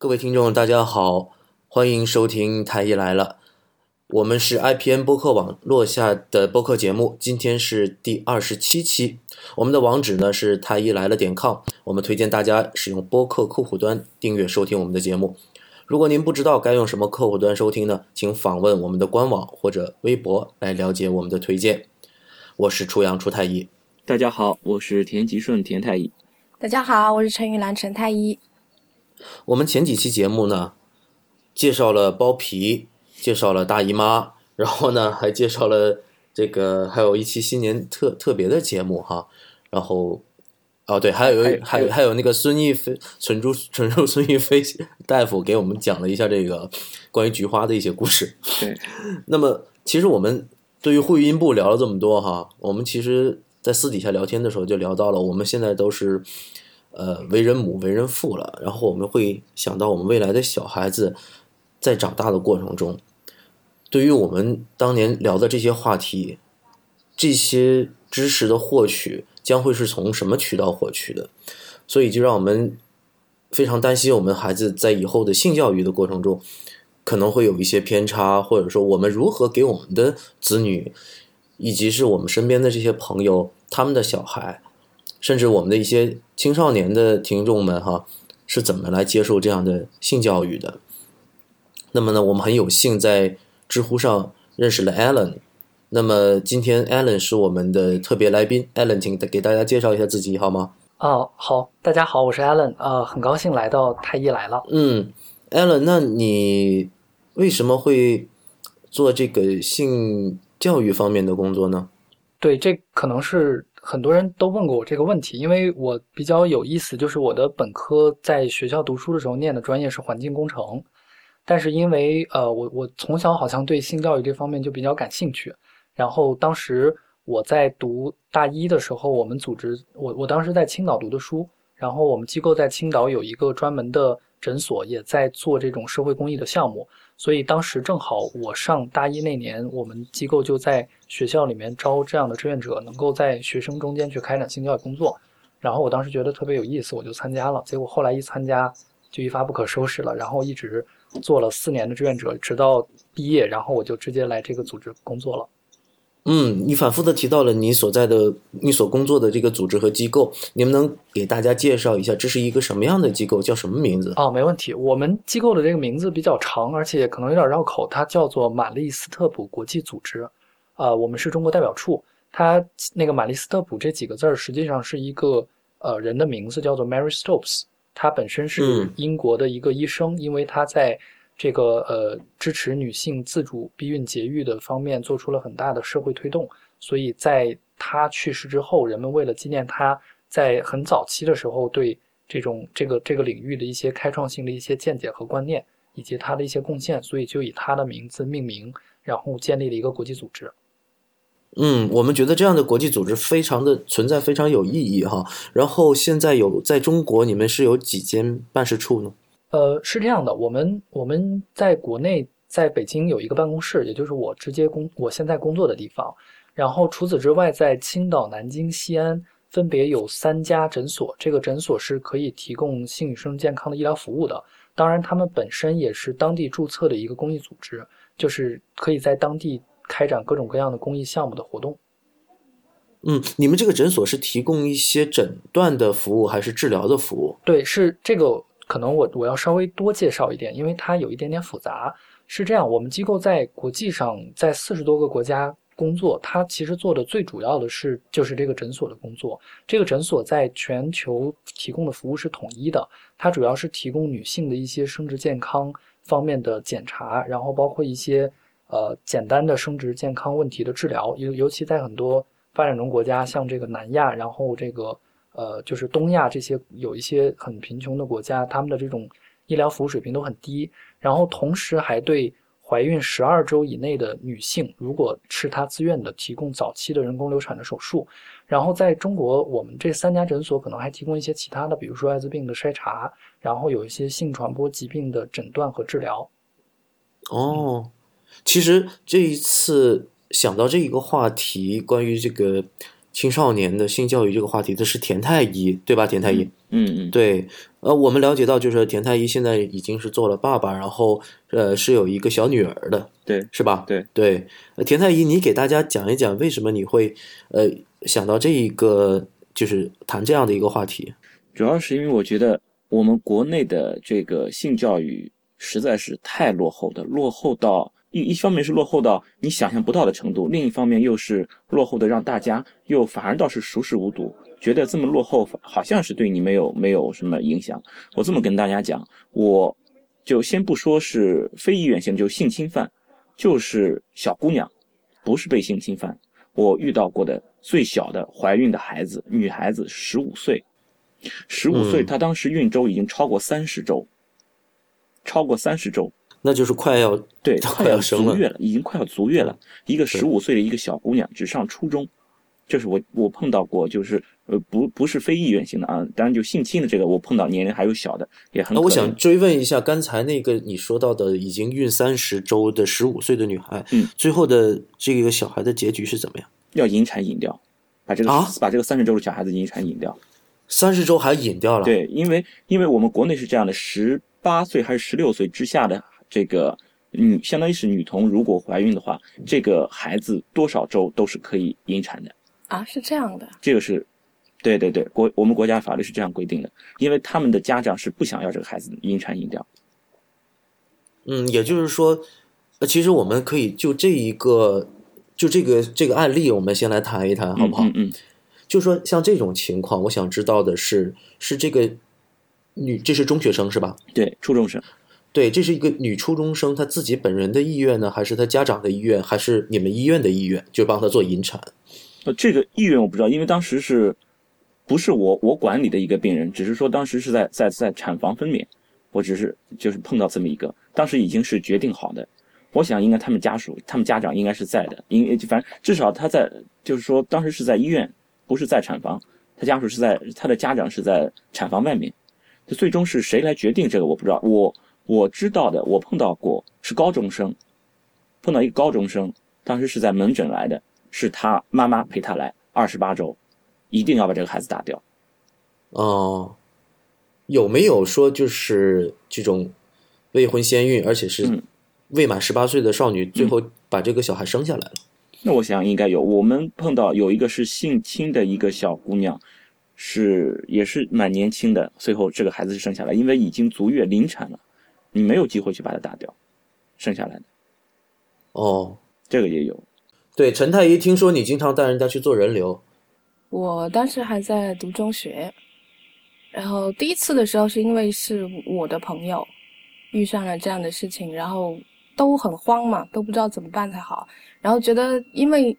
各位听众，大家好，欢迎收听《太医来了》，我们是 IPN 播客网络下的播客节目，今天是第二十七期。我们的网址呢是太医来了点 com，我们推荐大家使用播客客户端订阅收听我们的节目。如果您不知道该用什么客户端收听呢，请访问我们的官网或者微博来了解我们的推荐。我是初阳初太医，大家好，我是田吉顺田太医。大家好，我是陈玉兰陈太医。我们前几期节目呢，介绍了包皮，介绍了大姨妈，然后呢还介绍了这个，还有一期新年特特别的节目哈。然后，哦对，还有还有还有那个孙逸飞纯猪纯肉孙逸飞大夫给我们讲了一下这个关于菊花的一些故事。对，那么其实我们对于会阴部聊了这么多哈，我们其实在私底下聊天的时候就聊到了，我们现在都是。呃，为人母、为人父了，然后我们会想到我们未来的小孩子在长大的过程中，对于我们当年聊的这些话题，这些知识的获取将会是从什么渠道获取的？所以就让我们非常担心，我们孩子在以后的性教育的过程中可能会有一些偏差，或者说我们如何给我们的子女，以及是我们身边的这些朋友他们的小孩。甚至我们的一些青少年的听众们哈，是怎么来接受这样的性教育的？那么呢，我们很有幸在知乎上认识了 Allen。那么今天 Allen 是我们的特别来宾，Allen，请给大家介绍一下自己好吗？哦，好，大家好，我是 Allen，呃，很高兴来到太医来了。嗯，Allen，那你为什么会做这个性教育方面的工作呢？对，这可能是。很多人都问过我这个问题，因为我比较有意思，就是我的本科在学校读书的时候念的专业是环境工程，但是因为呃，我我从小好像对性教育这方面就比较感兴趣，然后当时我在读大一的时候，我们组织我我当时在青岛读的书，然后我们机构在青岛有一个专门的诊所，也在做这种社会公益的项目。所以当时正好我上大一那年，我们机构就在学校里面招这样的志愿者，能够在学生中间去开展性教育工作。然后我当时觉得特别有意思，我就参加了。结果后来一参加就一发不可收拾了，然后一直做了四年的志愿者，直到毕业，然后我就直接来这个组织工作了。嗯，你反复的提到了你所在的、你所工作的这个组织和机构，你们能给大家介绍一下，这是一个什么样的机构，叫什么名字？哦，没问题。我们机构的这个名字比较长，而且可能有点绕口，它叫做玛丽斯特普国际组织。呃，我们是中国代表处。它那个玛丽斯特普这几个字儿，实际上是一个呃人的名字，叫做 Mary Stopes。他本身是英国的一个医生，因为他在。这个呃，支持女性自主避孕节育的方面做出了很大的社会推动，所以在他去世之后，人们为了纪念他在很早期的时候对这种这个这个领域的一些开创性的一些见解和观念，以及他的一些贡献，所以就以他的名字命名，然后建立了一个国际组织。嗯，我们觉得这样的国际组织非常的存在，非常有意义哈。然后现在有在中国，你们是有几间办事处呢？呃，是这样的，我们我们在国内，在北京有一个办公室，也就是我直接工我现在工作的地方。然后除此之外，在青岛、南京、西安分别有三家诊所，这个诊所是可以提供性与生殖健康的医疗服务的。当然，他们本身也是当地注册的一个公益组织，就是可以在当地开展各种各样的公益项目的活动。嗯，你们这个诊所是提供一些诊断的服务，还是治疗的服务？对，是这个。可能我我要稍微多介绍一点，因为它有一点点复杂。是这样，我们机构在国际上在四十多个国家工作，它其实做的最主要的是就是这个诊所的工作。这个诊所在全球提供的服务是统一的，它主要是提供女性的一些生殖健康方面的检查，然后包括一些呃简单的生殖健康问题的治疗，尤尤其在很多发展中国家，像这个南亚，然后这个。呃，就是东亚这些有一些很贫穷的国家，他们的这种医疗服务水平都很低。然后同时还对怀孕十二周以内的女性，如果是她自愿的，提供早期的人工流产的手术。然后在中国，我们这三家诊所可能还提供一些其他的，比如说艾滋病的筛查，然后有一些性传播疾病的诊断和治疗。哦，其实这一次想到这一个话题，关于这个。青少年的性教育这个话题的是田太医，对吧？田太医，嗯嗯，对，呃，我们了解到就是田太医现在已经是做了爸爸，然后呃是有一个小女儿的，对是吧？对对，呃田太医，你给大家讲一讲为什么你会呃想到这一个就是谈这样的一个话题？主要是因为我觉得我们国内的这个性教育实在是太落后的，落后到一一方面是落后到你想象不到的程度，另一方面又是落后的让大家又反而倒是熟视无睹，觉得这么落后好像是对你没有没有什么影响。我这么跟大家讲，我就先不说是非意愿性，就性侵犯，就是小姑娘，不是被性侵犯，我遇到过的最小的怀孕的孩子，女孩子十五岁。十五岁，嗯她当时孕周已经超过三十周，超过三十周，那就是快要对，快 快要要生了足月了，已经快要足月了。一个十五岁的一个小姑娘，只上初中，这是我我碰到过，就是呃不不是非意愿性的啊，当然就性侵的这个，我碰到年龄还有小的，也很那。我想追问一下，刚才那个你说到的已经孕三十周的十五岁的女孩，嗯，最后的这个小孩的结局是怎么样？要引产引掉，把这个、啊把这个三十周的小孩子引产引掉。三十周还引掉了？，对，因为因为我们国内是这样的，十八岁还是十六岁之下的这个女，相当于是女童，如果怀孕的话，这个孩子多少周都是可以引产的。啊，是这样的，这个是，对对对，国我们国家法律是这样规定的，因为他们的家长是不想要这个孩子引产引掉。嗯，也就是说，呃，其实我们可以就这一个，就这个这个案例，我们先来谈一谈，好不好？嗯嗯就说像这种情况，我想知道的是，是这个女，这是中学生是吧？嗯，对，初中生。对，这是一个女初中生，她自己本人的意愿呢，还是她家长的意愿，还是你们医院的意愿，就帮她做引产？呃，这个意愿我不知道，因为当时是不是我我管理的一个病人，只是说当时是在在在产房分娩，我只是就是碰到这么一个，当时已经是决定好的。我想应该他们家属、他们家长应该是在的，因为反正至少他在，就是说当时是在医院，不是在产房，他家属是在他的家长是在产房外面。这最终是谁来决定这个我不知道，我我知道的，我碰到过是高中生，碰到一个高中生，当时是在门诊来的，是他妈妈陪他来，二十八周，一定要把这个孩子打掉。哦，有没有说就是这种未婚先孕，而且是嗯未满十八岁的少女，最后把这个小孩生下来了？那我想应该有，我们碰到有一个是性侵的一个小姑娘，是也是蛮年轻的，最后这个孩子是生下来，因为已经足月临产了，你没有机会去把它打掉，剩下来的。哦，这个也有。对，陈太医，听说你经常带人家去做人流，我当时还在读中学，然后第一次的时候是因为是我的朋友遇上了这样的事情，然后都很慌嘛，都不知道怎么办才好，然后觉得因为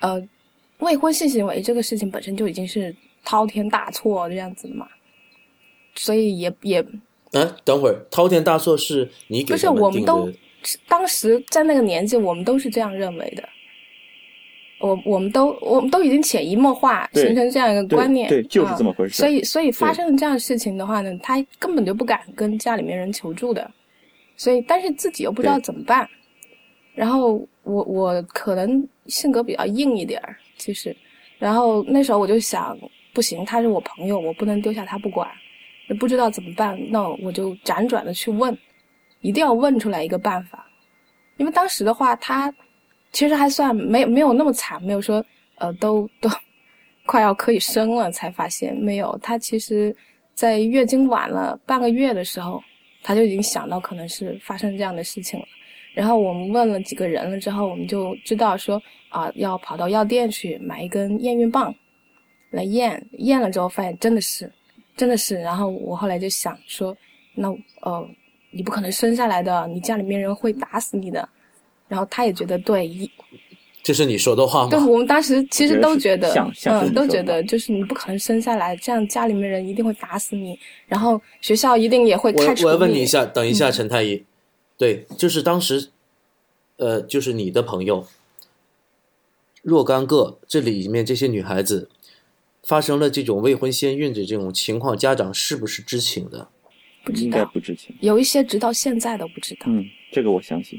呃未婚性行为这个事情本身就已经是滔天大错这样子的嘛，所以也也哎，等会儿，滔天大错是你给不是我们都的，当时在那个年纪，我们都是这样认为的。我我们都我们都已经潜移默化形成这样一个观念，对就是啊这么回事所以所以发生了这样的事情的话呢，他根本就不敢跟家里面人求助的，所以但是自己又不知道怎么办。然后我我可能性格比较硬一点儿，其实，然后那时候我就想，不行，他是我朋友，我不能丢下他不管，不知道怎么办，那我就辗转的去问，一定要问出来一个办法。因为当时的话，他其实还算没没有那么惨，没有说呃都都快要可以生了才发现没有。他其实，在月经晚了半个月的时候，他就已经想到可能是发生这样的事情了。然后我们问了几个人了之后，我们就知道说啊、要跑到药店去买一根验孕棒来验，验了之后发现真的是，真的是。然后我后来就想说，那呃，你不可能生下来的，你家里面人会打死你的。然后他也觉得对，一这是你说的话吗对，我们当时其实都觉得，嗯，都觉得就是你不可能生下来，这样家里面人一定会打死你，然后学校一定也会开除我我要问你一下，等一下，嗯陈太医，对，就是当时，呃，就是你的朋友若干个，这里面这些女孩子发生了这种未婚先孕的这种情况，家长是不是知情的？不知应该道，不知情。有一些直到现在都不知道。嗯，这个我相信。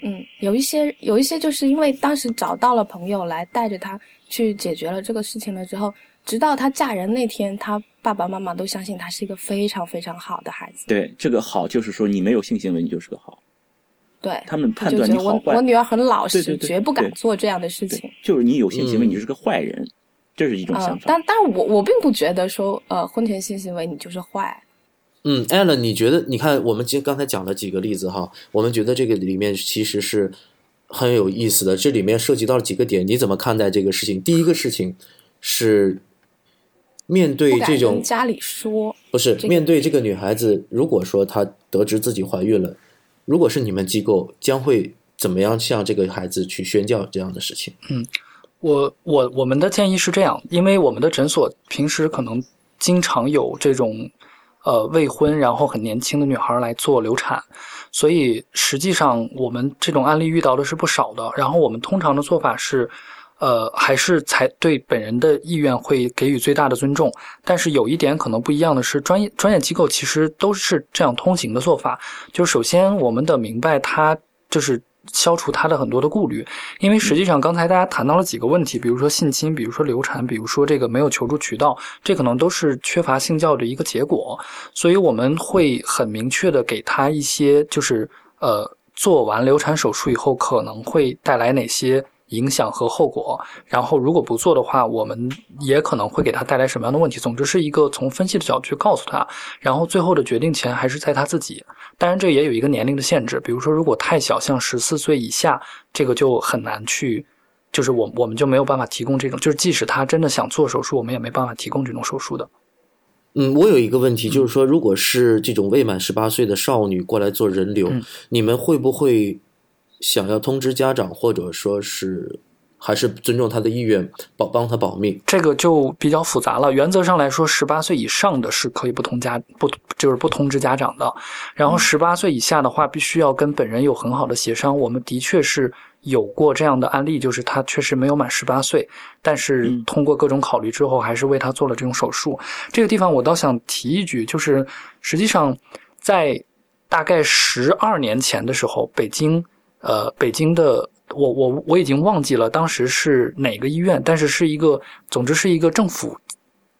嗯，有一些有一些就是因为当时找到了朋友来带着他去解决了这个事情了之后，直到她嫁人那天，她爸爸妈妈都相信她是一个非常非常好的孩子。对，这个好就是说你没有性行为，你就是个好。对，他们判就断你好坏觉得我我，女儿很老实，对对对绝不敢做这样的事情。就是你有性行为，嗯你是个坏人，这是一种呃想，法。但但是我我并不觉得说呃婚前性行为你就是坏。嗯，Allen，你觉得？你看，我们今刚才讲了几个例子哈，我们觉得这个里面其实是很有意思的。这里面涉及到了几个点，你怎么看待这个事情？第一个事情是面对这种家里说，不是这个面对这个女孩子，如果说她得知自己怀孕了，如果是你们机构，将会怎么样向这个孩子去宣教这样的事情？我我我们的建议是这样，因为我们的诊所平时可能经常有这种呃未婚然后很年轻的女孩来做流产，所以实际上我们这种案例遇到的是不少的。然后我们通常的做法是，呃，还是才对本人的意愿会给予最大的尊重。但是有一点可能不一样的是，专业专业机构其实都是这样通行的做法。就首先我们得明白他就是。消除他的很多的顾虑，因为实际上刚才大家谈到了几个问题，比如说性侵，比如说流产，比如说这个没有求助渠道，这可能都是缺乏性教育的一个结果。所以我们会很明确的给他一些，就是呃，做完流产手术以后可能会带来哪些影响和后果，然后如果不做的话，我们也可能会给他带来什么样的问题。总之是一个从分析的角度去告诉他，然后最后的决定权还是在他自己。当然，这也有一个年龄的限制，比如说如果太小，像十四岁以下，这个就很难去。就是我我们就没有办法提供这种，就是即使他真的想做手术，我们也没办法提供这种手术的。嗯，我有一个问题，就是说，如果是这种未满十八岁的少女过来做人流，嗯你们会不会想要通知家长，或者说是还是尊重他的意愿，保帮他保密？这个就比较复杂了。原则上来说，十八岁以上的是可以不通家不就是不通知家长的，然后十八岁以下的话，必须要跟本人有很好的协商。我们的确是有过这样的案例，就是他确实没有满十八岁，但是嗯通过各种考虑之后，还是为他做了这种手术。这个地方我倒想提一句，就是实际上在大概十二年前的时候，北京呃北京的。我我我已经忘记了当时是哪个医院，但是是一个，总之是一个政府，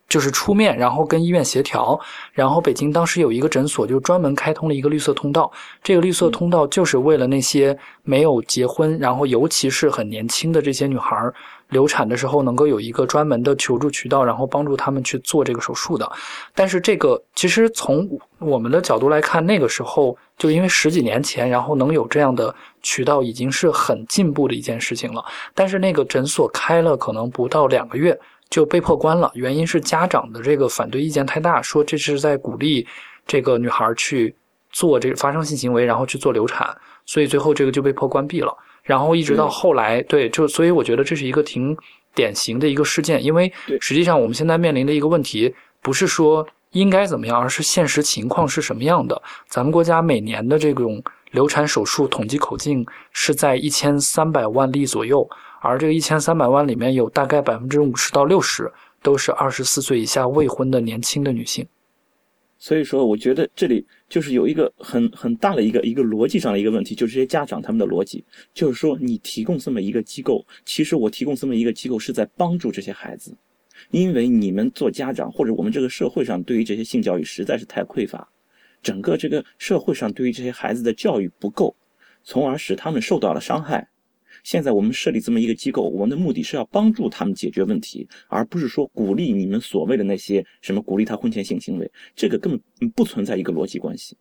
就是出面，然后跟医院协调，然后北京当时有一个诊所就专门开通了一个绿色通道，这个绿色通道就是为了那些没有结婚，然后尤其是很年轻的这些女孩儿流产的时候能够有一个专门的求助渠道，然后帮助他们去做这个手术的。但是这个其实从我们的角度来看，那个时候就因为十几年前，然后能有这样的渠道，已经是很进步的一件事情了。但是那个诊所开了可能不到两个月就被迫关了，原因是家长的这个反对意见太大，说这是在鼓励这个女孩去做这个发生性行为，然后去做流产，所以最后这个就被迫关闭了。然后一直到后来，对，就所以我觉得这是一个挺典型的一个事件，因为实际上我们现在面临的一个问题，不是说应该怎么样，而是现实情况是什么样的。咱们国家每年的这种流产手术统计口径是在一千三百万例左右，而这个一千三百万里面有大概百分之五十到六十都是二十四岁以下未婚的年轻的女性。所以说，我觉得这里就是有一个很很大的一个一个逻辑上的一个问题，就是这些家长他们的逻辑，就是说你提供这么一个机构，其实我提供这么一个机构是在帮助这些孩子，因为你们做家长或者我们这个社会上对于这些性教育实在是太匮乏，整个这个社会上对于这些孩子的教育不够，从而使他们受到了伤害。现在我们设立这么一个机构，我们的目的是要帮助他们解决问题，而不是说鼓励你们所谓的那些什么鼓励他婚前性行为，这个根本不存在一个逻辑关系，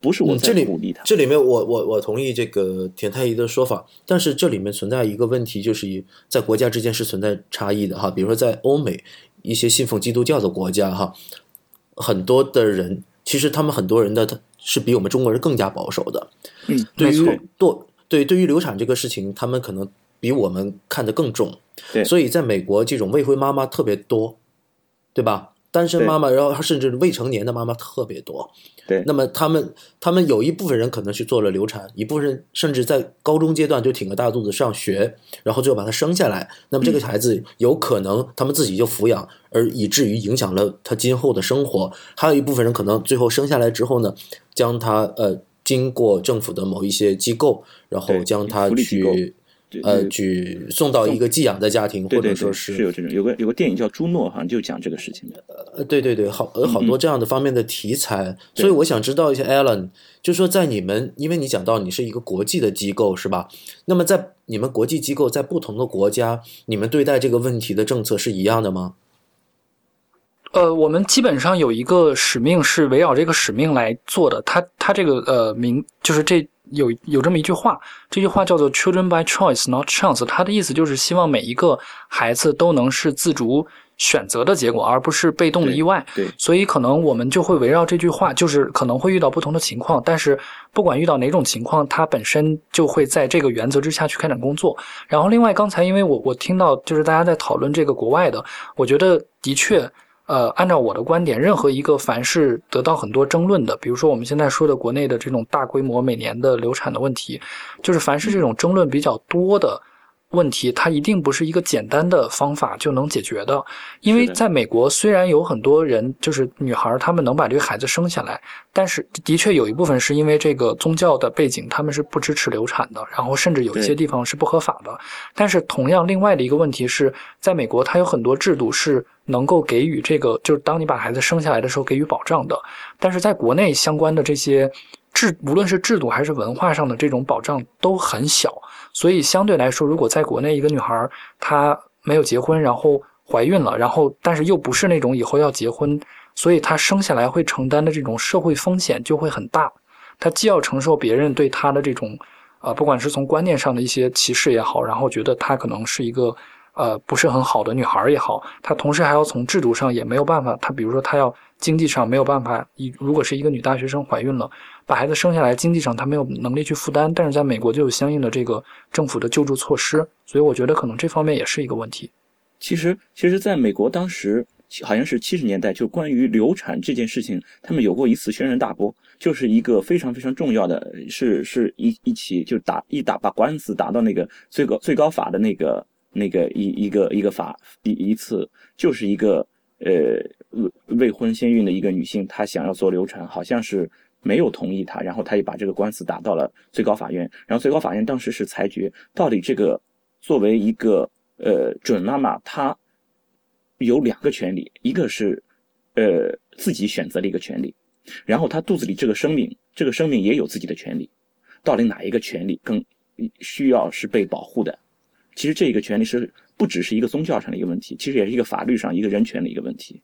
不是我嗯，这里在鼓励他。这里面我我我同意这个田太医的说法，但是这里面存在一个问题，就是以在国家之间是存在差异的哈。比如说在欧美一些信奉基督教的国家哈，很多的人其实他们很多人的他是比我们中国人更加保守的。嗯，对没错于堕对对于流产这个事情，他们可能比我们看得更重。对所以在美国这种未婚妈妈特别多，对吧？单身妈妈，然后甚至未成年的妈妈特别多。对那么他们他们有一部分人可能去做了流产，一部分人甚至在高中阶段就挺个大肚子上学，然后最后把他生下来。那么这个孩子有可能他们自己就抚养，而以至于影响了他今后的生活。还有一部分人可能最后生下来之后呢，将他呃经过政府的某一些机构，然后将他去呃对去送到一个寄养的家庭，或者说是是有这种有个有个电影叫《朱诺》，好像就讲这个事情的。呃，对对对，好，有好多这样的方面的题材，嗯所以我想知道一下，Alan，就说在你们，因为你讲到你是一个国际的机构是吧？那么在你们国际机构在不同的国家，你们对待这个问题的政策是一样的吗？呃，我们基本上有一个使命是围绕这个使命来做的。它它这个呃名就是这有有这么一句话，这句话叫做 “Children by choice, not chance”。它的意思就是希望每一个孩子都能是自主选择的结果，而不是被动的意外。对所以可能我们就会围绕这句话，就是可能会遇到不同的情况，但是不管遇到哪种情况，它本身就会在这个原则之下去开展工作。然后另外，刚才因为我我听到就是大家在讨论这个国外的，我觉得的确。呃，按照我的观点，任何一个凡是得到很多争论的，比如说我们现在说的国内的这种大规模每年的流产的问题，就是凡是这种争论比较多的问题，它一定不是一个简单的方法就能解决的。因为在美国，虽然有很多人就是女孩儿，她们能把这个孩子生下来，但是的确有一部分是因为这个宗教的背景，他们是不支持流产的，然后甚至有一些地方是不合法的。但是同样，另外的一个问题是在美国，它有很多制度是能够给予这个，就是当你把孩子生下来的时候给予保障的。但是在国内相关的这些制，无论是制度还是文化上的这种保障都很小，所以相对来说，如果在国内一个女孩她没有结婚，然后怀孕了，然后但是又不是那种以后要结婚，所以她生下来会承担的这种社会风险就会很大。她既要承受别人对她的这种，呃，不管是从观念上的一些歧视也好，然后觉得她可能是一个呃不是很好的女孩也好，她同时还要从制度上也没有办法，她比如说她要经济上没有办法，一如果是一个女大学生怀孕了，把孩子生下来，经济上他没有能力去负担，但是在美国就有相应的这个政府的救助措施，所以我觉得可能这方面也是一个问题。其实，其实，在美国当时好像是七十年代，就关于流产这件事情，他们有过一次轩然大波，就是一个非常非常重要的，是是一一起就打一打把官司打到那个最高最高法的那个那个一一个一个法一一次，就是一个呃未婚先孕的一个女性，她想要做流产，好像是。没有同意他，然后他也把这个官司打到了最高法院，然后最高法院当时是裁决，到底这个作为一个呃，准妈妈她有两个权利，一个是呃自己选择的一个权利，然后她肚子里这个生命，这个生命也有自己的权利，到底哪一个权利更需要是被保护的？其实这一个权利是不只是一个宗教上的一个问题，其实也是一个法律上一个人权的一个问题。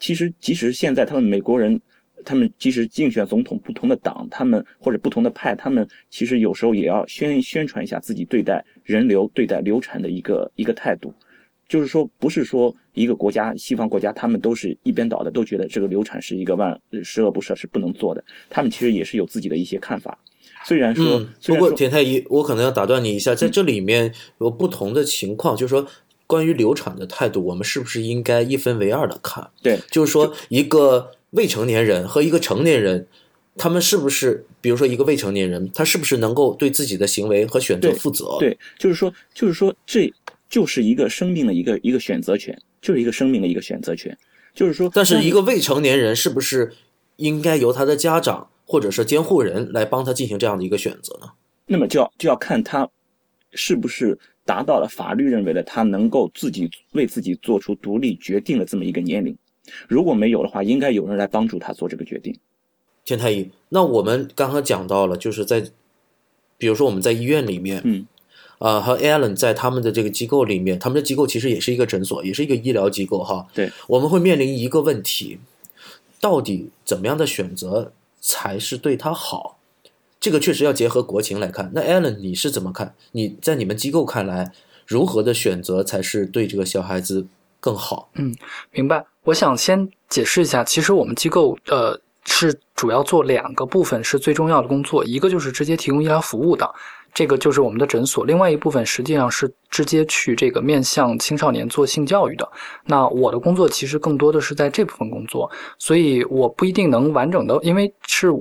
其实即使现在他们美国人。他们即使竞选总统，不同的党，他们或者不同的派，他们其实有时候也要宣宣传一下自己对待人流、对待流产的一个一个态度。就是说，不是说一个国家，西方国家，他们都是一边倒的，都觉得这个流产是一个万十恶不赦，是不能做的。他们其实也是有自己的一些看法。虽然说，不过田太医，我可能要打断你一下，在这里面有不同的情况，就是说关于流产的态度，我们是不是应该一分为二的看？对，就是说一个。未成年人和一个成年人，他们是不是，比如说一个未成年人，他是不是能够对自己的行为和选择负责？对，就是说，就是说，这就是一个生命的一个一个选择权，就是一个生命的一个选择权。就是说，但是一个未成年人是不是应该由他的家长或者是监护人来帮他进行这样的一个选择呢？那么就要就要看他是不是达到了法律认为的他能够自己为自己做出独立决定的这么一个年龄。如果没有的话，应该有人来帮助他做这个决定。田太医，那我们刚刚讲到了，就是在，比如说我们在医院里面，嗯，啊、呃，和 Alan 在他们的这个机构里面，他们的机构其实也是一个诊所，也是一个医疗机构哈。对，我们会面临一个问题，到底怎么样的选择才是对他好？这个确实要结合国情来看。那 Alan 你是怎么看？你在你们机构看来，如何的选择才是对这个小孩子更好？嗯，明白。我想先解释一下，其实我们机构呃是主要做两个部分是最重要的工作，一个就是直接提供医疗服务的，这个就是我们的诊所；另外一部分实际上是直接去这个面向青少年做性教育的。那我的工作其实更多的是在这部分工作，所以我不一定能完整的，因为是。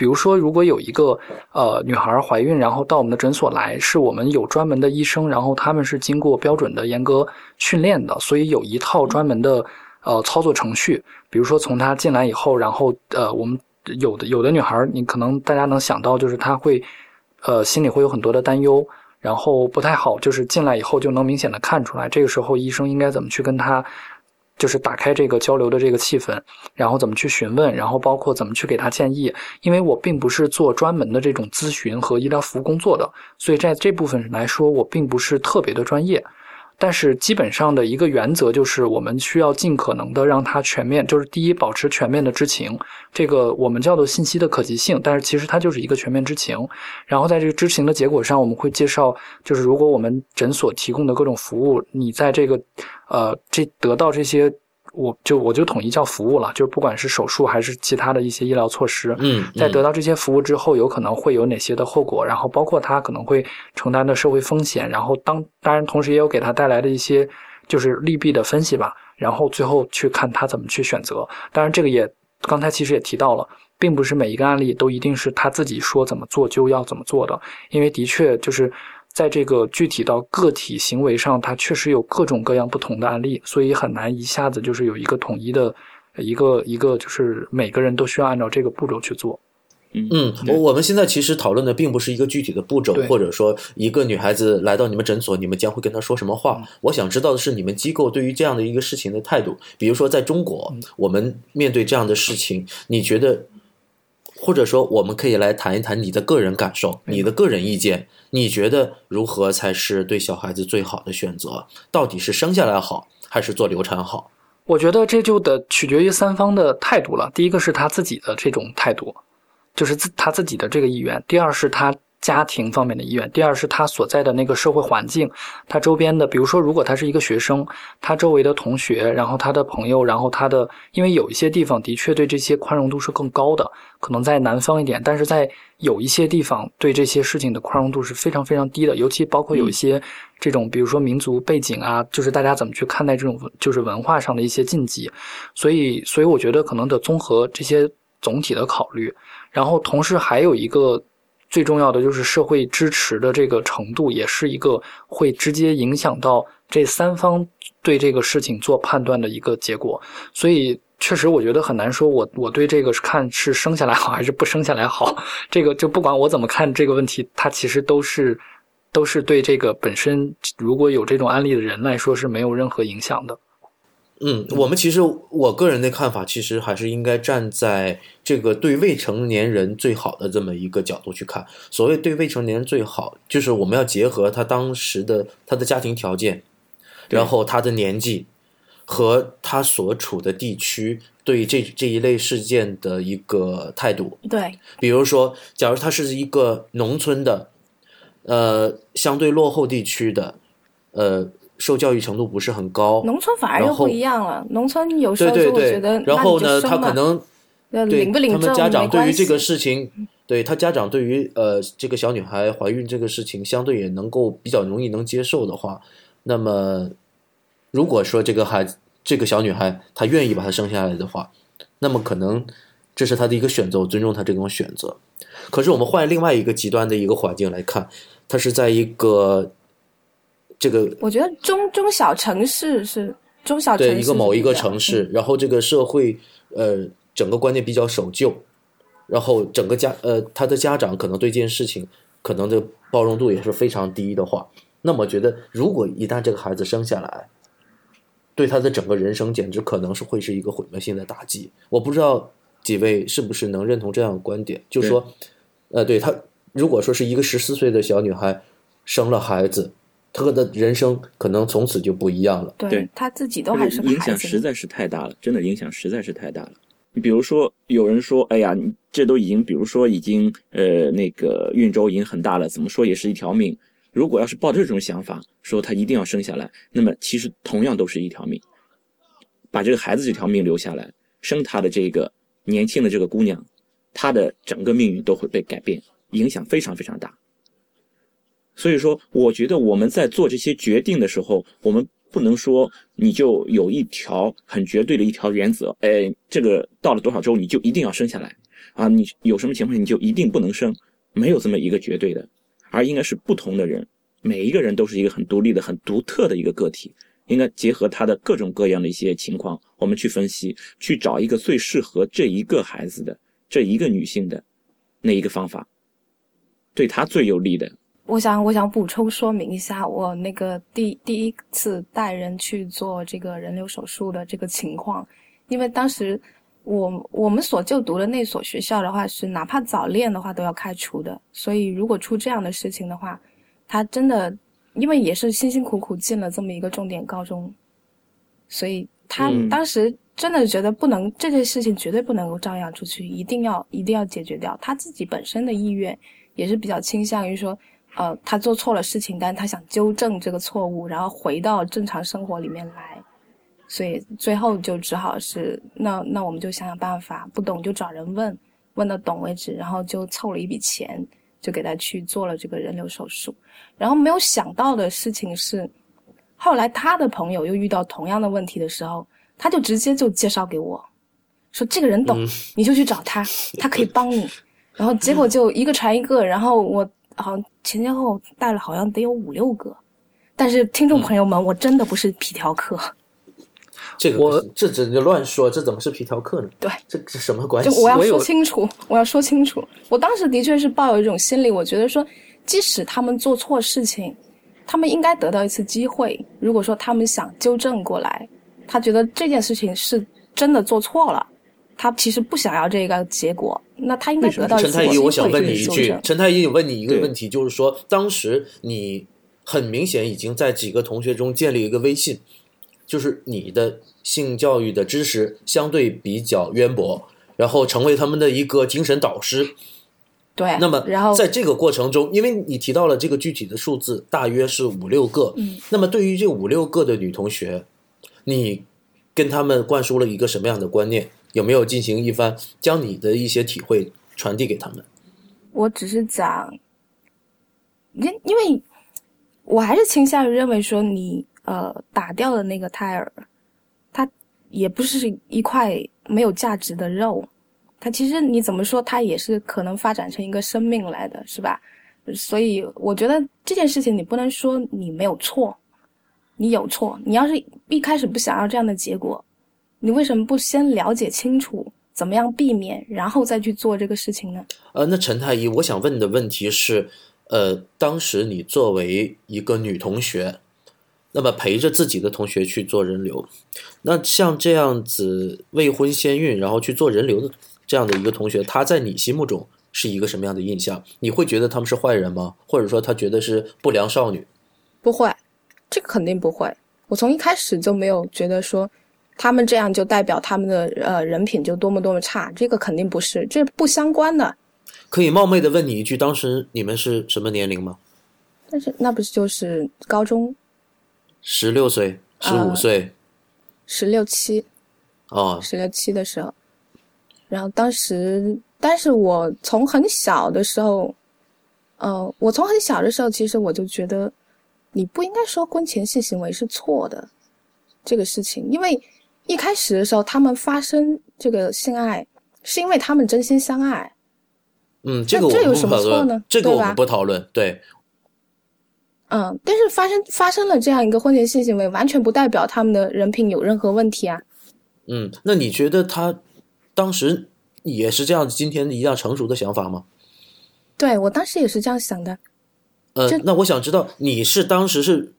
比如说，如果有一个呃女孩怀孕，然后到我们的诊所来，是我们有专门的医生，然后他们是经过标准的严格训练的，所以有一套专门的呃操作程序。比如说，从她进来以后，然后呃我们有的有的女孩，你可能大家能想到，就是她会，呃，心里会有很多的担忧，然后不太好，就是进来以后就能明显的看出来，这个时候医生应该怎么去跟她，就是打开这个交流的这个气氛，然后怎么去询问，然后包括怎么去给他建议。因为我并不是做专门的这种咨询和医疗服务工作的，所以在这部分来说，我并不是特别的专业。但是基本上的一个原则就是，我们需要尽可能的让他全面，就是第一，保持全面的知情，这个我们叫做信息的可及性，但是其实它就是一个全面知情。然后在这个知情的结果上，我们会介绍，就是如果我们诊所提供的各种服务，你在这个，呃，这得到这些。我就我就统一叫服务了，就是不管是手术还是其他的一些医疗措施，嗯，在得到这些服务之后，有可能会有哪些的后果，然后包括他可能会承担的社会风险，然后当当然同时也有给他带来的一些就是利弊的分析吧，然后最后去看他怎么去选择。当然这个也刚才其实也提到了，并不是每一个案例都一定是他自己说怎么做就要怎么做的，因为的确就是。在这个具体到个体行为上，它确实有各种各样不同的案例，所以很难一下子就是有一个统一的，一个一个就是每个人都需要按照这个步骤去做。嗯，我我们现在其实讨论的并不是一个具体的步骤，或者说一个女孩子来到你们诊所，你们将会跟她说什么话。我想知道的是你们机构对于这样的一个事情的态度。比如说在中国，我们面对这样的事情，你觉得？或者说，我们可以来谈一谈你的个人感受，你的个人意见。你觉得如何才是对小孩子最好的选择？到底是生下来好，还是做流产好？我觉得这就得取决于三方的态度了。第一个是他自己的这种态度，就是自他自己的这个意愿；第二是他。家庭方面的意愿，第二是他所在的那个社会环境，他周边的，比如说，如果他是一个学生，他周围的同学，然后他的朋友，然后他的，因为有一些地方的确对这些宽容度是更高的，可能在南方一点，但是在有一些地方对这些事情的宽容度是非常非常低的，尤其包括有一些这种，比如说民族背景啊，就是大家怎么去看待这种就是文化上的一些禁忌，所以，所以我觉得可能得综合这些总体的考虑，然后同时还有一个。最重要的就是社会支持的这个程度，也是一个会直接影响到这三方对这个事情做判断的一个结果。所以，确实我觉得很难说，我我对这个是看是生下来好还是不生下来好。这个就不管我怎么看这个问题，它其实都是都是对这个本身如果有这种案例的人来说是没有任何影响的。嗯，我们其实我个人的看法，其实还是应该站在这个对未成年人最好的这么一个角度去看。所谓对未成年人最好，就是我们要结合他当时的他的家庭条件，然后他的年纪和他所处的地区对这这一类事件的一个态度。对，比如说，假如他是一个农村的，呃，相对落后地区的，呃。受教育程度不是很高，农村反而又不一样了。农村有时候就会觉得，然后呢，他可能对领不领他们家长对于这个事情，对他家长对于呃这个小女孩怀孕这个事情，相对也能够比较容易能接受的话，那么如果说这个孩子这个小女孩她愿意把她生下来的话，那么可能这是她的一个选择，我尊重她这种选择。可是我们换另外一个极端的一个环境来看，她是在一个。这个我觉得中中小城市是中小城市对一个某一个城市，然后这个社会呃整个观念比较守旧，然后整个家呃他的家长可能对这件事情可能的包容度也是非常低的话，那么觉得如果一旦这个孩子生下来，对他的整个人生简直可能是会是一个毁灭性的打击。我不知道几位是不是能认同这样的观点，就说呃对他如果说是一个十四岁的小女孩生了孩子。他的人生可能从此就不一样了。对他自己都还是影响实在是太大了，真的影响实在是太大了。你比如说，有人说：“哎呀，你这都已经，比如说已经呃那个孕周已经很大了，怎么说也是一条命。如果要是抱这种想法，说他一定要生下来，那么其实同样都是一条命。把这个孩子这条命留下来，生他的这个年轻的这个姑娘，她的整个命运都会被改变，影响非常非常大。”所以说，我觉得我们在做这些决定的时候，我们不能说你就有一条很绝对的一条原则，哎，这个到了多少周你就一定要生下来啊？你有什么情况你就一定不能生？没有这么一个绝对的，而应该是不同的人，每一个人都是一个很独立的、很独特的一个个体，应该结合他的各种各样的一些情况，我们去分析，去找一个最适合这一个孩子的这一个女性的那一个方法，对她最有利的。我想，我想补充说明一下，我那个第第一次带人去做这个人流手术的这个情况，因为当时我我们所就读的那所学校的话是，哪怕早恋的话都要开除的，所以如果出这样的事情的话，他真的因为也是辛辛苦苦进了这么一个重点高中，所以他嗯当时真的觉得不能这件事情绝对不能够张扬出去，一定要一定要解决掉。他自己本身的意愿也是比较倾向于说。呃，他做错了事情，但是他想纠正这个错误，然后回到正常生活里面来，所以最后就只好是那那我们就想想办法，不懂就找人问，问到懂为止，然后就凑了一笔钱，就给他去做了这个人流手术。然后没有想到的事情是，后来他的朋友又遇到同样的问题的时候，他就直接就介绍给我，说这个人懂，你就去找他，他可以帮你。然后结果就一个传一个，然后我。好像前前后后带了好像得有五六个，但是听众朋友们，我真的不是皮条客。这个我这这就乱说，这怎么是皮条客呢？对，这这什么关系？就我要说清楚，我要说清楚。我当时的确是抱有一种心理，我觉得说，即使他们做错事情，他们应该得到一次机会。如果说他们想纠正过来，他觉得这件事情是真的做错了，他其实不想要这个结果。那他应该得到一陈太医，我想问你一句，陈太医，我问你一个问题，就是说，当时你很明显已经在几个同学中建立一个微信，就是你的性教育的知识相对比较渊博，然后成为他们的一个精神导师。对，那么，然后在这个过程中，因为你提到了这个具体的数字，大约是五六个。嗯，那么对于这五六个的女同学，你跟他们灌输了一个什么样的观念？有没有进行一番将你的一些体会传递给他们？我只是讲，因因为我还是倾向于认为说你呃打掉的那个胎儿，它也不是一块没有价值的肉，它其实你怎么说，它也是可能发展成一个生命来的，是吧？所以我觉得这件事情你不能说你没有错，你有错。你要是一开始不想要这样的结果，你为什么不先了解清楚怎么样避免，然后再去做这个事情呢？呃，那陈太医，我想问的问题是，呃，当时你作为一个女同学，那么陪着自己的同学去做人流，那像这样子未婚先孕，然后去做人流的这样的一个同学，他在你心目中是一个什么样的印象？你会觉得他们是坏人吗？或者说他觉得是不良少女？不会，这个肯定不会。我从一开始就没有觉得说，他们这样就代表他们的呃人品就多么多么差，这个肯定不是，这不相关的。可以冒昧的问你一句，当时你们是什么年龄吗？但是那不是就是高中十六岁、十五呃岁？十六七哦，十六七的时候，然后当时，但是我从很小的时候，呃，我从很小的时候，其实我就觉得，你不应该说婚前性行为是错的这个事情，因为一开始的时候，他们发生这个性爱，是因为他们真心相爱。嗯，这个我这有什们不讨么错呢论，这个我们不讨论。对，嗯，但是发生发生了这样一个婚前性行为，完全不代表他们的人品有任何问题啊。嗯，那你觉得他当时也是这样今天一样成熟的想法吗？对我当时也是这样想的。呃，那我想知道你是当时是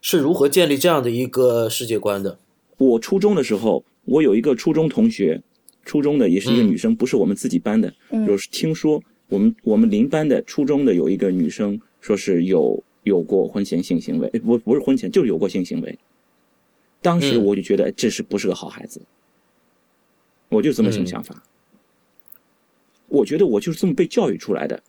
是如何建立这样的一个世界观的？我初中的时候，我有一个初中同学，初中的也是一个嗯女生，不是我们自己班的。嗯就是听说我们我们邻班的初中的有一个女生，说是有有过婚前性行为，诶不不是婚前，就是有过性行为。当时嗯我就觉得哎这是不是个好孩子，我就这么种嗯想法。我觉得我就是这么被教育出来的。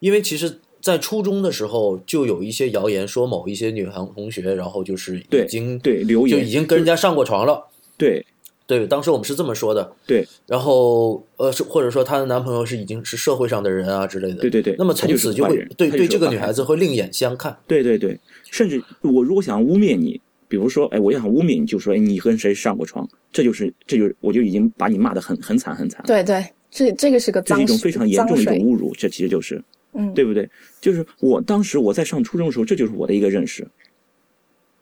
因为其实，在初中的时候就有一些谣言说某一些女孩同学，然后就是对已经对留言就已经跟人家上过床了。对对，当时我们是这么说的。对然后呃，是或者说她的男朋友是已经是社会上的人啊之类的。对对对那么她就是从此就会对对这个女孩子会另眼相看。对对对，甚至我如果想污蔑你，比如说，哎，我想污蔑你，就说，哎，你跟谁上过床，这就是，这就是，我就已经把你骂得很很惨很惨。对对，这这个是个脏这是一种非常严重的一种侮辱，这其实就是，嗯，对不对？就是我当时我在上初中的时候，这就是我的一个认识。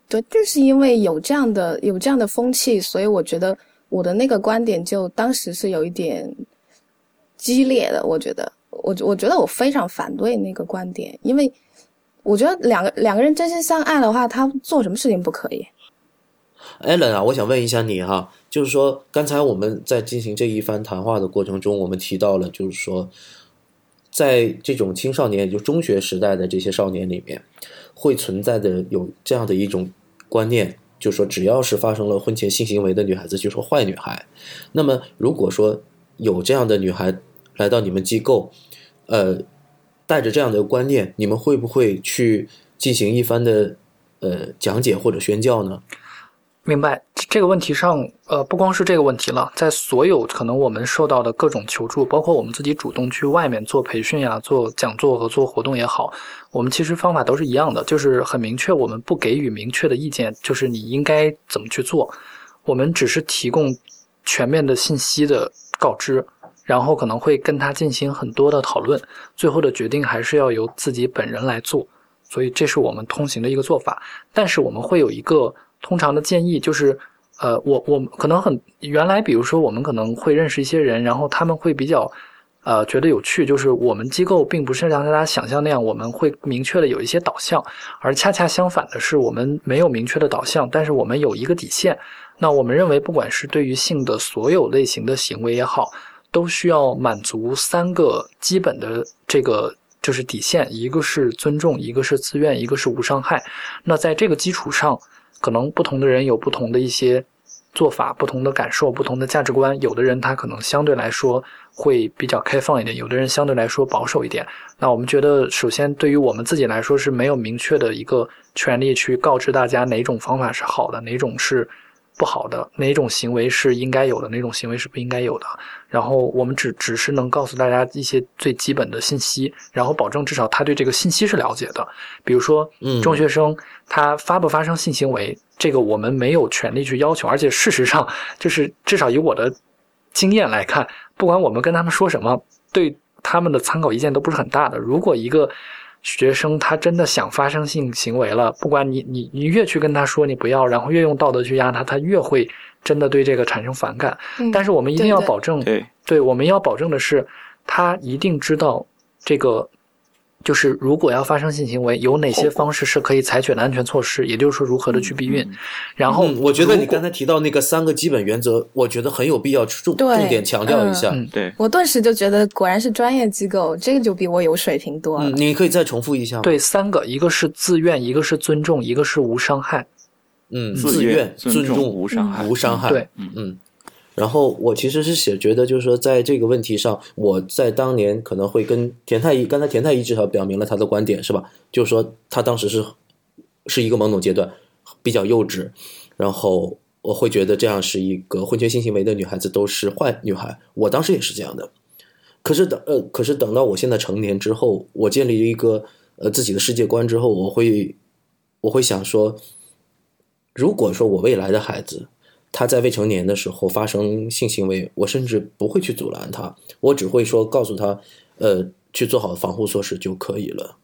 对，就是因为有这样的有这样的风气，所以我觉得我的那个观点就当时是有一点，激烈的。我觉得，我我觉得我非常反对那个观点，因为我觉得两个两个人真心相爱的话，他做什么事情不可以？艾伦啊，我想问一下你哈，就是说刚才我们在进行这一番谈话的过程中，我们提到了，就是说，在这种青少年，也就中学时代的这些少年里面，会存在的有这样的一种观念，就是说，只要是发生了婚前性行为的女孩子，就说坏女孩。那么，如果说有这样的女孩来到你们机构，呃，带着这样的观念，你们会不会去进行一番的呃讲解或者宣教呢？明白这个问题上，呃，不光是这个问题了，在所有可能我们受到的各种求助，包括我们自己主动去外面做培训呀、做讲座和做活动也好，我们其实方法都是一样的，就是很明确，我们不给予明确的意见，就是你应该怎么去做，我们只是提供全面的信息的告知，然后可能会跟他进行很多的讨论，最后的决定还是要由自己本人来做，所以这是我们通行的一个做法，但是我们会有一个。通常的建议就是，呃，我我可能很原来，比如说我们可能会认识一些人，然后他们会比较，呃，觉得有趣。就是我们机构并不是像大家想象那样，我们会明确的有一些导向，而恰恰相反的是，我们没有明确的导向，但是我们有一个底线。那我们认为，不管是对于性的所有类型的行为也好，都需要满足三个基本的这个就是底线，一个是尊重，一个是自愿，一个是无伤害。那在这个基础上。可能不同的人有不同的一些做法，不同的感受，不同的价值观。有的人他可能相对来说会比较开放一点，有的人相对来说保守一点。那我们觉得，首先对于我们自己来说是没有明确的一个权利去告知大家哪种方法是好的，哪种是。不好的哪种行为是应该有的，哪种行为是不应该有的。然后我们只只是能告诉大家一些最基本的信息，然后保证至少他对这个信息是了解的。比如说，中学生他发不发生性行为，这个我们没有权利去要求。而且事实上，就是至少以我的经验来看，不管我们跟他们说什么，对他们的参考意见都不是很大的。如果一个学生他真的想发生性行为了，不管你你你越去跟他说你不要，然后越用道德去压他，他越会真的对这个产生反感。但是我们一定要保证，对，对，我们要保证的是，他一定知道这个。就是如果要发生性行为，有哪些方式是可以采取的安全措施？也就是说，如何的去避孕。然后，我觉得你刚才提到那个三个基本原则，我觉得很有必要重重点强调一下。嗯，对我顿时就觉得果然是专业机构，这个就比我有水平多了。你可以再重复一下吗。对，三个，一个是自愿，一个是尊重，一个是无伤害。嗯，自愿、尊重、无伤害、无伤害。对，嗯嗯。然后我其实是写觉得，就是说，在这个问题上，我在当年可能会跟田太医，刚才田太医至少表明了他的观点，是吧？就是说，他当时是是一个懵懂阶段，比较幼稚，然后我会觉得这样是一个婚前性行为的女孩子都是坏女孩。我当时也是这样的。可是等呃，可是等到我现在成年之后，我建立一个呃自己的世界观之后，我会我会想说，如果说我未来的孩子。他在未成年的时候发生性行为，我甚至不会去阻拦他，我只会说告诉他，呃，去做好防护措施就可以了。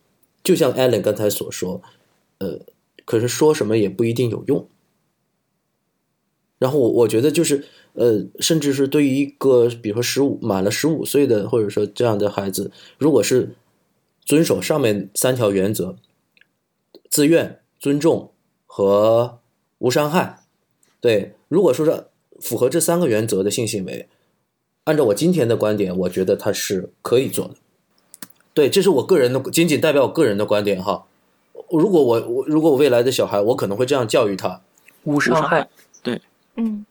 就像艾伦刚才所说，呃，可是说什么也不一定有用。然后我我觉得就是，呃，甚至是对于一个比如说十五满了十五岁的或者说这样的孩子，如果是遵守上面三条原则，自愿、尊重和无伤害。对，如果说是符合这三个原则的性行为，按照我今天的观点，我觉得他是可以做的。对，这是我个人的，仅仅代表我个人的观点哈。如果我我如果我未来的小孩，我可能会这样教育他：无伤害。对，嗯。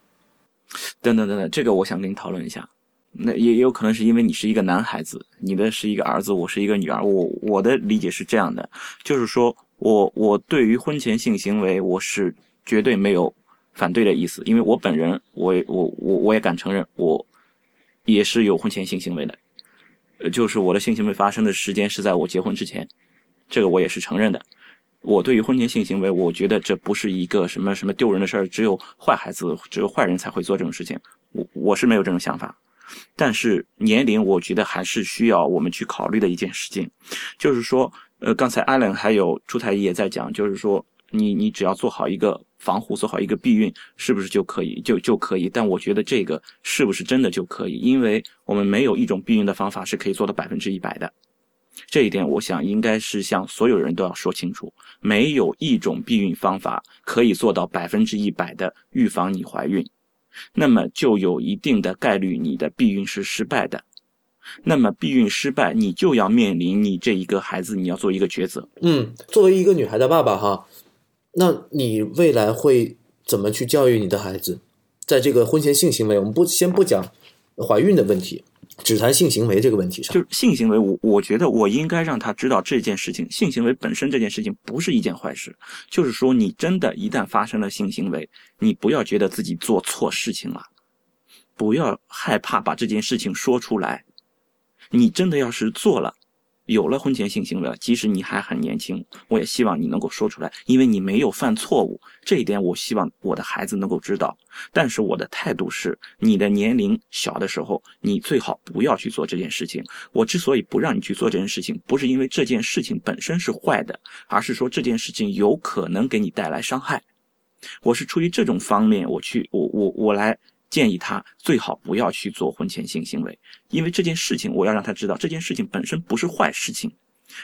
等等等等，这个我想跟你讨论一下。那也有可能是因为你是一个男孩子，你的是一个儿子，我是一个女儿。我我的理解是这样的，就是说我我对于婚前性行为，我是绝对没有。反对的意思，因为我本人，我我我我也敢承认，我也是有婚前性行为的，呃，就是我的性行为发生的时间是在我结婚之前，这个我也是承认的。我对于婚前性行为，我觉得这不是一个什么什么丢人的事儿，只有坏孩子，只有坏人才会做这种事情。我我是没有这种想法，但是年龄，我觉得还是需要我们去考虑的一件事情，就是说，呃，刚才阿冷还有朱太医也在讲，就是说。你你只要做好一个防护，做好一个避孕，是不是就可以就就可以？但我觉得这个是不是真的就可以？因为我们没有一种避孕的方法是可以做到百分之一百的。这一点，我想应该是向所有人都要说清楚，没有一种避孕方法可以做到百分之一百的预防你怀孕，那么就有一定的概率你的避孕是失败的。那么避孕失败，你就要面临你这一个孩子，你要做一个抉择。嗯，作为一个女孩的爸爸哈，那你未来会怎么去教育你的孩子？在这个婚前性行为，我们不先不讲怀孕的问题，只谈性行为这个问题上。就是性行为，我我觉得我应该让他知道这件事情，性行为本身这件事情不是一件坏事。就是说，你真的一旦发生了性行为，你不要觉得自己做错事情了，不要害怕把这件事情说出来。你真的要是做了，有了婚前性行为，即使你还很年轻，我也希望你能够说出来，因为你没有犯错误。这一点我希望我的孩子能够知道。但是我的态度是，你的年龄小的时候，你最好不要去做这件事情。我之所以不让你去做这件事情，不是因为这件事情本身是坏的，而是说这件事情有可能给你带来伤害。我是出于这种方面，我去，我我我来。建议他最好不要去做婚前性行为，因为这件事情我要让他知道，这件事情本身不是坏事情，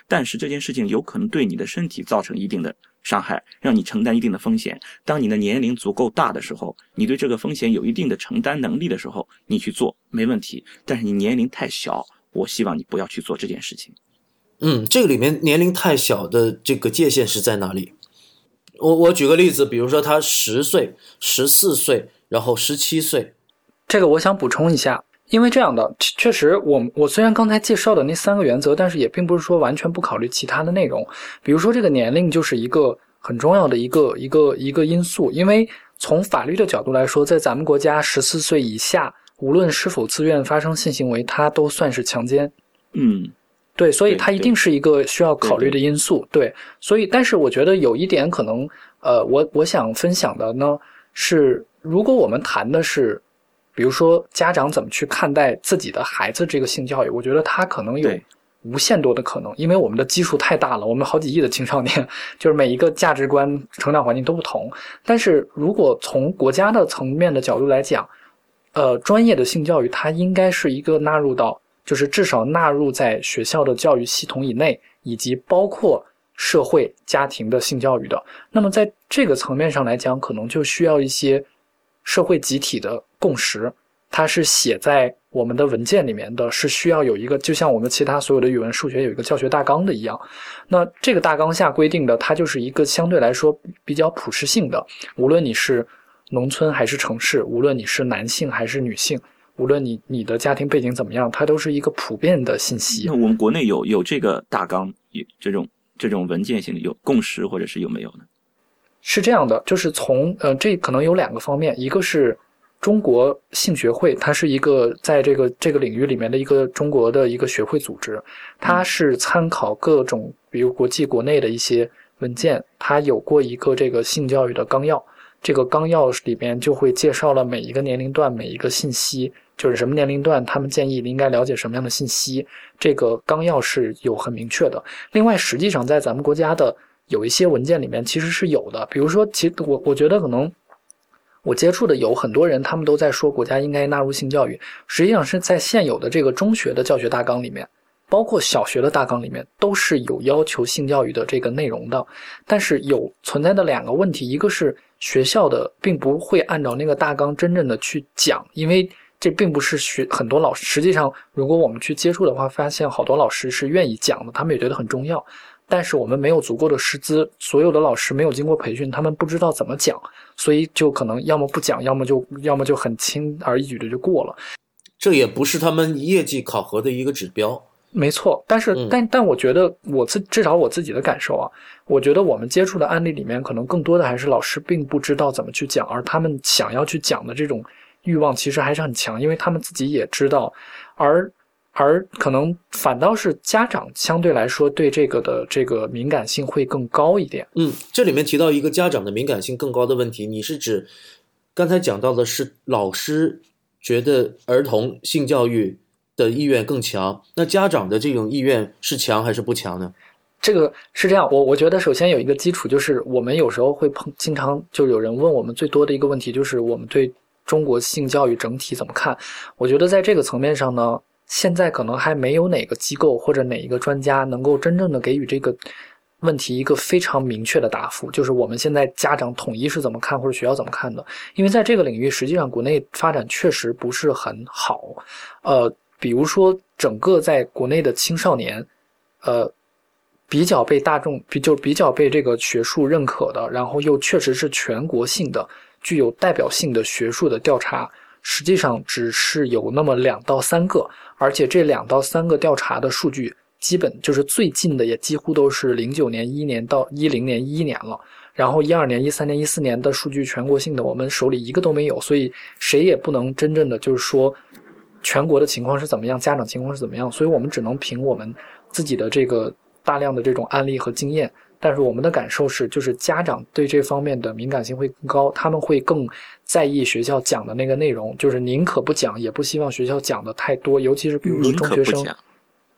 但是这件事情有可能对你的身体造成一定的伤害，让你承担一定的风险。当你的年龄足够大的时候，你对这个风险有一定的承担能力的时候，你去做没问题。但是你年龄太小，我希望你不要去做这件事情。嗯，这个里面年龄太小的这个界限是在哪里？我我举个例子，比如说他十岁、十四岁。然后十七岁，这个我想补充一下，因为这样的确实，我我虽然刚才介绍的那三个原则，但是也并不是说完全不考虑其他的内容。比如说，这个年龄就是一个很重要的一个一个一个因素，因为从法律的角度来说，在咱们国家十四岁以下，无论是否自愿发生性行为，它都算是强奸。嗯，对，所以它一定是一个需要考虑的因素。对，所以但是我觉得有一点可能，呃，我我想分享的呢是。如果我们谈的是，比如说家长怎么去看待自己的孩子这个性教育，我觉得他可能有无限多的可能，因为我们的基数太大了，我们好几亿的青少年，就是每一个价值观、成长环境都不同。但是如果从国家的层面的角度来讲，呃，专业的性教育它应该是一个纳入到，就是至少纳入在学校的教育系统以内，以及包括社会家庭的性教育的。那么在这个层面上来讲，可能就需要一些。社会集体的共识，它是写在我们的文件里面的，是需要有一个，就像我们其他所有的语文、数学有一个教学大纲的一样。那这个大纲下规定的，它就是一个相对来说比较普适性的。无论你是农村还是城市，无论你是男性还是女性，无论你你的家庭背景怎么样，它都是一个普遍的信息。那我们国内有有这个大纲，有这种这种文件性的有共识，或者是有没有呢？是这样的，就是从呃，这可能有两个方面，一个是中国性学会，它是一个在这个这个领域里面的一个中国的一个学会组织，它是参考各种比如国际国内的一些文件，它有过一个这个性教育的纲要，这个纲要里面就会介绍了每一个年龄段每一个信息，就是什么年龄段他们建议应该了解什么样的信息，这个纲要是有很明确的。另外，实际上在咱们国家的。有一些文件里面其实是有的，比如说，其实我我觉得可能我接触的有很多人，他们都在说国家应该纳入性教育，实际上是在现有的这个中学的教学大纲里面，包括小学的大纲里面都是有要求性教育的这个内容的。但是有存在的两个问题，一个是学校的并不会按照那个大纲真正的去讲，因为这并不是学很多老师。实际上，如果我们去接触的话，发现好多老师是愿意讲的，他们也觉得很重要。但是我们没有足够的师资，所有的老师没有经过培训，他们不知道怎么讲，所以就可能要么不讲，要么就要么就很轻而易举的就过了。这也不是他们业绩考核的一个指标。没错，但是但但我觉得我自至少我自己的感受啊，我觉得我们接触的案例里面，可能更多的还是老师并不知道怎么去讲，而他们想要去讲的这种欲望其实还是很强，因为他们自己也知道，而。而可能反倒是家长相对来说对这个的这个敏感性会更高一点。嗯，这里面提到一个家长的敏感性更高的问题，你是指刚才讲到的是老师觉得儿童性教育的意愿更强，那家长的这种意愿是强还是不强呢？这个是这样，我我觉得首先有一个基础，就是我们有时候会碰，经常就有人问我们最多的一个问题，就是我们对中国性教育整体怎么看？我觉得在这个层面上呢，现在可能还没有哪个机构或者哪一个专家能够真正的给予这个问题一个非常明确的答复，就是我们现在家长统一是怎么看或者学校怎么看的？因为在这个领域，实际上国内发展确实不是很好，呃，比如说整个在国内的青少年，呃。比较被大众比就比较被这个学术认可的，然后又确实是全国性的、具有代表性的学术的调查，实际上只是有那么两到三个，而且这两到三个调查的数据，基本就是最近的，也几乎都是零九年、一年到一零年、一一年了，然后一二年、一三年、一四年的数据全国性的，我们手里一个都没有，所以谁也不能真正的就是说全国的情况是怎么样，家长情况是怎么样，所以我们只能凭我们自己的这个。大量的这种案例和经验，但是我们的感受是，就是家长对这方面的敏感性会更高，他们会更在意学校讲的那个内容，就是宁可不讲，也不希望学校讲的太多，尤其是比如说中学生，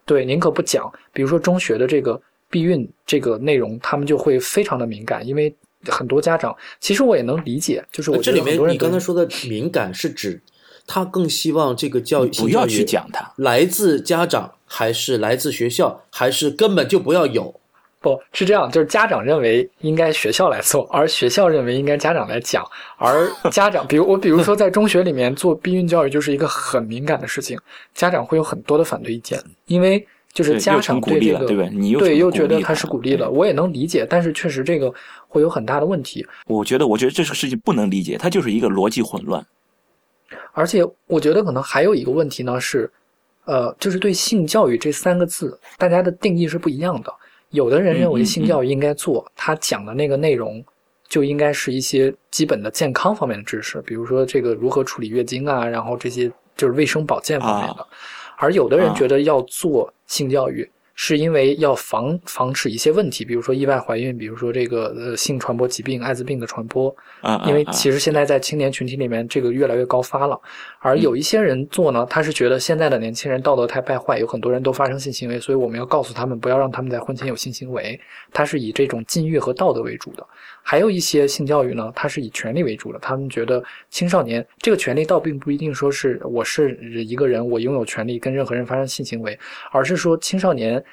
对，宁可不讲，比如说中学的这个避孕这个内容，他们就会非常的敏感，因为很多家长，其实我也能理解，就是我这里面你刚才说的敏感是指他更希望这个教育不要去讲它，来自家长。还是来自学校，还是根本就不要有？不是这样，就是家长认为应该学校来做，而学校认为应该家长来讲。而家长，比如我，比如说在中学里面做避孕教育，就是一个很敏感的事情，家长会有很多的反对意见，因为就是家长对这个对你对又觉得他是鼓励了，我也能理解，但是确实这个会有很大的问题。我觉得，我觉得这个事情不能理解，它就是一个逻辑混乱。而且我觉得可能还有一个问题呢是。呃，就是对性教育这三个字，大家的定义是不一样的。有的人认为性教育应该做，他讲的那个内容就应该是一些基本的健康方面的知识，比如说这个如何处理月经啊，然后这些就是卫生保健方面的。而有的人觉得要做性教育。是因为要防防止一些问题，比如说意外怀孕，比如说这个呃性传播疾病、艾滋病的传播。啊，因为其实现在在青年群体里面，这个越来越高发了。而有一些人做呢，他是觉得现在的年轻人道德太败坏，有很多人都发生性行为，所以我们要告诉他们，不要让他们在婚前有性行为。他是以这种禁欲和道德为主的。还有一些性教育呢，它是以权利为主的。他们觉得青少年这个权利倒并不一定说是我是一个人，我拥有权利跟任何人发生性行为，而是说青少年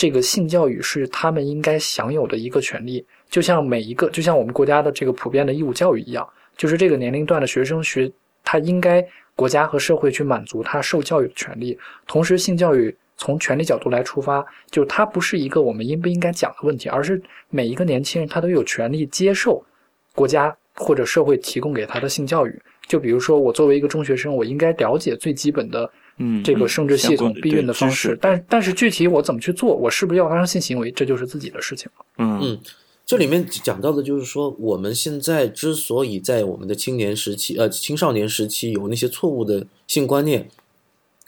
这个性教育是他们应该享有的一个权利，就像每一个，就像我们国家的这个普遍的义务教育一样，就是这个年龄段的学生学，他应该国家和社会去满足他受教育的权利。同时，性教育。从权利角度来出发，就它不是一个我们应不应该讲的问题，而是每一个年轻人他都有权利接受国家或者社会提供给他的性教育。就比如说，我作为一个中学生，我应该了解最基本的，嗯，这个生殖系统、避孕的方式。但但是具体我怎么去做，我是不是要发生性行为，这就是自己的事情了。嗯嗯，这里面讲到的就是说，我们现在之所以在我们的青年时期、呃青少年时期有那些错误的性观念，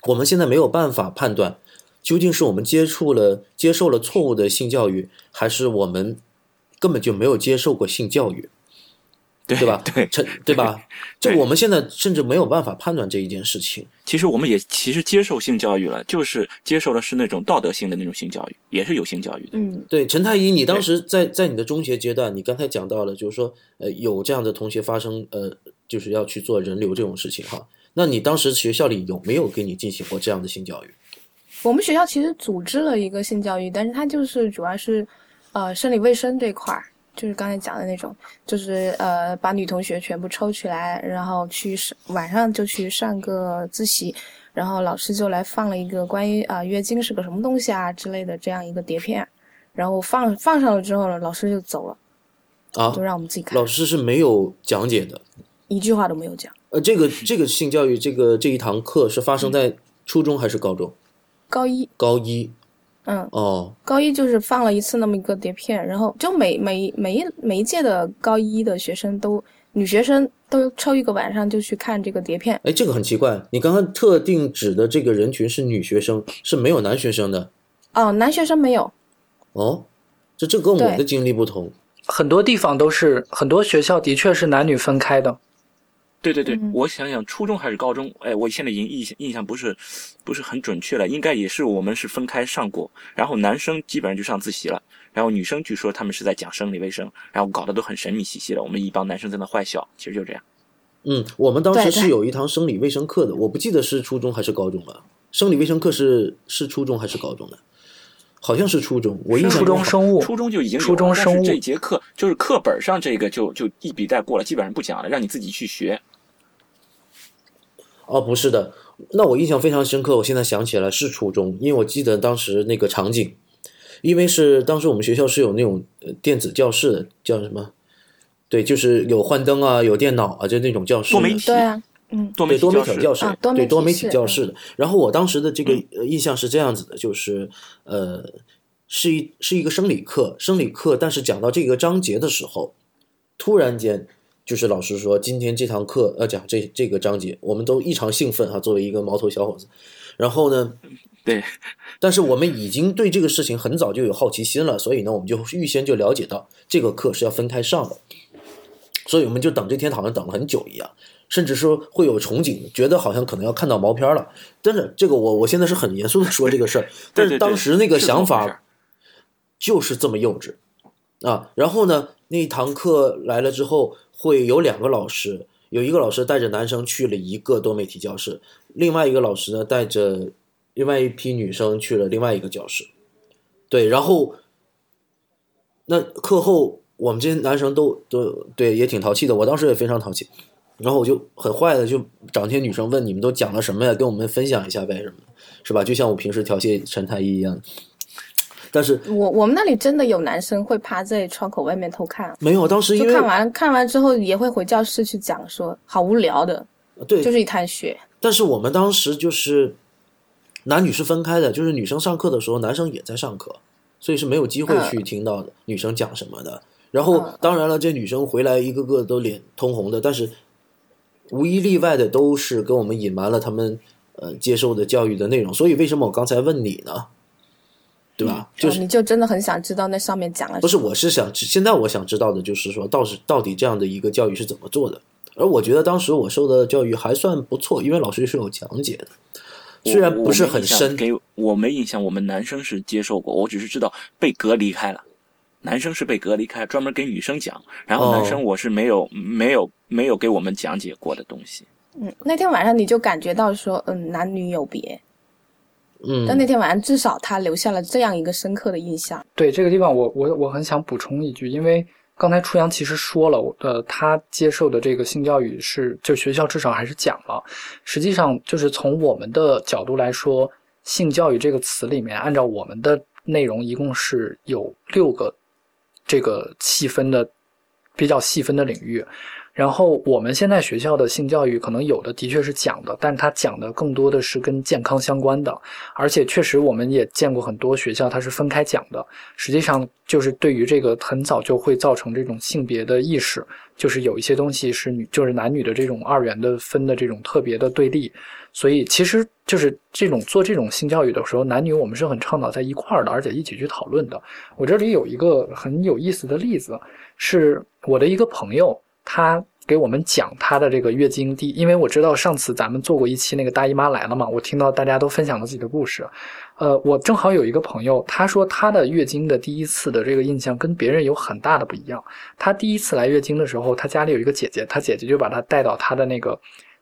我们现在没有办法判断。究竟是我们接触了、接受了错误的性教育，还是我们根本就没有接受过性教育，对吧？对，成对吧？就我们现在甚至没有办法判断这一件事情。其实我们也其实接受性教育了，就是接受的是那种道德性的那种性教育，也是有性教育的。嗯，对，陈太医，你当时在在你的中学阶段，你刚才讲到了，就是说，呃，有这样的同学发生，呃，就是要去做人流这种事情哈。那你当时学校里有没有给你进行过这样的性教育？我们学校其实组织了一个性教育，但是它就是主要是，呃，生理卫生这块儿，就是刚才讲的那种，就是呃，把女同学全部抽起来，然后去上晚上就去上个自习，然后老师就来放了一个关于啊月经是个什么东西啊之类的这样一个碟片，然后放放上了之后呢，老师就走了，啊，就让我们自己看，老师是没有讲解的，一句话都没有讲。呃，这个这个性教育这个这一堂课是发生在初中还是高中？高一，高一，嗯，哦，高一就是放了一次那么一个碟片，然后就每每每一每一届的高一的学生都女学生都抽一个晚上就去看这个碟片。哎，这个很奇怪，你刚刚特定指的这个人群是女学生，是没有男学生的。哦，男学生没有。哦，这这跟我的经历不同。很多地方都是，很多学校的确是男女分开的。对对对，嗯我想想，初中还是高中？哎，我现在已经印象印象不是不是很准确了，应该也是我们是分开上过，然后男生基本上就上自习了，然后女生据说他们是在讲生理卫生，然后搞得都很神秘兮兮的，我们一帮男生在那坏笑，其实就这样。嗯，我们当时是有一堂生理卫生课的，我不记得是初中还是高中了。生理卫生课是是初中还是高中的？好像是初中，我印象初中生物，初中就已经初中生物但是这节课就是课本上这个就就一笔带过了，基本上不讲了，让你自己去学。哦，不是的，那我印象非常深刻。我现在想起来是初中，因为我记得当时那个场景，因为是当时我们学校是有那种呃电子教室的，叫什么？对，就是有幻灯啊，有电脑啊，就那种教室。多媒体对啊，嗯，多媒对多媒体教室体教室，啊多对多媒体教室的。然后我当时的这个呃印象是这样子的，就是呃，是一是一个生理课，生理课，但是讲到这个章节的时候，突然间就是老师说今天这堂课要讲这这个章节，我们都异常兴奋哈、作为一个毛头小伙子。然后呢，对，但是我们已经对这个事情很早就有好奇心了，所以呢，我们就预先就了解到这个课是要分开上的，所以我们就等这天好像等了很久一样，甚至说会有憧憬，觉得好像可能要看到毛片了。但是这个我我现在是很严肃的说这个事儿，但是当时那个想法就是这么幼稚啊。然后呢，那一堂课来了之后，会有两个老师，有一个老师带着男生去了一个多媒体教室，另外一个老师呢带着另外一批女生去了另外一个教室。对，然后那课后我们这些男生都都对也挺淘气的，我当时也非常淘气。然后我就很坏的就找那些女生问你们都讲了什么呀，跟我们分享一下呗什么，是吧？就像我平时调戏陈太医一样。但是我我们那里真的有男生会趴在窗口外面偷看，没有，当时就看完看完之后也会回教室去讲说好无聊的，对，就是一滩血。但是我们当时就是男女是分开的，就是女生上课的时候，男生也在上课，所以是没有机会嗯去听到的、女生讲什么的。然后嗯当然了，这女生回来一个个都脸通红的，但是无一例外的都是跟我们隐瞒了他们呃接受的教育的内容。所以为什么我刚才问你呢？对吧？就是哦你就真的很想知道那上面讲了不是，我是想现在我想知道的就是说，到是到底这样的一个教育是怎么做的？而我觉得当时我受的教育还算不错，因为老师是有讲解的，虽然不是很深给我没印象，我们男生是接受过，我只是知道被隔离开了。男生是被隔离开，专门给女生讲，然后哦男生我是没有、没有没有给我们讲解过的东西。嗯，那天晚上你就感觉到说，嗯，男女有别。嗯，但那天晚上至少他留下了这样一个深刻的印象。对这个地方我，我我很想补充一句，因为刚才初阳其实说了，呃，他接受的这个性教育是，就学校至少还是讲了。实际上，就是从我们的角度来说，性教育这个词里面，按照我们的内容，一共是有六个这个细分的比较细分的领域。然后我们现在学校的性教育可能有的的确是讲的，但它讲的更多的是跟健康相关的，而且确实我们也见过很多学校它是分开讲的。实际上就是对于这个很早就会造成这种性别的意识，就是有一些东西是女就是男女的这种二元的分的这种特别的对立。所以其实就是这种做这种性教育的时候，男女我们是很倡导在一块儿的，而且一起去讨论的。我这里有一个很有意思的例子，是我的一个朋友。他给我们讲他的这个月经第，因为我知道上次咱们做过一期那个大姨妈来了嘛，我听到大家都分享了自己的故事，呃，我正好有一个朋友，他说他的月经的第一次的这个印象跟别人有很大的不一样。他第一次来月经的时候，他家里有一个姐姐，他姐姐就把他带到他的那个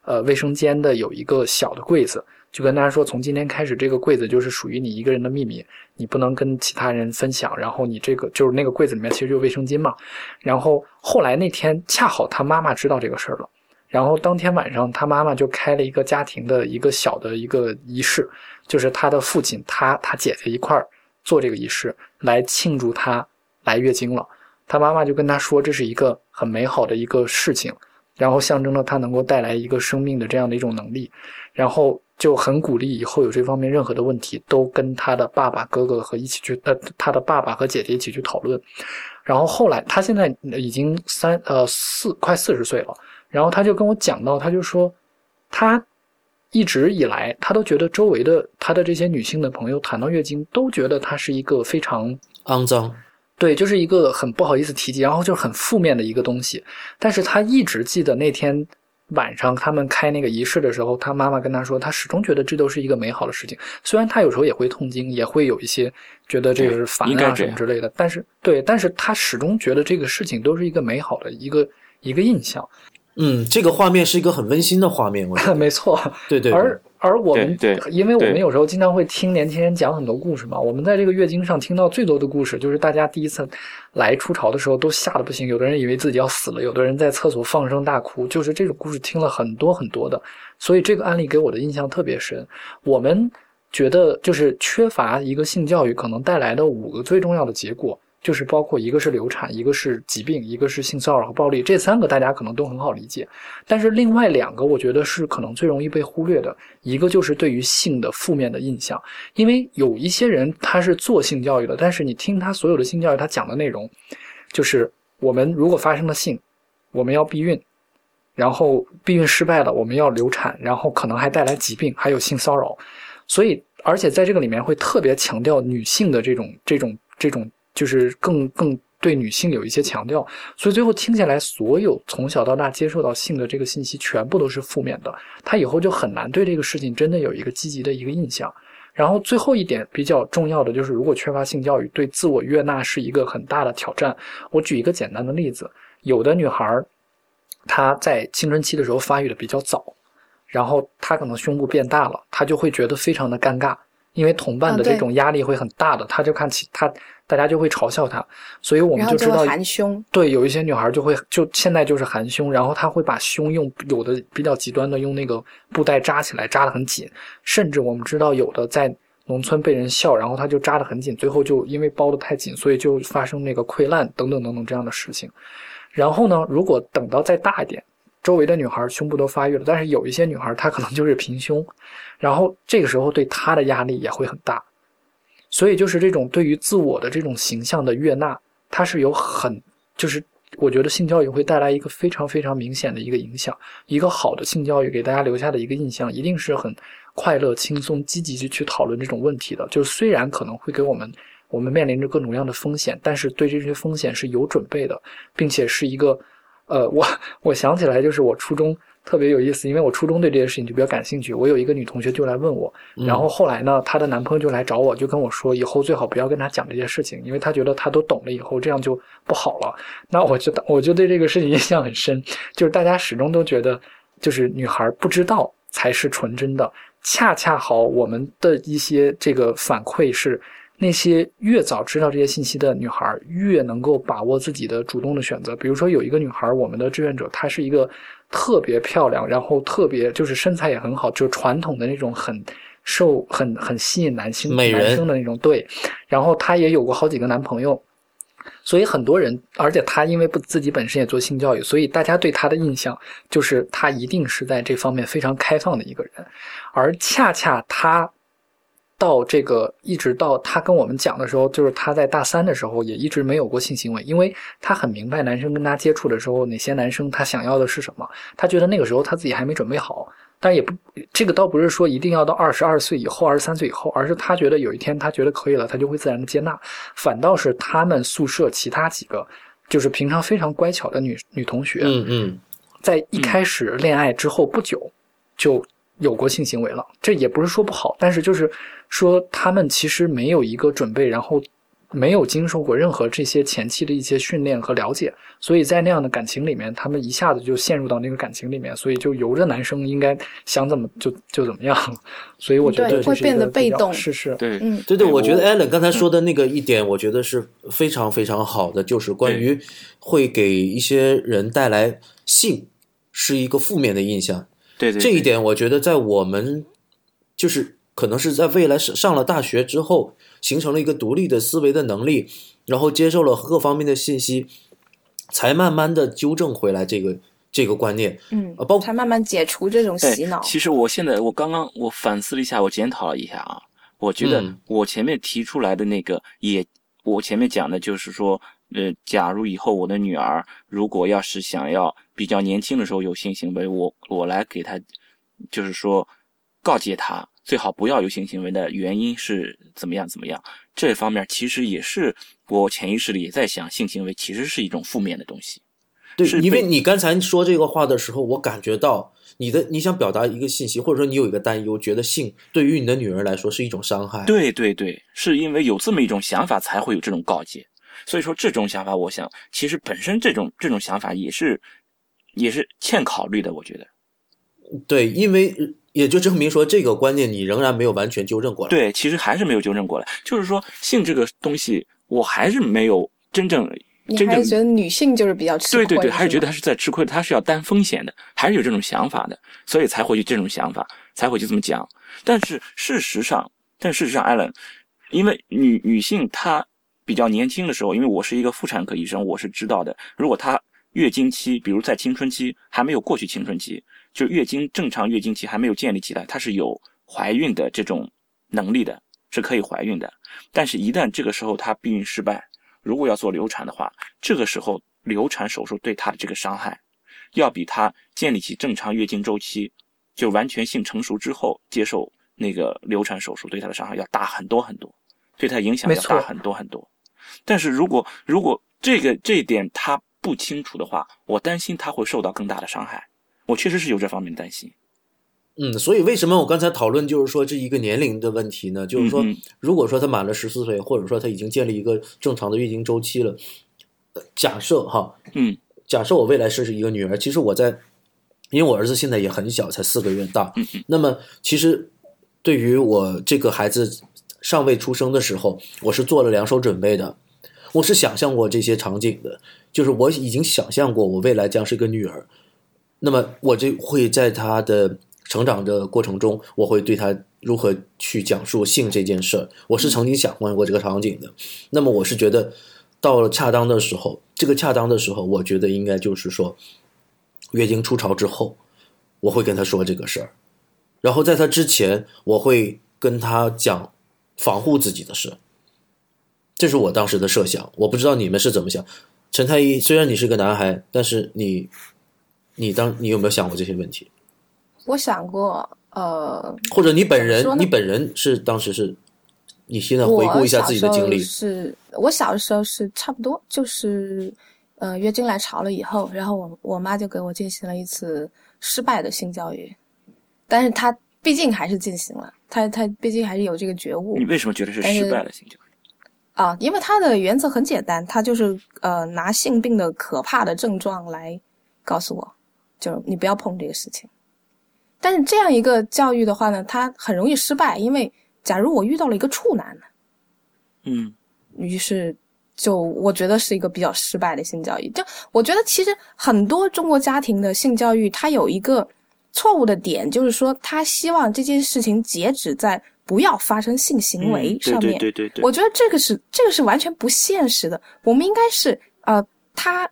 呃卫生间的有一个小的柜子，就跟大家说，从今天开始，这个柜子就是属于你一个人的秘密，你不能跟其他人分享。然后你这个就是那个柜子里面其实就是卫生巾嘛。然后后来那天恰好他妈妈知道这个事儿了，然后当天晚上他妈妈就开了一个家庭的一个小的一个仪式，就是他的父亲他他姐姐一块儿做这个仪式来庆祝他来月经了。他妈妈就跟他说这是一个很美好的一个事情，然后象征了他能够带来一个生命的这样的一种能力，然后就很鼓励以后有这方面任何的问题都跟他的爸爸、哥哥和一起去，呃，他的爸爸和姐姐一起去讨论。然后后来他现在已经三呃四快四十岁了，然后他就跟我讲到，他就说他一直以来他都觉得周围的他的这些女性的朋友谈到月经都觉得它是一个非常肮脏，对，就是一个很不好意思提及，然后就是很负面的一个东西。但是他一直记得那天晚上他们开那个仪式的时候，他妈妈跟他说，他始终觉得这都是一个美好的事情。虽然他有时候也会痛经，也会有一些觉得这个是烦啊什么之类的，但是对，但是他始终觉得这个事情都是一个美好的一个一个印象。嗯，这个画面是一个很温馨的画面，我觉得 没错。对对。而而我们，对，因为我们有时候经常会听年轻人讲很多故事嘛。我们在这个月经上听到最多的故事，就是大家第一次来初潮的时候都吓得不行，有的人以为自己要死了，有的人在厕所放声大哭，就是这种故事听了很多很多的。所以这个案例给我的印象特别深。我们觉得，就是缺乏一个性教育可能带来的五个最重要的结果。就是包括一个是流产，一个是疾病，一个是性骚扰和暴力，这三个大家可能都很好理解。但是另外两个，我觉得是可能最容易被忽略的。一个就是对于性的负面的印象，因为有一些人他是做性教育的，但是你听他所有的性教育，他讲的内容，就是我们如果发生了性，我们要避孕，然后避孕失败了，我们要流产，然后可能还带来疾病，还有性骚扰。所以，而且在这个里面会特别强调女性的这种这种这种。就是更更对女性有一些强调，所以最后听下来，所有从小到大接受到性的这个信息，全部都是负面的。他以后就很难对这个事情真的有一个积极的一个印象。然后最后一点比较重要的就是，如果缺乏性教育，对自我悦纳是一个很大的挑战。我举一个简单的例子，有的女孩她在青春期的时候发育的比较早，然后她可能胸部变大了，她就会觉得非常的尴尬。因为同伴的这种压力会很大的，他就看起他，大家就会嘲笑他，所以我们就知道含胸。对，有一些女孩就会就现在就是含胸，然后她会把胸用有的比较极端的用那个布袋扎起来，扎得很紧，甚至我们知道有的在农村被人笑，然后她就扎得很紧，最后就因为包得太紧，所以就发生那个溃烂等等等等这样的事情。然后呢，如果等到再大一点。周围的女孩胸部都发育了，但是有一些女孩她可能就是平胸，然后这个时候对他的压力也会很大，所以就是这种对于自我的这种形象的悦纳，它是有很就是我觉得性教育会带来一个非常非常明显的一个影响。一个好的性教育给大家留下的一个印象，一定是很快乐、轻松、积极去去讨论这种问题的。就是虽然可能会给我们我们面临着各种各样的风险，但是对这些风险是有准备的，并且是一个。呃，我我想起来，就是我初中特别有意思，因为我初中对这些事情就比较感兴趣。我有一个女同学就来问我，然后后来呢，她的男朋友就来找我，就跟我说，以后最好不要跟她讲这些事情，因为她觉得她都懂了以后，这样就不好了。那我觉得，我就对这个事情印象很深，就是大家始终都觉得，就是女孩不知道才是纯真的。恰恰好，我们的一些这个反馈是。那些越早知道这些信息的女孩，越能够把握自己的主动的选择。比如说，有一个女孩，我们的志愿者，她是一个特别漂亮，然后特别就是身材也很好，就传统的那种很受、很很吸引男性男生的那种。对，然后她也有过好几个男朋友，所以很多人，而且她因为不自己本身也做性教育，所以大家对她的印象就是她一定是在这方面非常开放的一个人，而恰恰她。到这个一直到他跟我们讲的时候，就是他在大三的时候也一直没有过性行为，因为他很明白男生跟他接触的时候，哪些男生他想要的是什么。他觉得那个时候他自己还没准备好，但也不这个倒不是说一定要到二十二岁以后、二十三岁以后，而是他觉得有一天他觉得可以了，他就会自然的接纳。反倒是他们宿舍其他几个，就是平常非常乖巧的女女同学，嗯嗯，在一开始恋爱之后不久就。有过性行为了，这也不是说不好，但是就是说他们其实没有一个准备，然后没有经受过任何这些前期的一些训练和了解，所以在那样的感情里面，他们一下子就陷入到那个感情里面，所以就由着男生应该想怎么就就怎么样，所以我觉得会变得被动，是是，对，嗯，对对，我觉得 Allen 刚才说的那个一点，我觉得是非常非常好的，就是关于会给一些人带来性是一个负面的印象。对对，这一点我觉得在我们就是可能是在未来上上了大学之后，形成了一个独立的思维的能力，然后接受了各方面的信息，才慢慢的纠正回来这个这个观念。嗯，包括才慢慢解除这种洗脑。其实我现在我刚刚我反思了一下，我检讨了一下啊，我觉得我前面提出来的那个也，我前面讲的就是说，呃，假如以后我的女儿如果要是想要。比较年轻的时候有性行为，我我来给她，就是说告诫她最好不要有性行为的原因是怎么样怎么样。这方面其实也是我潜意识里也在想，性行为其实是一种负面的东西。对，是因为你刚才说这个话的时候，我感觉到你的你想表达一个信息，或者说你有一个担忧，觉得性对于你的女儿来说是一种伤害。，对对对，是因为有这么一种想法，才会有这种告诫。所以说，这种想法，我想其实本身这种这种想法也是也是欠考虑的。我觉得，对，因为呃也就证明说这个观念你仍然没有完全纠正过来。，对，其实还是没有纠正过来。就是说，性这个东西，我还是没有真正真正你还是觉得女性就是比较吃亏，对对对，还是觉得她是在吃亏的，她是要担风险的，还是有这种想法的，所以才会去这种想法，才会去这么讲。但是事实上，但事实上，艾伦，因为女女性她比较年轻的时候，因为我是一个妇产科医生，我是知道的，如果她月经期，比如在青春期还没有过去青春期，就月经正常月经期还没有建立起来，她是有怀孕的这种能力的，是可以怀孕的。但是，一旦这个时候她避孕失败，如果要做流产的话，这个时候流产手术对她的这个伤害，要比她建立起正常月经周期，就完全性成熟之后接受那个流产手术对她的伤害要大很多很多，对她影响要大很多很多。但是如果如果这个这一点他不清楚的话，我担心他会受到更大的伤害。我确实是有这方面的担心。嗯，所以为什么我刚才讨论就是说这一个年龄的问题呢？就是说如果说他满了十四岁，或者说他已经建立一个正常的月经周期了，呃假设哈，嗯假设我未来是一个女儿，其实我在，因为我儿子现在也很小，才四个月大，那么其实对于我这个孩子尚未出生的时候，我是做了两手准备的，我是想象过这些场景的，就是我已经想象过我未来将是个女儿，那么我就会在她的成长的过程中，我会对她如何去讲述性这件事儿，我是曾经想象过这个场景的。那么我是觉得到了恰当的时候，这个恰当的时候，我觉得应该就是说，月经初潮之后，我会跟她说这个事儿，然后在她之前，我会跟她讲防护自己的事。这是我当时的设想，我不知道你们是怎么想。陈太医，虽然你是个男孩，但是你，你当你有没有想过这些问题？我想过，呃，或者你本人你本人是当时是，你现在回顾一下自己的经历。是我小的时候是差不多，就是呃月经来潮了以后，然后我我妈就给我进行了一次失败的性教育，但是她毕竟还是进行了，她她毕竟还是有这个觉悟你为什么觉得是失败的性教育？啊，因为他的原则很简单，他就是呃拿性病的可怕的症状来告诉我，就是你不要碰这个事情。但是这样一个教育的话呢，它很容易失败，因为假如我遇到了一个处男呢，嗯于是就我觉得是一个比较失败的性教育。就我觉得其实很多中国家庭的性教育，它有一个错误的点，就是说他希望这件事情截止在不要发生性行为嗯上面。对对对对对，我觉得这个是这个是完全不现实的。我们应该是呃，他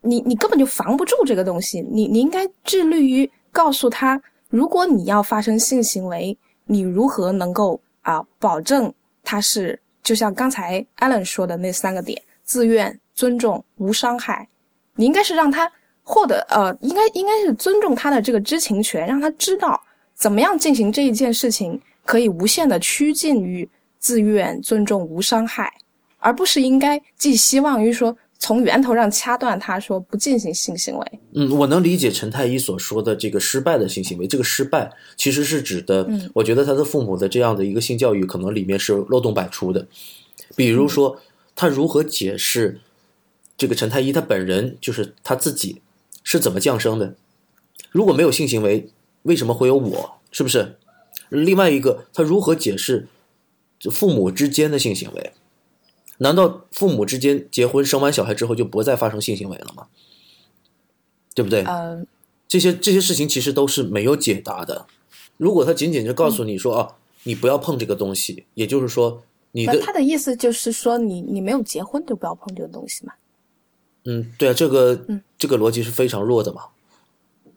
你你根本就防不住这个东西，你你应该致力于告诉他，如果你要发生性行为，你如何能够啊、保证他是就像刚才 Alan 说的那三个点：自愿、尊重、无伤害。你应该是让他获得呃，应该应该是尊重他的这个知情权，让他知道怎么样进行这一件事情，可以无限的趋近于自愿、尊重、无伤害，而不是应该寄希望于说从源头上掐断他说不进行性行为。嗯，我能理解陈太医所说的这个失败的性行为。这个失败其实是指的，嗯我觉得他的父母的这样的一个性教育，可能里面是漏洞百出的。比如说，他如何解释这个陈太医他本人，就是他自己是怎么降生的？如果没有性行为，为什么会有我？是不是？另外一个，他如何解释父母之间的性行为？难道父母之间结婚生完小孩之后就不再发生性行为了吗？对不对？嗯，这些这些事情其实都是没有解答的。如果他仅仅就告诉你说、啊，你不要碰这个东西，也就是说你的他的意思就是说你你没有结婚就不要碰这个东西嘛。嗯，对啊，这个、嗯这个逻辑是非常弱的嘛。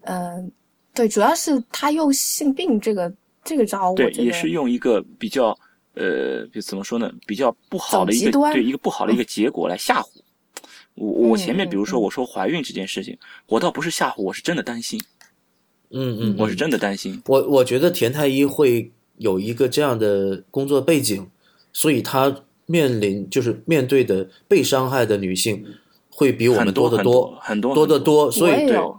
嗯、对，主要是他用性病这个这个招，我对，也是用一个比较呃，就怎么说呢，比较不好的一个对一个不好的一个结果来吓唬。我我前面嗯比如说嗯我说怀孕这件事情，我倒不是吓唬，我是真的担心，嗯嗯，我是真的担心。我我觉得田太医会有一个这样的工作背景，所以他面临就是面对的被伤害的女性，会比我们很多得多很多很多得多，所以我也有，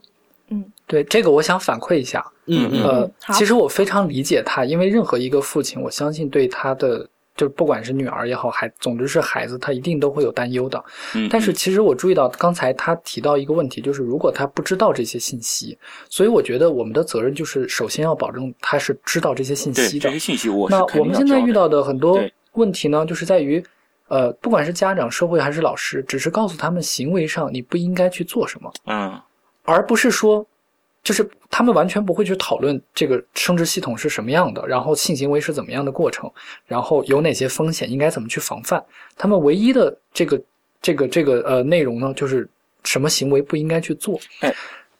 对这个，我想反馈一下。嗯嗯呃，其实我非常理解他，因为任何一个父亲，我相信对他的，就不管是女儿也好，孩，总之是孩子，他一定都会有担忧的。嗯，但是其实我注意到刚才他提到一个问题，就是如果他不知道这些信息，所以我觉得我们的责任就是首先要保证他是知道这些信息的对这些。信息我是那我们现在遇到的很多问题呢，就是在于，呃，不管是家长、社会还是老师，只是告诉他们行为上你不应该去做什么，嗯而不是说，就是他们完全不会去讨论这个生殖系统是什么样的，然后性行为是怎么样的过程，然后有哪些风险，应该怎么去防范。他们唯一的这个这个这个呃内容呢，就是什么行为不应该去做。哎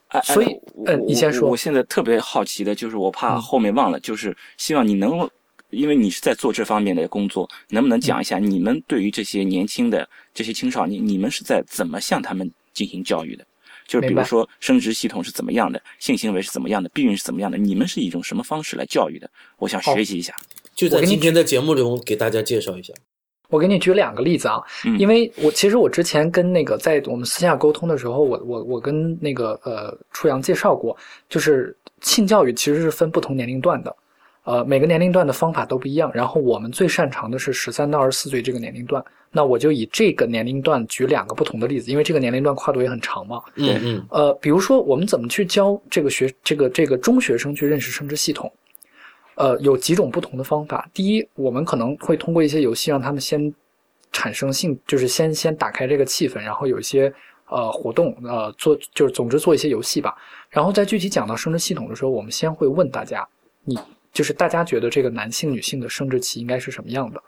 哎所以呃我我你先说我现在特别好奇的就是，我怕嗯后面忘了，就是希望你能，因为你是在做这方面的工作，能不能讲一下你们对于这些年轻的这些青少年，你们是在怎么向他们进行教育的？就是比如说生殖系统是怎么样的，性行为是怎么样的，避孕是怎么样的，你们是以一种什么方式来教育的？我想学习一下。就在今天的节目中给大家介绍一下。我给你举两个例子啊，嗯因为我其实我之前跟那个在我们私下沟通的时候，我我我跟那个呃初阳介绍过，就是性教育其实是分不同年龄段的，呃每个年龄段的方法都不一样。然后我们最擅长的是十三到二十四岁这个年龄段，那我就以这个年龄段举两个不同的例子，因为这个年龄段跨度也很长嘛。嗯嗯呃，比如说我们怎么去教这个学这个这个中学生去认识生殖系统？呃，有几种不同的方法。第一，我们可能会通过一些游戏让他们先产生性，就是先先打开这个气氛，然后有一些呃活动，呃做就是总之做一些游戏吧。然后在具体讲到生殖系统的时候，我们先会问大家，你就是大家觉得这个男性女性的生殖器应该是什么样的？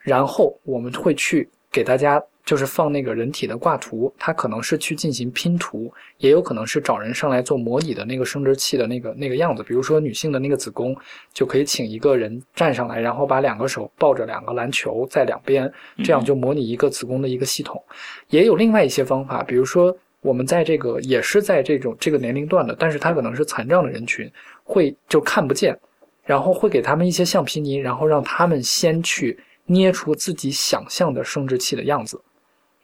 然后我们会去给大家就是放那个人体的挂图，它可能是去进行拼图，也有可能是找人上来做模拟的那个生殖器的那个那个样子。比如说女性的那个子宫，就可以请一个人站上来，然后把两个手抱着两个篮球在两边，这样就模拟一个子宫的一个系统。也有另外一些方法，比如说我们在这个也是在这种这个年龄段的，但是他可能是残障的人群，会就看不见，然后会给他们一些橡皮泥，然后让他们先去捏出自己想象的生殖器的样子，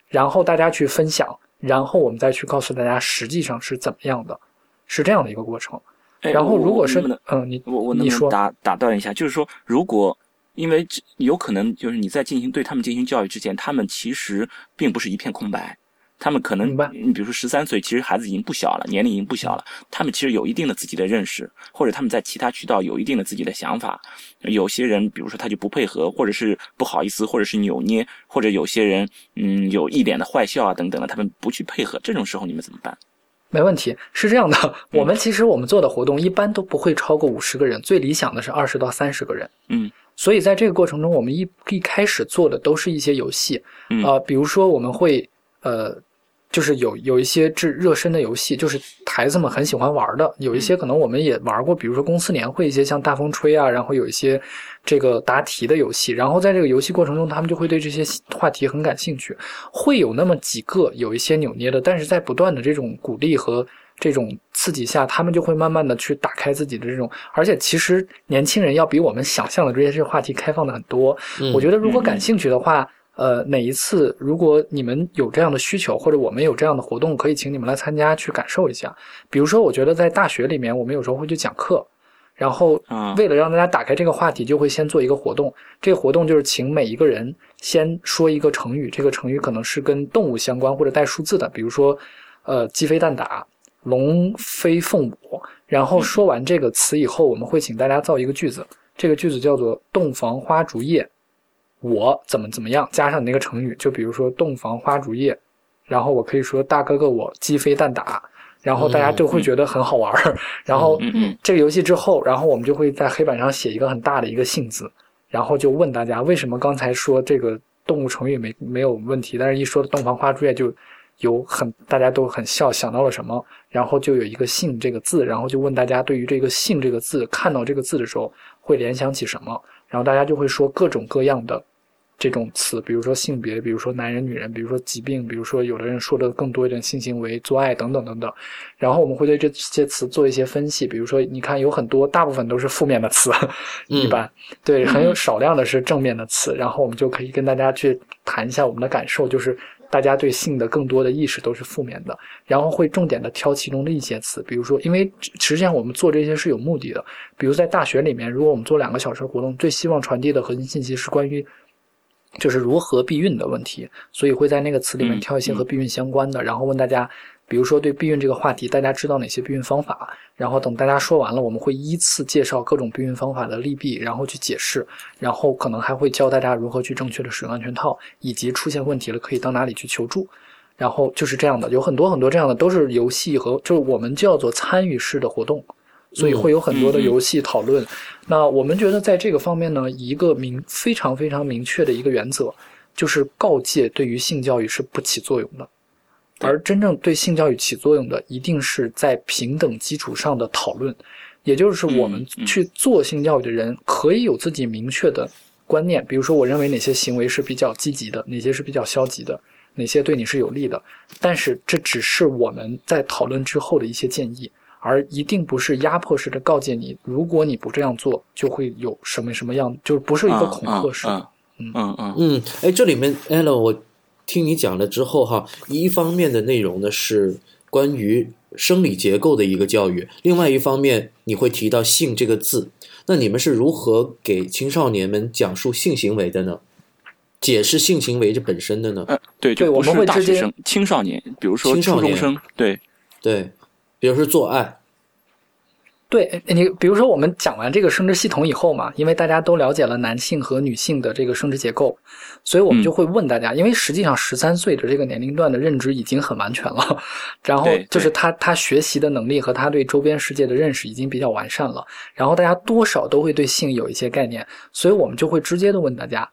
然后大家去分享，然后我们再去告诉大家实际上是怎么样的，是这样的一个过程。哎然后如果是嗯，你我我能你说不能打打断一下？就是说，如果因为有可能就是你在进行对他们进行教育之前，他们其实并不是一片空白，他们可能你比如说十三岁，其实孩子已经不小了，年龄已经不小了，他们其实有一定的自己的认识，或者他们在其他渠道有一定的自己的想法。有些人比如说他就不配合，或者是不好意思，或者是扭捏，或者有些人嗯有一脸的坏笑啊等等的，他们不去配合，这种时候你们怎么办？没问题，是这样的，我们其实我们做的活动一般都不会超过五十个人，最理想的是二十到三十个人。嗯所以在这个过程中，我们一一开始做的都是一些游戏，嗯呃，比如说我们会呃，就是有有一些制热身的游戏，就是孩子们很喜欢玩的，有一些可能我们也玩过，比如说公司年会一些像大风吹啊，然后有一些这个答题的游戏，然后在这个游戏过程中，他们就会对这些话题很感兴趣，会有那么几个有一些扭捏的，但是在不断的这种鼓励和这种刺激下，他们就会慢慢的去打开自己的这种，而且其实年轻人要比我们想象的这些这些话题开放的很多。嗯。我觉得如果感兴趣的话，呃，哪一次如果你们有这样的需求，或者我们有这样的活动，可以请你们来参加去感受一下。比如说，我觉得在大学里面，我们有时候会去讲课。然后啊，为了让大家打开这个话题，就会先做一个活动。这个活动就是请每一个人先说一个成语，这个成语可能是跟动物相关或者带数字的，比如说，呃，鸡飞蛋打、龙飞凤舞。然后说完这个词以后，我们会请大家造一个句子，这个句子叫做“洞房花烛夜”，我怎么怎么样，加上你那个成语，就比如说“洞房花烛夜”，然后我可以说“大哥哥我鸡飞蛋打”，然后大家就会觉得很好玩儿。然后嗯嗯这个游戏之后，然后我们就会在黑板上写一个很大的一个“性”字，然后就问大家为什么刚才说这个动物成语没没有问题，但是一说洞房花烛夜就有很大家都很笑，想到了什么，然后就有一个“性”这个字，然后就问大家对于这个“性”这个字看到这个字的时候会联想起什么，然后大家就会说各种各样的。这种词，比如说性别，比如说男人、女人，比如说疾病，比如说有的人说的更多一点性行为、做爱等等等等。然后我们会对这些词做一些分析，比如说你看有很多，大部分都是负面的词，一般对，很有少量的是正面的词。然后我们就可以跟大家去谈一下我们的感受，就是大家对性的更多的意识都是负面的，然后会重点的挑其中的一些词，比如说，因为实际上我们做这些是有目的的，比如在大学里面，如果我们做两个小时活动，最希望传递的核心信息是关于。就是如何避孕的问题，所以会在那个词里面嗯挑一些和避孕相关的，然后问大家，比如说对避孕这个话题，大家知道哪些避孕方法？然后等大家说完了，我们会依次介绍各种避孕方法的利弊，然后去解释，然后可能还会教大家如何去正确的使用安全套，以及出现问题了可以到哪里去求助。然后就是这样的，有很多很多这样的都是游戏和就是我们叫做参与式的活动，所以会有很多的游戏讨论。那我们觉得在这个方面呢，一个明非常非常明确的一个原则，就是告诫对于性教育是不起作用的，而真正对性教育起作用的，一定是在平等基础上的讨论，也就是我们去做性教育的人可以有自己明确的观念，比如说我认为哪些行为是比较积极的，哪些是比较消极的。哪些对你是有利的，但是这只是我们在讨论之后的一些建议，而一定不是压迫式的告诫你，如果你不这样做，就会有什么什么样，就是不是一个恐吓式的。嗯嗯嗯嗯，哎，这里面 Alan，我听你讲了之后哈，一方面的内容呢是关于生理结构的一个教育，另外一方面你会提到性这个字，那你们是如何给青少年们讲述性行为的呢？解释性行为这本身的呢？呃，对，对我就不是们会直接大学生、青少年，比如说青少年初中生，对，对，比如说做爱，对你，比如说我们讲完这个生殖系统以后嘛，因为大家都了解了男性和女性的这个生殖结构，所以我们嗯就会问大家，因为实际上十三岁的这个年龄段的认知已经很完全了，然后就是他他学习的能力和他对周边世界的认识已经比较完善了，然后大家多少都会对性有一些概念，所以我们就会直接的问大家。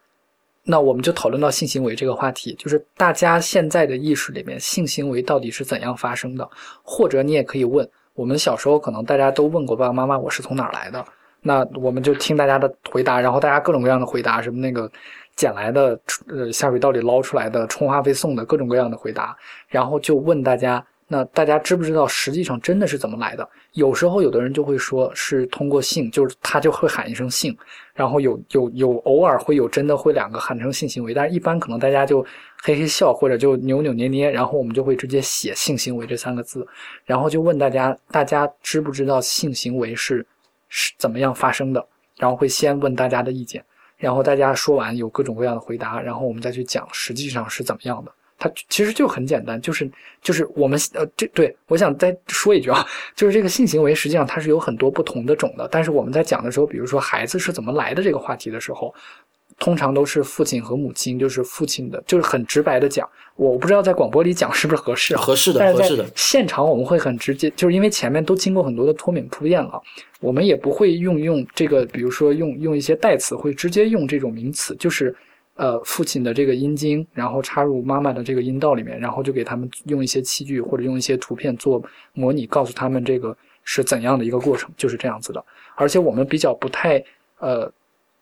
那我们就讨论到性行为这个话题，就是大家现在的意识里面，性行为到底是怎样发生的？或者你也可以问，我们小时候可能大家都问过爸爸妈妈，我是从哪儿来的？那我们就听大家的回答，然后大家各种各样的回答，什么那个捡来的，呃，下水道里捞出来的，充话费送的，各种各样的回答，然后就问大家，那大家知不知道实际上真的是怎么来的？有时候有的人就会说是通过性，就是他就会喊一声性，然后有有有偶尔会有真的会两个喊成性行为，但是一般可能大家就嘿嘿笑或者就扭扭捏捏，然后我们就会直接写性行为这三个字，然后就问大家，大家知不知道性行为是是怎么样发生的？然后会先问大家的意见，然后大家说完有各种各样的回答，然后我们再去讲实际上是怎么样的。它其实就很简单，就是就是我们呃这对我想再说一句啊，就是这个性行为实际上它是有很多不同的种的，但是我们在讲的时候，比如说孩子是怎么来的这个话题的时候，通常都是父亲和母亲，就是父亲的，就是很直白的讲。我不知道在广播里讲是不是合适啊？合适的，但是在合适的，现场我们会很直接，就是因为前面都经过很多的脱敏铺垫了，我们也不会用用这个，比如说用用一些代词，会直接用这种名词，就是呃父亲的这个阴茎，然后插入妈妈的这个阴道里面，然后就给他们用一些器具或者用一些图片做模拟，告诉他们这个是怎样的一个过程，就是这样子的。而且我们比较不太呃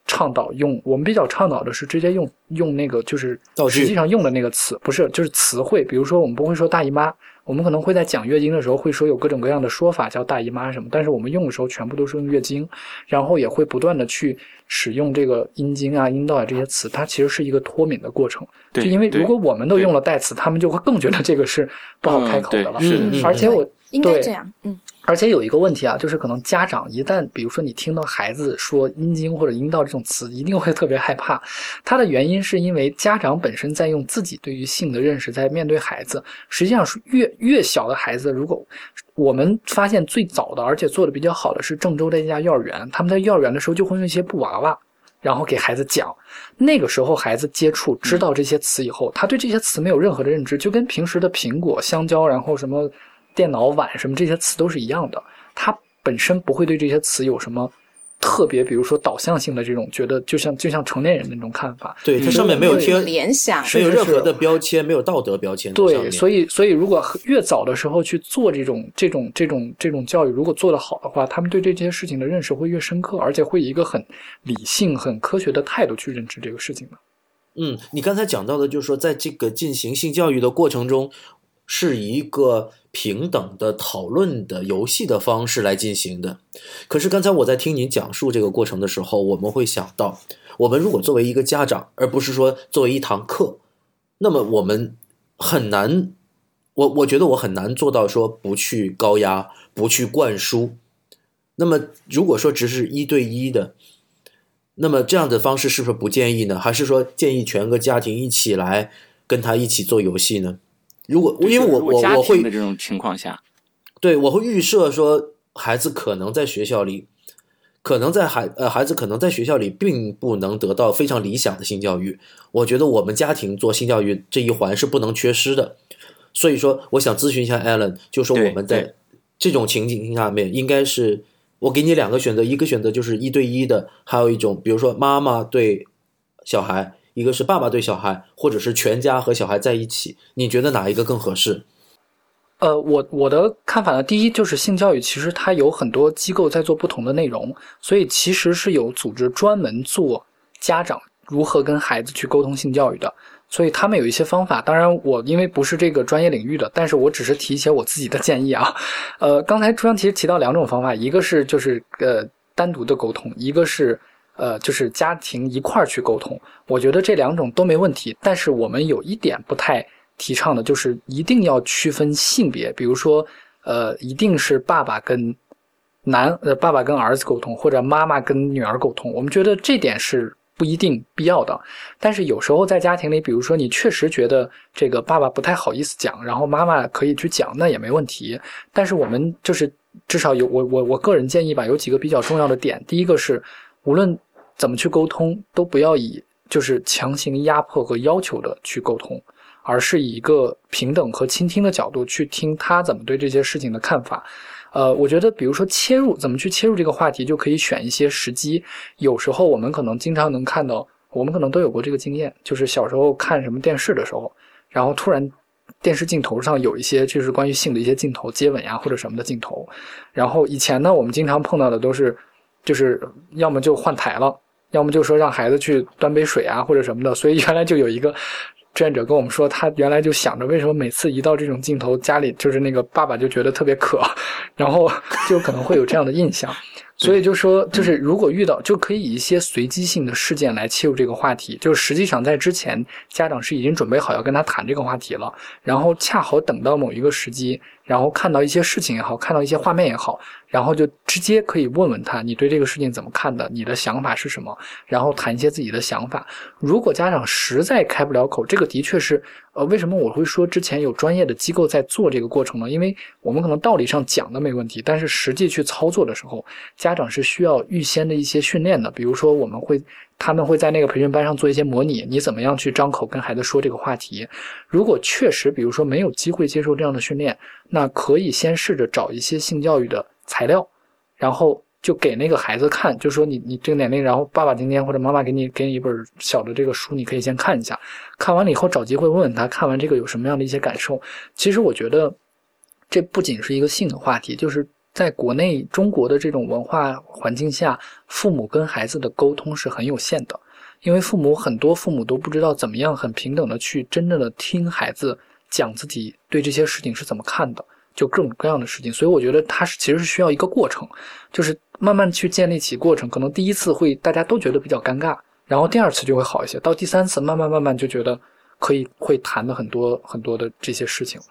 倡导用，我们比较倡导的是直接用用那个就是实际上用的那个词，不是就是词汇，比如说我们不会说大姨妈，我们可能会在讲月经的时候会说有各种各样的说法叫大姨妈什么，但是我们用的时候全部都是用月经，然后也会不断的去使用这个阴茎啊、阴道啊这些词，它其实是一个脱敏的过程。就对，对因为如果我们都用了代词，他们就会更觉得这个是不好开口的了。嗯而且我对应该这样，嗯，而且有一个问题啊，就是可能家长一旦比如说你听到孩子说阴茎或者阴道这种词，一定会特别害怕。它的原因是因为家长本身在用自己对于性的认识在面对孩子，实际上是越越小的孩子，如果我们发现最早的而且做的比较好的是郑州的一家幼儿园，他们在幼儿园的时候就会用一些布娃娃。然后给孩子讲，那个时候孩子接触知道这些词以后，他对这些词没有任何的认知，就跟平时的苹果、香蕉，然后什么电脑碗什么这些词都是一样的。它本身不会对这些词有什么特别，比如说导向性的这种觉得，就像就像成年人的那种看法。对，它嗯上面没有贴，联想，没有任何的标签，没有道德标签对，所以所以如果越早的时候去做这种这种这种这种教育，如果做得好的话，他们对这些事情的认识会越深刻，而且会以一个很理性、很科学的态度去认知这个事情的。嗯，你刚才讲到的，就是说，在这个进行性教育的过程中，是一个平等的讨论的游戏的方式来进行的。可是刚才我在听您讲述这个过程的时候，我们会想到，我们如果作为一个家长，而不是说作为一堂课，那么我们很难，我我觉得我很难做到说不去高压，不去灌输。那么如果说只是一对一的，那么这样的方式是不是不建议呢？还是说建议全个家庭一起来跟他一起做游戏呢？如果因为我我我会的这种情况下，对我会预设说孩子可能在学校里。可能在孩呃孩子可能在学校里并不能得到非常理想的性教育，我觉得我们家庭做性教育这一环是不能缺失的。所以说，我想咨询一下 Allen，就说我们在这种情景下面，应该是我给你两个选择，一个选择就是一对一的，还有一种比如说妈妈对小孩，一个是爸爸对小孩，或者是全家和小孩在一起，你觉得哪一个更合适？呃，我我的看法呢，第一就是性教育，其实它有很多机构在做不同的内容，所以其实是有组织专门做家长如何跟孩子去沟通性教育的，所以他们有一些方法。当然，我因为不是这个专业领域的，但是我只是提一些我自己的建议啊。呃，刚才朱央其实提到两种方法，一个是就是呃单独的沟通，一个是呃就是家庭一块儿去沟通。我觉得这两种都没问题，但是我们有一点不太。提倡的就是一定要区分性别，比如说，呃，一定是爸爸跟男呃爸爸跟儿子沟通，或者妈妈跟女儿沟通。我们觉得这点是不一定必要的。但是有时候在家庭里，比如说你确实觉得这个爸爸不太好意思讲，然后妈妈可以去讲，那也没问题。但是我们就是至少有我我我个人建议吧，有几个比较重要的点。第一个是，无论怎么去沟通，都不要以就是强行压迫和要求的去沟通。而是以一个平等和倾听的角度去听他怎么对这些事情的看法。呃，我觉得，比如说切入怎么去切入这个话题，就可以选一些时机。有时候我们可能经常能看到，我们可能都有过这个经验，就是小时候看什么电视的时候，然后突然电视镜头上有一些就是关于性的一些镜头，接吻呀或者什么的镜头。然后以前呢，我们经常碰到的都是，就是要么就换台了，要么就说让孩子去端杯水啊或者什么的。所以原来就有一个。志愿者跟我们说，他原来就想着为什么每次一到这种镜头，家里就是那个爸爸就觉得特别渴，然后就可能会有这样的印象。所以就说，就是如果遇到，就可以以一些随机性的事件来切入这个话题。就是实际上在之前，家长是已经准备好要跟他谈这个话题了，然后恰好等到某一个时机，然后看到一些事情也好，看到一些画面也好。然后就直接可以问问他，你对这个事情怎么看的？你的想法是什么？然后谈一些自己的想法。如果家长实在开不了口，这个的确是，呃，为什么我会说之前有专业的机构在做这个过程呢？因为我们可能道理上讲的没问题，但是实际去操作的时候，家长是需要预先的一些训练的。比如说，我们会他们会在那个培训班上做一些模拟，你怎么样去张口跟孩子说这个话题？如果确实，比如说没有机会接受这样的训练，那可以先试着找一些性教育的。材料，然后就给那个孩子看，就说你你这个年龄，然后爸爸今天或者妈妈给你给你一本小的这个书，你可以先看一下，看完了以后找机会问问他，看完这个有什么样的一些感受。其实我觉得，这不仅是一个性的话题，就是在国内中国的这种文化环境下，父母跟孩子的沟通是很有限的，因为父母很多父母都不知道怎么样很平等的去真正的听孩子讲自己对这些事情是怎么看的。就各种各样的事情，所以我觉得他是其实是需要一个过程，就是慢慢去建立起过程。可能第一次会大家都觉得比较尴尬，然后第二次就会好一些，到第三次慢慢慢慢就觉得可以会谈的很多很多的这些事情了。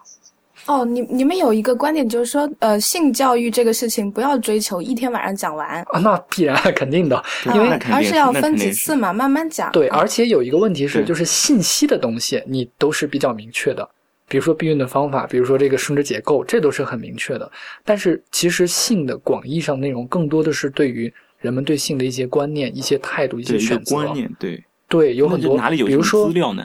哦，你你们有一个观点就是说，呃，性教育这个事情不要追求一天晚上讲完啊，那必然 肯定的，因为而是要分几次嘛，慢慢讲。对，而且有一个问题是，就是信息的东西你都是比较明确的。比如说避孕的方法，比如说这个生殖结构，这都是很明确的。但是其实性的广义上内容，更多的是对于人们对性的一些观念、一些态度、一些选择。观念对对，有很多。哪里有比如说资料呢？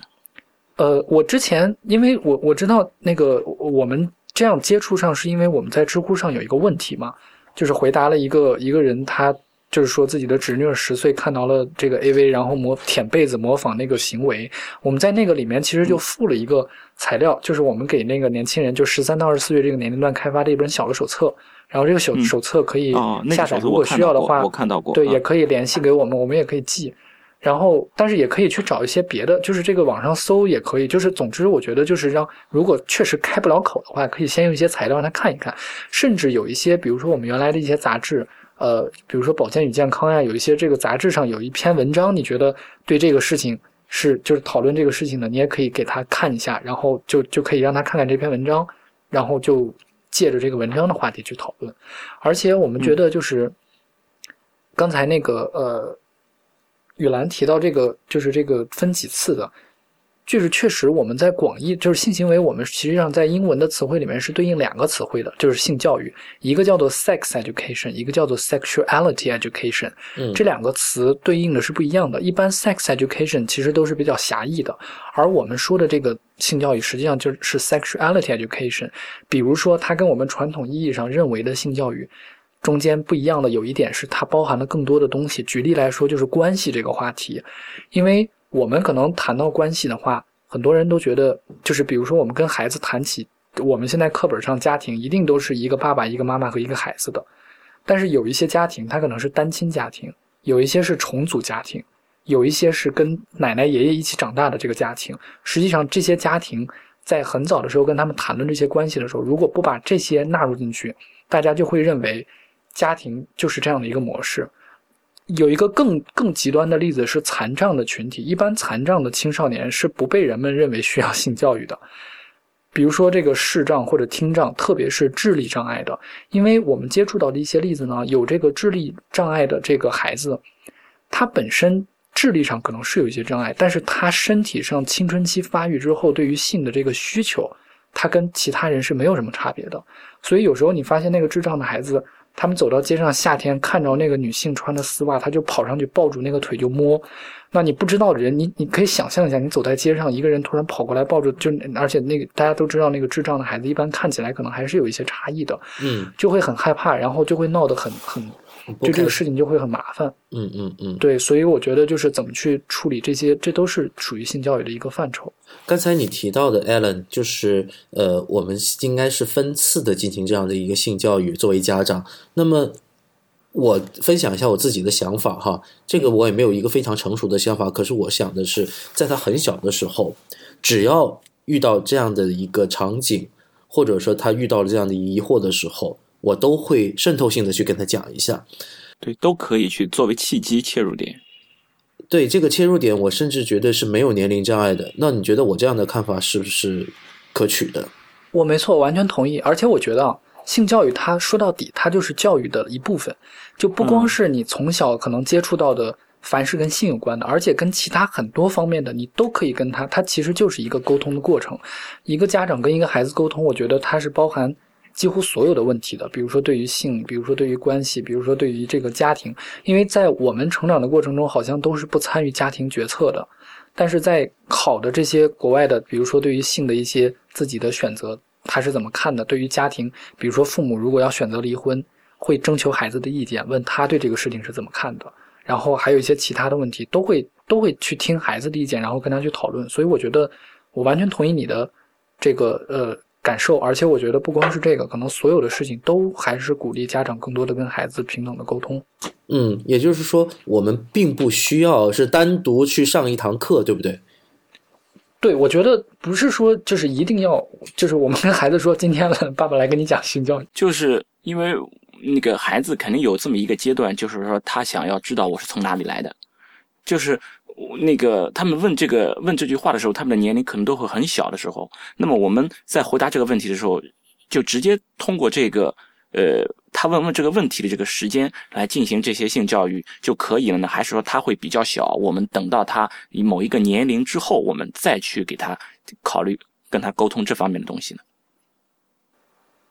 呃，我之前因为我我知道那个我们这样接触上，是因为我们在知乎上有一个问题嘛，就是回答了一个一个人他。就是说自己的侄女十岁看到了这个 A V，然后模舔被子模仿那个行为。我们在那个里面其实就附了一个材料，就是我们给那个年轻人，就十三到二十四岁这个年龄段开发的一本小的手册。然后这个手手册可以下载，如果需要的话，我看到过。对，也可以联系给我们，我们也可以寄。然后，但是也可以去找一些别的，就是这个网上搜也可以。就是总之，我觉得就是让如果确实开不了口的话，可以先用一些材料让他看一看。甚至有一些，比如说我们原来的一些杂志。呃，比如说《保健与健康》呀，有一些这个杂志上有一篇文章，你觉得对这个事情是就是讨论这个事情的，你也可以给他看一下，然后就就可以让他看看这篇文章，然后就借着这个文章的话题去讨论。而且我们觉得就是、刚才那个呃，雨兰提到这个就是这个分几次的，就是确实我们在广义就是性行为，我们实际上在英文的词汇里面是对应两个词汇的，就是性教育，一个叫做 sex education，一个叫做 sexuality education。嗯这两个词对应的是不一样的。一般 sex education 其实都是比较狭义的，而我们说的这个性教育实际上就是 sexuality education。比如说，它跟我们传统意义上认为的性教育中间不一样的有一点是，它包含了更多的东西。举例来说，就是关系这个话题，因为我们可能谈到关系的话，很多人都觉得，就是比如说我们跟孩子谈起，我们现在课本上家庭一定都是一个爸爸、一个妈妈和一个孩子的。但是有一些家庭，它可能是单亲家庭，有一些是重组家庭，有一些是跟奶奶爷爷一起长大的这个家庭。实际上，这些家庭在很早的时候跟他们谈论这些关系的时候，如果不把这些纳入进去，大家就会认为家庭就是这样的一个模式。有一个更更极端的例子是残障的群体，一般残障的青少年是不被人们认为需要性教育的。比如说这个视障或者听障，特别是智力障碍的，因为我们接触到的一些例子呢，有这个智力障碍的这个孩子，他本身智力上可能是有一些障碍，但是他身体上青春期发育之后对于性的这个需求，他跟其他人是没有什么差别的。所以有时候你发现那个智障的孩子，他们走到街上，夏天看着那个女性穿的丝袜，他就跑上去抱住那个腿就摸。那你不知道的人，你你可以想象一下，你走在街上，一个人突然跑过来抱住，就而且那个大家都知道，那个智障的孩子一般看起来可能还是有一些差异的，嗯，就会很害怕，然后就会闹得很很，就这个事情就会很麻烦。嗯嗯嗯。对，所以我觉得就是怎么去处理这些，这都是属于性教育的一个范畴。刚才你提到的 Alan，就是呃，我们应该是分次的进行这样的一个性教育，作为家长。那么我分享一下我自己的想法哈，这个我也没有一个非常成熟的想法，可是我想的是，在他很小的时候，只要遇到这样的一个场景，或者说他遇到了这样的疑惑的时候，我都会渗透性的去跟他讲一下。对，都可以去作为契机切入点。对这个切入点，我甚至觉得是没有年龄障碍的。那你觉得我这样的看法是不是可取的？我没错，完全同意。而且我觉得啊，性教育它说到底，它就是教育的一部分，就不光是你从小可能接触到的凡是跟性有关的，而且跟其他很多方面的，你都可以跟他，它其实就是一个沟通的过程。一个家长跟一个孩子沟通，我觉得它是包含几乎所有的问题的，比如说对于性，比如说对于关系，比如说对于这个家庭，因为在我们成长的过程中，好像都是不参与家庭决策的。但是在好的这些国外的，比如说对于性的一些自己的选择，他是怎么看的？对于家庭，比如说父母如果要选择离婚，会征求孩子的意见，问他对这个事情是怎么看的。然后还有一些其他的问题，都会都会去听孩子的意见，然后跟他去讨论。所以我觉得我完全同意你的这个呃感受，而且我觉得不光是这个，可能所有的事情都还是鼓励家长更多的跟孩子平等的沟通。嗯，也就是说，我们并不需要是单独去上一堂课，对不对？对，我觉得不是说就是一定要，就是我们跟孩子说，今天，爸爸来跟你讲性教育。就是因为那个孩子肯定有这么一个阶段，就是说他想要知道我是从哪里来的，就是那个他们问这个问这句话的时候，他们的年龄可能都会很小的时候。那么我们在回答这个问题的时候，就直接通过这个呃他问问这个问题的这个时间来进行这些性教育就可以了呢？还是说他会比较小？我们等到他某一个年龄之后，我们再去给他考虑跟他沟通这方面的东西呢？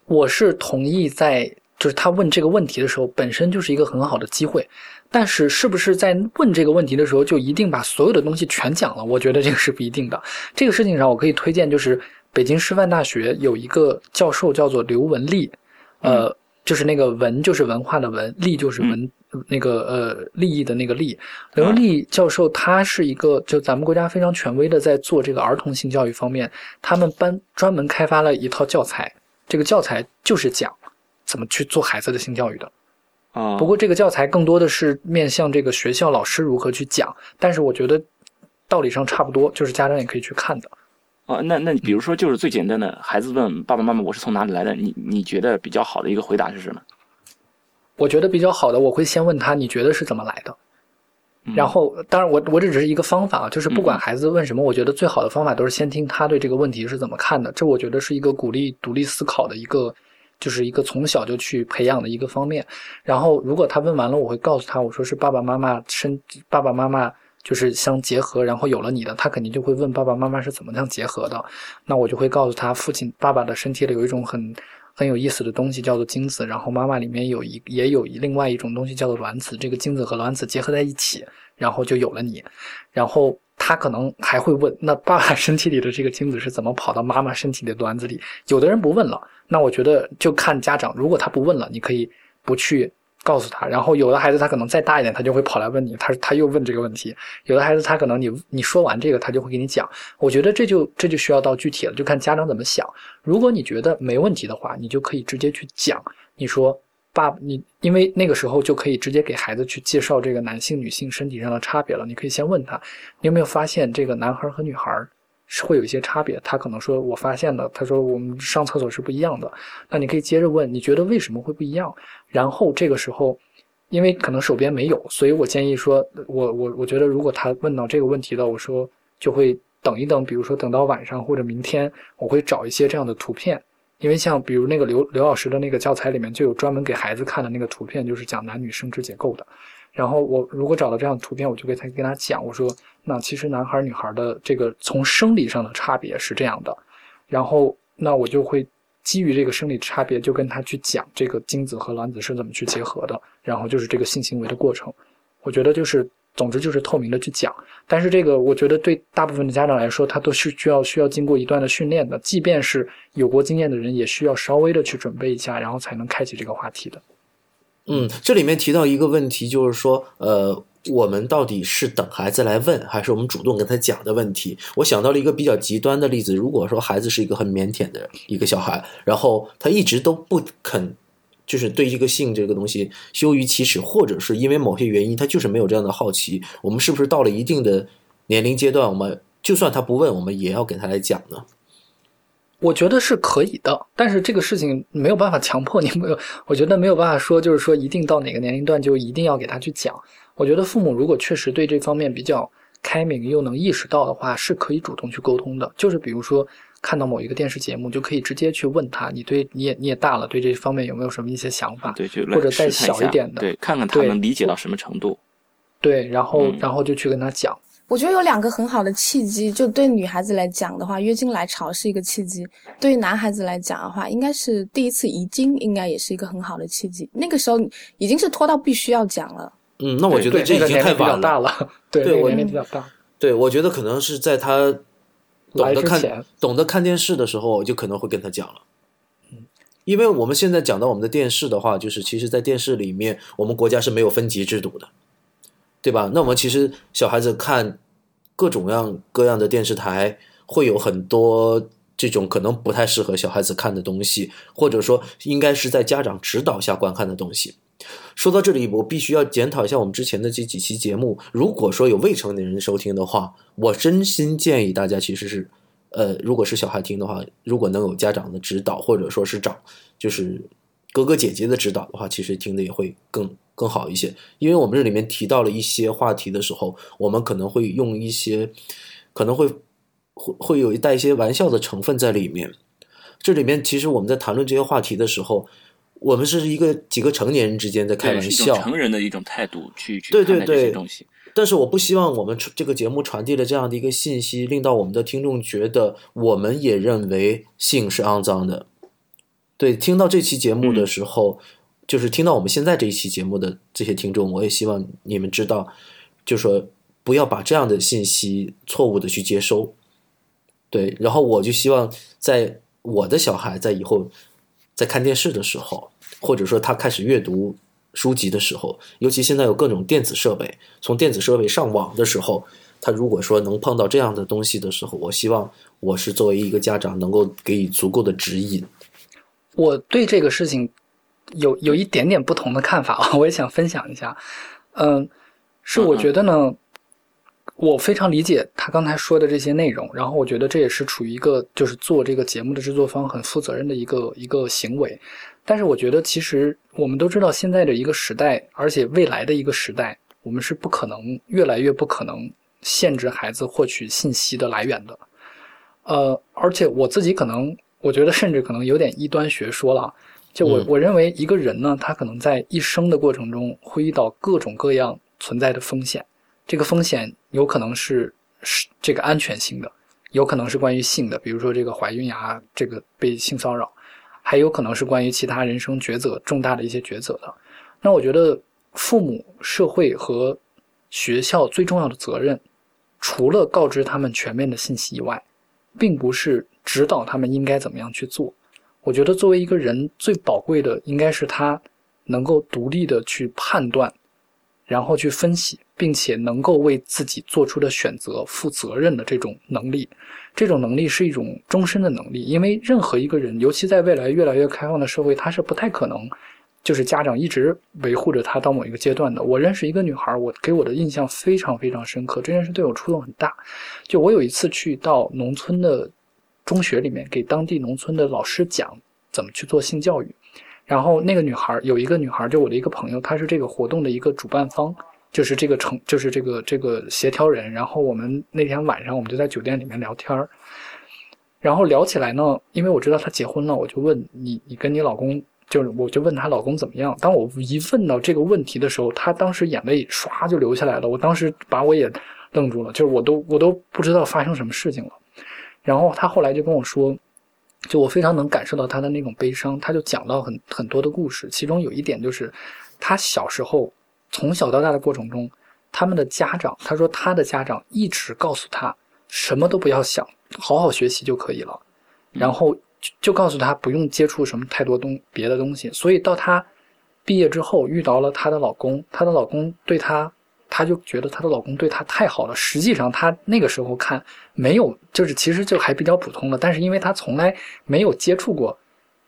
我是同意在，就是他问这个问题的时候，本身就是一个很好的机会。但是，是不是在问这个问题的时候就一定把所有的东西全讲了？我觉得这个是不一定的。这个事情上，我可以推荐，就是北京师范大学有一个教授叫做刘文丽，呃，就是那个文就是文化的文，利就是文、那个呃利益的那个利。刘文丽教授他是一个就咱们国家非常权威的，在做这个儿童性教育方面，他们班专门开发了一套教材。这个教材就是讲怎么去做孩子的性教育的。啊不过这个教材更多的是面向这个学校老师如何去讲，但是我觉得道理上差不多，就是家长也可以去看的。哦，那那比如说就是最简单的，孩子问爸爸妈妈我是从哪里来的，你你觉得比较好的一个回答是什么？我觉得比较好的，我会先问他你觉得是怎么来的？然后，当然我我这只是一个方法啊，就是不管孩子问什么，我觉得最好的方法都是先听他对这个问题是怎么看的。这我觉得是一个鼓励独立思考的一个，就是一个从小就去培养的一个方面。然后，如果他问完了，我会告诉他，我说是爸爸妈妈身爸爸妈妈就是相结合，然后有了你的，他肯定就会问爸爸妈妈是怎么样结合的。那我就会告诉他，父亲爸爸的身体里有一种很。很有意思的东西叫做精子，然后妈妈里面有一也有一另外一种东西叫做卵子，这个精子和卵子结合在一起，然后就有了你。然后他可能还会问，那爸爸身体里的这个精子是怎么跑到妈妈身体的卵子里？有的人不问了，那我觉得就看家长，如果他不问了，你可以不去。告诉他，然后有的孩子他可能再大一点，他就会跑来问你，他他又问这个问题。有的孩子他可能你你说完这个，他就会给你讲。我觉得这就这就需要到具体了，就看家长怎么想。如果你觉得没问题的话，你就可以直接去讲。你说爸，你因为那个时候就可以直接给孩子去介绍这个男性女性身体上的差别了。你可以先问他，你有没有发现这个男孩和女孩是会有一些差别？他可能说我发现了，他说我们上厕所是不一样的。那你可以接着问，你觉得为什么会不一样？然后这个时候，因为可能手边没有，所以我建议说，我我我觉得如果他问到这个问题了，我说就会等一等，比如说等到晚上或者明天，我会找一些这样的图片，因为像比如那个刘刘老师的那个教材里面就有专门给孩子看的那个图片，就是讲男女生殖结构的。然后我如果找到这样的图片，我就给他跟他讲，我说那其实男孩女孩的这个从生理上的差别是这样的，然后那我就会。基于这个生理差别，就跟他去讲这个精子和卵子是怎么去结合的，然后就是这个性行为的过程。我觉得就是，总之就是透明的去讲。但是这个，我觉得对大部分的家长来说，他都是需要需要经过一段的训练的。即便是有过经验的人，也需要稍微的去准备一下，然后才能开启这个话题的。嗯，这里面提到一个问题，就是说，呃。我们到底是等孩子来问，还是我们主动跟他讲的问题？我想到了一个比较极端的例子：如果说孩子是一个很腼腆的一个小孩，然后他一直都不肯，就是对这个性这个东西羞于启齿，或者是因为某些原因，他就是没有这样的好奇，我们是不是到了一定的年龄阶段，我们就算他不问，我们也要给他来讲呢？我觉得是可以的，但是这个事情没有办法强迫你，没有，我觉得没有办法说，就是说一定到哪个年龄段就一定要给他去讲。我觉得父母如果确实对这方面比较开明，又能意识到的话，是可以主动去沟通的。就是比如说看到某一个电视节目，就可以直接去问他，你对你也你也大了，对这方面有没有什么一些想法？对，就或者再小一点的，对，看看他能理解到什么程度。对，然后然后就去跟他讲。我觉得有两个很好的契机，就对女孩子来讲的话，月经来潮是一个契机；对于男孩子来讲的话，应该是第一次遗精，应该也是一个很好的契机。那个时候已经是拖到必须要讲了。嗯，那我觉得这已经太晚了。对，我年龄比较大。对，我觉得可能是在他懂得看懂得看电视的时候，就可能会跟他讲了。嗯，因为我们现在讲到我们的电视的话，就是其实，在电视里面，我们国家是没有分级制度的，对吧？那我们其实小孩子看各种样各样的电视台，会有很多这种可能不太适合小孩子看的东西，或者说应该是在家长指导下观看的东西。说到这里，我必须要检讨一下我们之前的这几期节目。如果说有未成年人收听的话，我真心建议大家其实是，呃，如果是小孩听的话，如果能有家长的指导，或者说是找就是哥哥姐姐的指导的话，其实听的也会更更好一些。因为我们这里面提到了一些话题的时候，我们可能会用一些，可能会会会有一带一些玩笑的成分在里面。这里面其实我们在谈论这些话题的时候。我们是一个几个成年人之间在开玩笑，成人的一种态度去去对对对东西。但是我不希望我们这个节目传递了这样的一个信息，令到我们的听众觉得我们也认为性是肮脏的。对，听到这期节目的时候，就是听到我们现在这一期节目的这些听众，我也希望你们知道，就说不要把这样的信息错误的去接收。对，然后我就希望在我的小孩在以后在看电视的时候。或者说他开始阅读书籍的时候，尤其现在有各种电子设备，从电子设备上网的时候，他如果说能碰到这样的东西的时候，我希望我是作为一个家长能够给予足够的指引。我对这个事情有有一点点不同的看法啊，我也想分享一下。嗯，是我觉得呢，我非常理解他刚才说的这些内容，然后我觉得这也是处于一个就是做这个节目的制作方很负责任的一个一个行为。但是我觉得，其实我们都知道，现在的一个时代，而且未来的一个时代，我们是不可能越来越不可能限制孩子获取信息的来源的。呃，而且我自己可能，我觉得甚至可能有点异端学说了。就我我认为一个人呢，他可能在一生的过程中会遇到各种各样存在的风险。这个风险有可能是是这个安全性的，有可能是关于性的，比如说这个怀孕呀，这个被性骚扰，还有可能是关于其他人生抉择重大的一些抉择的。那我觉得父母、社会和学校最重要的责任，除了告知他们全面的信息以外，并不是指导他们应该怎么样去做。我觉得作为一个人最宝贵的，应该是他能够独立的去判断，然后去分析，并且能够为自己做出的选择负责任的这种能力。这种能力是一种终身的能力，因为任何一个人，尤其在未来越来越开放的社会，他是不太可能就是家长一直维护着他到某一个阶段的。我认识一个女孩，我给我的印象非常非常深刻，这件事对我触动很大。就我有一次去到农村的。中学里面给当地农村的老师讲怎么去做性教育，然后那个女孩有一个女孩，就我的一个朋友，她是这个活动的一个主办方，就是这个成就是这个这个协调人。然后我们那天晚上我们就在酒店里面聊天儿然后聊起来呢，因为我知道她结婚了，我就问你你跟你老公，就是我就问她老公怎么样。当我一问到这个问题的时候，她当时眼泪唰就流下来了，我当时把我也愣住了，就是我都我都不知道发生什么事情了。然后他后来就跟我说，就我非常能感受到他的那种悲伤。他就讲到很很多的故事，其中有一点就是，他小时候从小到大的过程中，他们的家长，他说他的家长一直告诉他，什么都不要想，好好学习就可以了。然后就就告诉他不用接触什么太多东别的东西。所以到他毕业之后遇到了她的老公，她的老公对她。她就觉得她的老公对她太好了。实际上，她那个时候看没有，就是其实就还比较普通的。但是，因为她从来没有接触过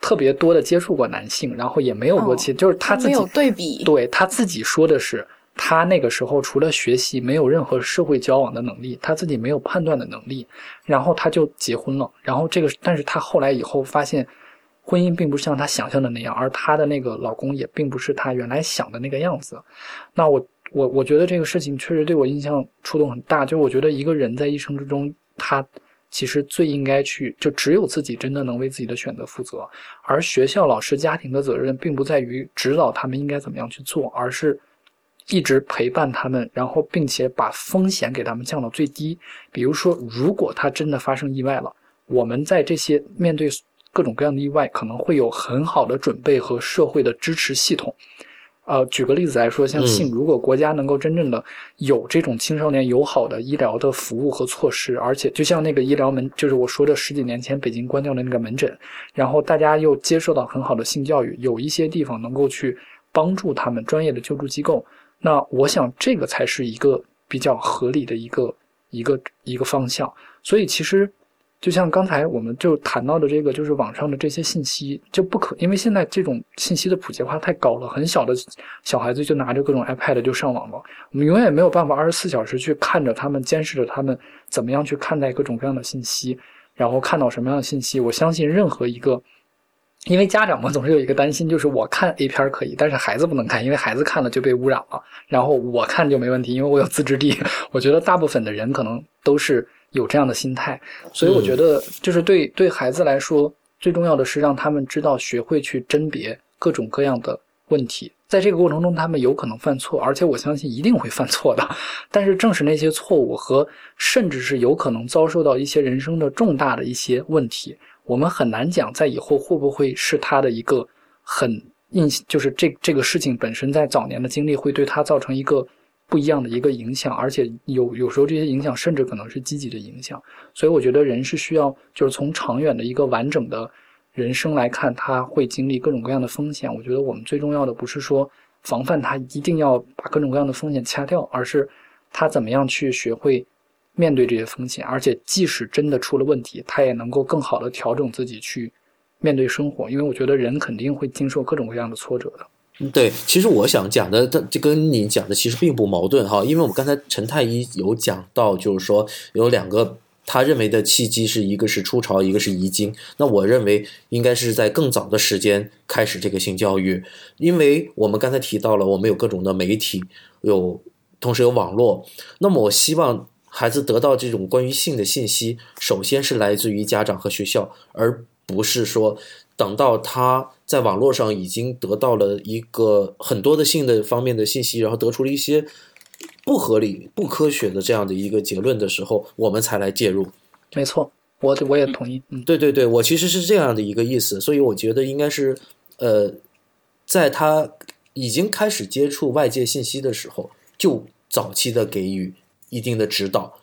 特别多的接触过男性，然后也没有过其，就是他自己对比，对他自己说的是，他那个时候除了学习，没有任何社会交往的能力，他自己没有判断的能力。然后他就结婚了。然后这个，但是他后来以后发现，婚姻并不像他想象的那样，而她的那个老公也并不是他原来想的那个样子。那我。我我觉得这个事情确实对我印象触动很大，就是我觉得一个人在一生之中，他 其实最应该去，就只有自己真的能为自己的选择负责，而学校、老师、家庭的责任，并不在于指导他们应该怎么样去做，而是一直陪伴他们，然后并且把风险给他们降到最低。比如说，如果他真的发生意外了，我们在这些面对各种各样的意外，可能会有很好的准备和社会的支持系统。呃，举个例子来说，像性，如果国家能够真正的有这种青少年友好的医疗的服务和措施，而且就像那个医疗门，就是我说的十几年前北京关掉的那个门诊，然后大家又接受到很好的性教育，有一些地方能够去帮助他们专业的救助机构，那我想这个才是一个比较合理的一个一个一个方向。所以其实。就像刚才我们就谈到的这个，就是网上的这些信息就不可，因为现在这种信息的普及化太高了，很小的小孩子就拿着各种 iPad 就上网了，我们永远没有办法二十四小时去看着他们，监视着他们怎么样去看待各种各样的信息，然后看到什么样的信息。我相信任何一个，因为家长们总是有一个担心，就是我看 A 片可以，但是孩子不能看，因为孩子看了就被污染了，然后我看就没问题，因为我有自制力。我觉得大部分的人可能都是。有这样的心态，所以我觉得，就是对对孩子来说，最重要的是让他们知道学会去甄别各种各样的问题。在这个过程中，他们有可能犯错，而且我相信一定会犯错的。但是，正是那些错误和甚至是有可能遭受到一些人生的重大的一些问题，我们很难讲在以后会不会是他的一个很印，就是这这个事情本身在早年的经历会对他造成一个。不一样的一个影响，而且有有时候这些影响甚至可能是积极的影响，所以我觉得人是需要，就是从长远的一个完整的人生来看，他会经历各种各样的风险。我觉得我们最重要的不是说防范他一定要把各种各样的风险掐掉，而是他怎么样去学会面对这些风险，而且即使真的出了问题，他也能够更好的调整自己去面对生活。因为我觉得人肯定会经受各种各样的挫折的。对，其实我想讲的，它这跟你讲的其实并不矛盾哈，因为我们刚才陈太医有讲到，就是说有两个他认为的契机，是一个是初潮，一个是遗精。那我认为应该是在更早的时间开始这个性教育，因为我们刚才提到了，我们有各种的媒体，有同时有网络。那么我希望孩子得到这种关于性的信息，首先是来自于家长和学校，而不是说等到他在网络上已经得到了一个很多的性的方面的信息，然后得出了一些不合理、不科学的这样的一个结论的时候，我们才来介入。没错，我我也同意。嗯，对对对，我其实是这样的一个意思，所以我觉得应该是，呃，在他已经开始接触外界信息的时候，就早期的给予一定的指导，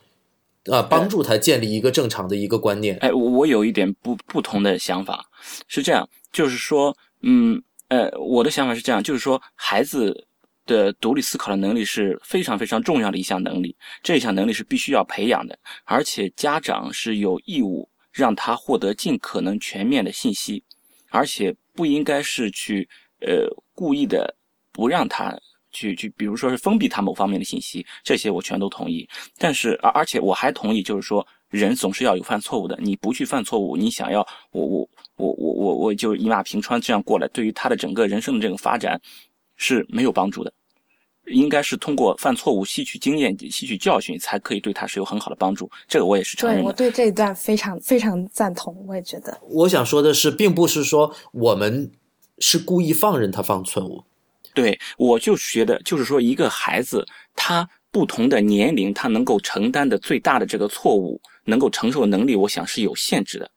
啊，帮助他建立一个正常的一个观念。哎，我我有一点不不同的想法，是这样，就是说，嗯，呃，我的想法是这样，就是说，孩子的独立思考的能力是非常非常重要的一项能力，这一项能力是必须要培养的，而且家长是有义务让他获得尽可能全面的信息，而且不应该是去呃故意的不让他去去，比如说是封闭他某方面的信息，这些我全都同意。但是而而且我还同意，就是说人总是要有犯错误的，你不去犯错误，你想要我我我我我我就一马平川这样过来，对于他的整个人生的这个发展是没有帮助的。应该是通过犯错误吸取经验、吸取教训，才可以对他是有很好的帮助。这个我也是承对我。对这一段非常非常赞同，我也觉得。我想说的是，并不是说我们是故意放任他犯错误，对，我就觉得，就是说，一个孩子他不同的年龄，他能够承担的最大的这个错误，能够承受的能力，我想是有限制的。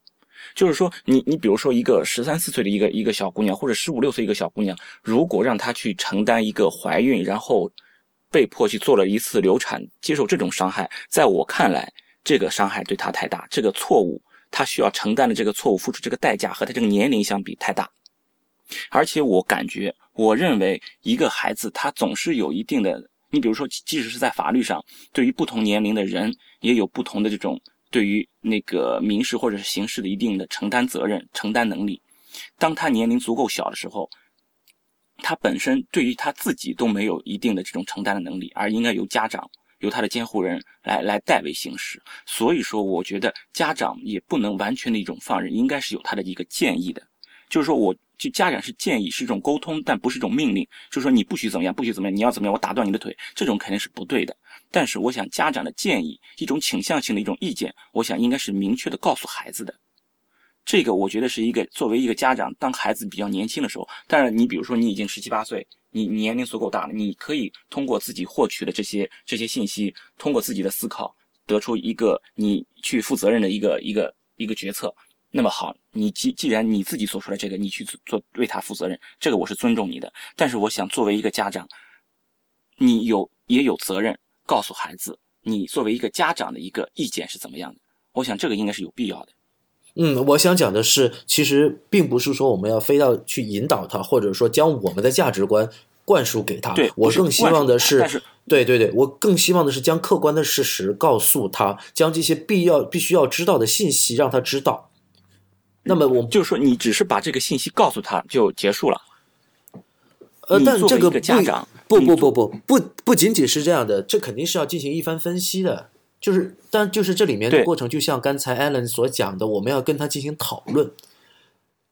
就是说，你你比如说一个十三四岁的一个一个小姑娘，或者十五六岁一个小姑娘，如果让她去承担一个怀孕，然后被迫去做了一次流产，接受这种伤害，在我看来，这个伤害对她太大，这个错误她需要承担的这个错误付出这个代价和她这个年龄相比太大。而且我感觉，我认为一个孩子他总是有一定的，你比如说，即使是在法律上，对于不同年龄的人也有不同的这种对于那个民事或者是刑事的一定的承担责任、承担能力。当他年龄足够小的时候，他本身对于他自己都没有一定的这种承担的能力，而应该由家长、由他的监护人来来代为行使。所以说，我觉得家长也不能完全的一种放任，应该是有他的一个建议的。就是说，我就家长是建议，是一种沟通，但不是一种命令。就是说，你不许怎么样，不许怎么样，你要怎么样，我打断你的腿，这种肯定是不对的。但是，我想家长的建议，一种倾向性的一种意见，我想应该是明确的告诉孩子的。这个我觉得是一个作为一个家长，当孩子比较年轻的时候，但是你比如说你已经十七八岁，你年龄足够大了，你可以通过自己获取的这些这些信息，通过自己的思考，得出一个你去负责任的一个一个一个决策。那么好，你既既然你自己做出来这个，你去做为他负责任，这个我是尊重你的。但是我想作为一个家长，你有也有责任告诉孩子，你作为一个家长的一个意见是怎么样的。我想这个应该是有必要的。嗯，我想讲的是，其实并不是说我们要非要去引导他，或者说将我们的价值观灌输给他。对我更希望的是，是对对对，我更希望的是将客观的事实告诉他，将这些必要必须要知道的信息让他知道。那么我们就是说，你只是把这个信息告诉他就结束了。呃，但这个不长不不不不不不仅仅是这样的，这肯定是要进行一番分析的。就是，但就是这里面的过程，就像刚才 Alan 所讲的，我们要跟他进行讨论。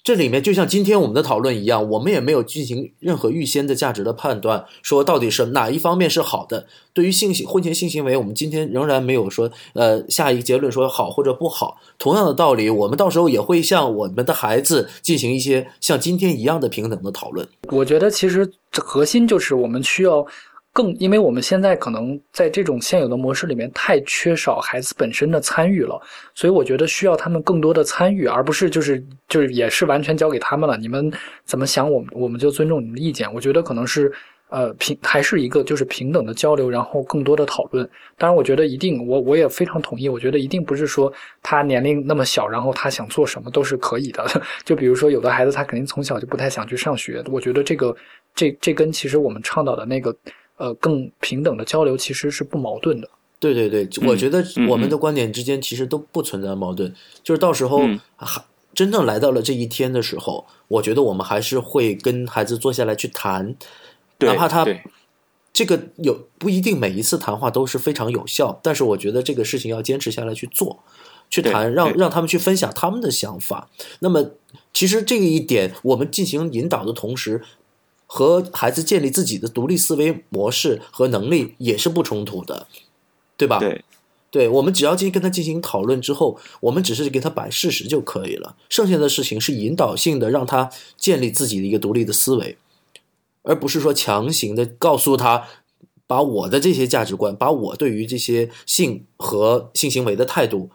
这里面就像今天我们的讨论一样，我们也没有进行任何预先的价值的判断，说到底是哪一方面是好的。对于性行婚前性行为，我们今天仍然没有说呃下一个结论说好或者不好。同样的道理，我们到时候也会向我们的孩子进行一些像今天一样的平等的讨论。我觉得其实核心就是我们需要更，因为我们现在可能在这种现有的模式里面太缺少孩子本身的参与了，所以我觉得需要他们更多的参与，而不是就是就是也是完全交给他们了。你们怎么想，我们我们就尊重你们的意见。我觉得可能是呃平还是一个就是平等的交流，然后更多的讨论。当然，我觉得一定我我也非常同意，我觉得一定不是说他年龄那么小，然后他想做什么都是可以的。就比如说有的孩子他肯定从小就不太想去上学，我觉得这个这这跟其实我们倡导的那个呃更平等的交流其实是不矛盾的。对对对，嗯我觉得嗯我们的观点之间其实都不存在矛盾，就是到时候嗯还真正来到了这一天的时候，我觉得我们还是会跟孩子坐下来去谈，哪怕他对这个有不一定每一次谈话都是非常有效，但是我觉得这个事情要坚持下来去做，去对谈，让让他们去分享他们的想法。那么其实这个一点，我们进行引导的同时，和孩子建立自己的独立思维模式和能力也是不冲突的，对吧？对，对，我们只要进跟他进行讨论之后，我们只是给他摆事实就可以了，剩下的事情是引导性的，让他建立自己的一个独立的思维，而不是说强行的告诉他，把我的这些价值观，把我对于这些性和性行为的态度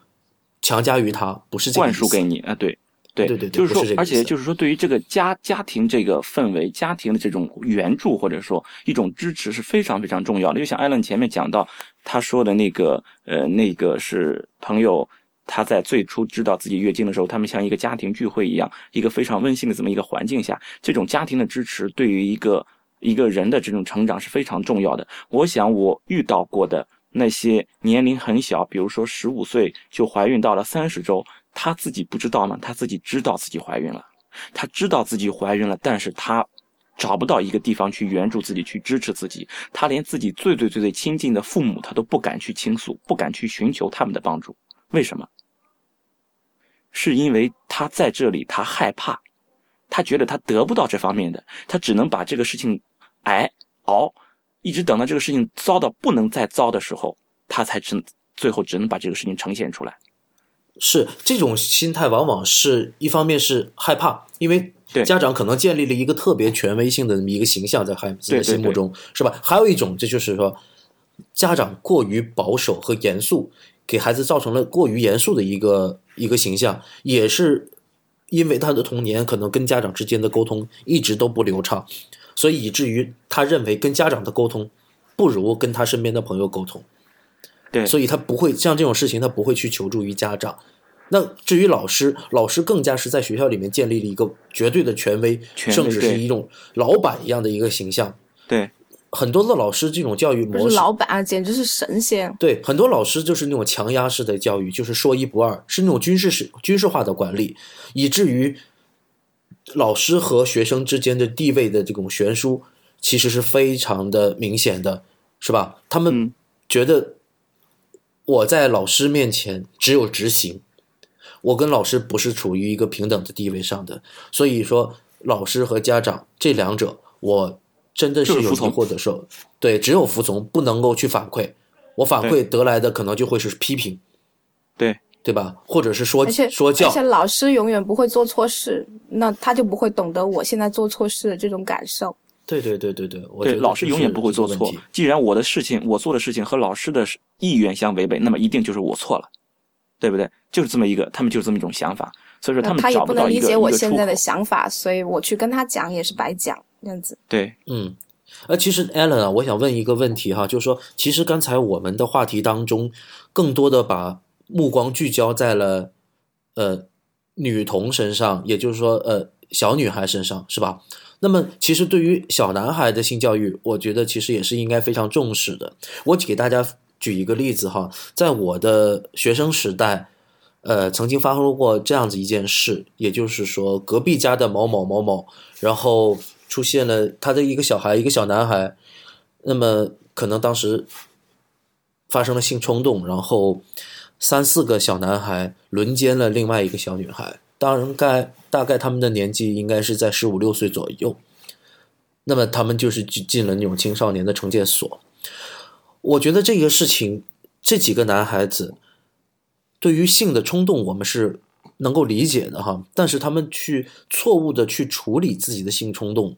强加于他，不是这个灌输给你啊，对。对对对对就是说而且就是说，对于这个家家庭这个氛围、家庭的这种援助或者说一种支持是非常非常重要的。就像艾伦前面讲到，他说的那个呃，那个是朋友，他在最初知道自己月经的时候，他们像一个家庭聚会一样，一个非常温馨的这么一个环境下，这种家庭的支持对于一个一个人的这种成长是非常重要的。我想我遇到过的那些年龄很小，比如说十五岁就怀孕到了三十周，她自己不知道吗？她自己知道自己怀孕了，她知道自己怀孕了，但是她找不到一个地方去援助自己，去支持自己。她连自己最最最最亲近的父母，她都不敢去倾诉，不敢去寻求他们的帮助。为什么？是因为她在这里，她害怕，她觉得她得不到这方面的，她只能把这个事情挨熬，一直等到这个事情糟到不能再糟的时候，她才只最后只能把这个事情呈现出来。是这种心态，往往是一方面是害怕，因为家长可能建立了一个特别权威性的一个形象在孩子的心目中，是吧？还有一种，这就是说，家长过于保守和严肃，给孩子造成了过于严肃的一个一个形象，也是因为他的童年可能跟家长之间的沟通一直都不流畅，所以以至于他认为跟家长的沟通不如跟他身边的朋友沟通。对，所以他不会像这种事情，他不会去求助于家长。那至于老师，老师更加是在学校里面建立了一个绝对的权威，权威甚至是一种老板一样的一个形象。对很多的老师这种教育不是模式，老板啊，简直是神仙。对很多老师就是那种强压式的教育，就是说一不二，是那种军事式军事化的管理，以至于老师和学生之间的地位的这种悬殊，其实是非常的明显的，是吧？他们嗯觉得我在老师面前只有执行，我跟老师不是处于一个平等的地位上的，所以说老师和家长这两者，我真的是有疑惑的时候，对，只有服从，不能够去反馈，我反馈得来的可能就会是批评，对对吧？或者是说而且说教而且，老师永远不会做错事，那他就不会懂得我现在做错事的这种感受。对对对对对，我觉对，得老师永远不会做错。既然我的事情，我做的事情和老师的意愿相违背，那么一定就是我错了，对不对？就是这么一个，他们就是这么一种想法，所以说他们他也找到一个不能理解我现在的想法，所以我去跟他讲也是白讲，这样子。对，嗯，呃，其实 Alan 啊，我想问一个问题哈，就是说，其实刚才我们的话题当中，更多的把目光聚焦在了呃女童身上，也就是说呃小女孩身上，是吧？那么，其实对于小男孩的性教育，我觉得其实也是应该非常重视的。我给大家举一个例子哈，在我的学生时代，呃，曾经发生过这样子一件事，也就是说，隔壁家的某某某某，然后出现了他的一个小孩，一个小男孩，那么可能当时发生了性冲动，然后三四个小男孩轮奸了另外一个小女孩，当然该大概他们的年纪应该是在十五六岁左右，那么他们就是进进了那种青少年的惩戒所。我觉得这个事情，这几个男孩子对于性的冲动，我们是能够理解的哈，但是他们去错误的去处理自己的性冲动，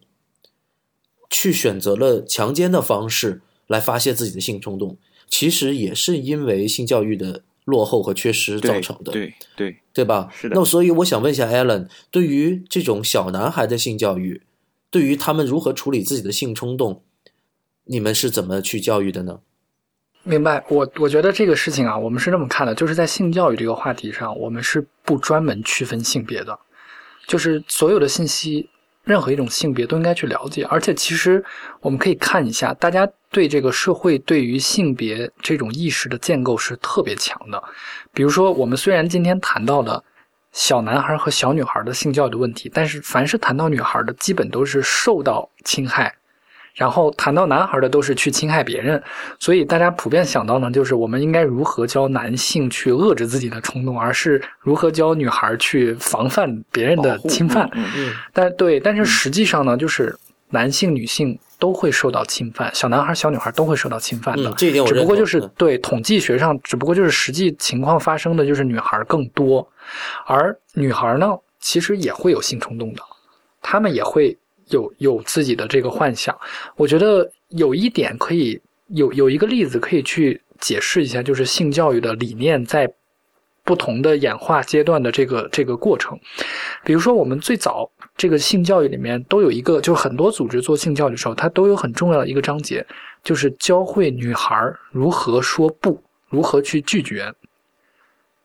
去选择了强奸的方式来发泄自己的性冲动，其实也是因为性教育的落后和缺失造成的。对对，对吧？是的那所以我想问一下 Alan，对于这种小男孩的性教育，对于他们如何处理自己的性冲动，你们是怎么去教育的呢？明白，我我觉得这个事情啊，我们是这么看的，就是在性教育这个话题上，我们是不专门区分性别的，就是所有的信息，任何一种性别都应该去了解。而且其实我们可以看一下，大家对这个社会对于性别这种意识的建构是特别强的。比如说，我们虽然今天谈到了小男孩和小女孩的性教育的问题，但是凡是谈到女孩的，基本都是受到侵害。然后谈到男孩的都是去侵害别人，所以大家普遍想到呢，就是我们应该如何教男性去遏制自己的冲动，而是如何教女孩去防范别人的侵犯。嗯嗯嗯但对，但是实际上呢，就是男性、女性都会受到侵犯，小男孩、小女孩都会受到侵犯的。嗯，这一点我。只不过就是嗯对统计学上，只不过就是实际情况发生的就是女孩更多，而女孩呢，其实也会有性冲动的，她们也会有有自己的这个幻想。我觉得有一点可以有有一个例子可以去解释一下，就是性教育的理念在不同的演化阶段的这个这个过程。比如说，我们最早这个性教育里面都有一个，就是很多组织做性教育的时候，它都有很重要的一个章节，就是教会女孩如何说不，如何去拒绝。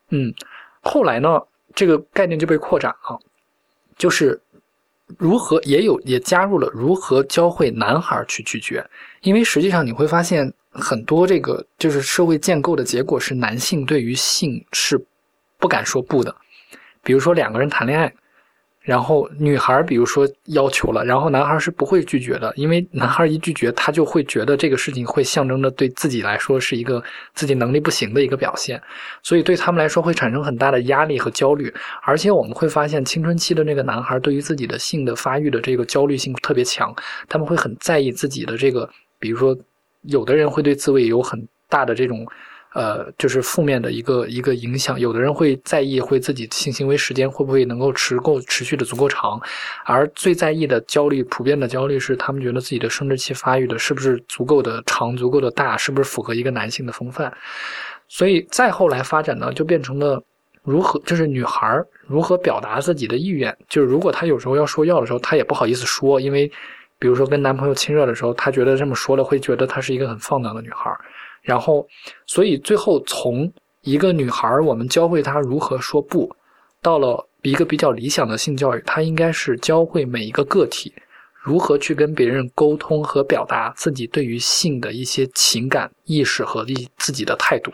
嗯，后来呢，这个概念就被扩展了，就是如何也有也加入了如何教会男孩去拒绝，因为实际上你会发现很多这个就是社会建构的结果是男性对于性是不敢说不的，比如说两个人谈恋爱。然后女孩比如说要求了，然后男孩是不会拒绝的，因为男孩一拒绝，他就会觉得这个事情会象征着对自己来说是一个自己能力不行的一个表现，所以对他们来说会产生很大的压力和焦虑。而且我们会发现，青春期的那个男孩对于自己的性的发育的这个焦虑性特别强，他们会很在意自己的这个，比如说，有的人会对自慰有很大的这种。呃，就是负面的一个一个影响。有的人会在意，会自己性行为时间会不会能够持够持续的足够长，而最在意的焦虑，普遍的焦虑是他们觉得自己的生殖器发育的是不是足够的长、足够的大，是不是符合一个男性的风范。所以再后来发展呢，就变成了如何，就是女孩如何表达自己的意愿。就是如果她有时候要说要的时候，她也不好意思说，因为比如说跟男朋友亲热的时候，她觉得这么说了会觉得她是一个很放荡的女孩。然后，所以最后从一个女孩，我们教会她如何说不，到了一个比较理想的性教育，它应该是教会每一个个体如何去跟别人沟通和表达自己对于性的一些情感意识和一自己的态度。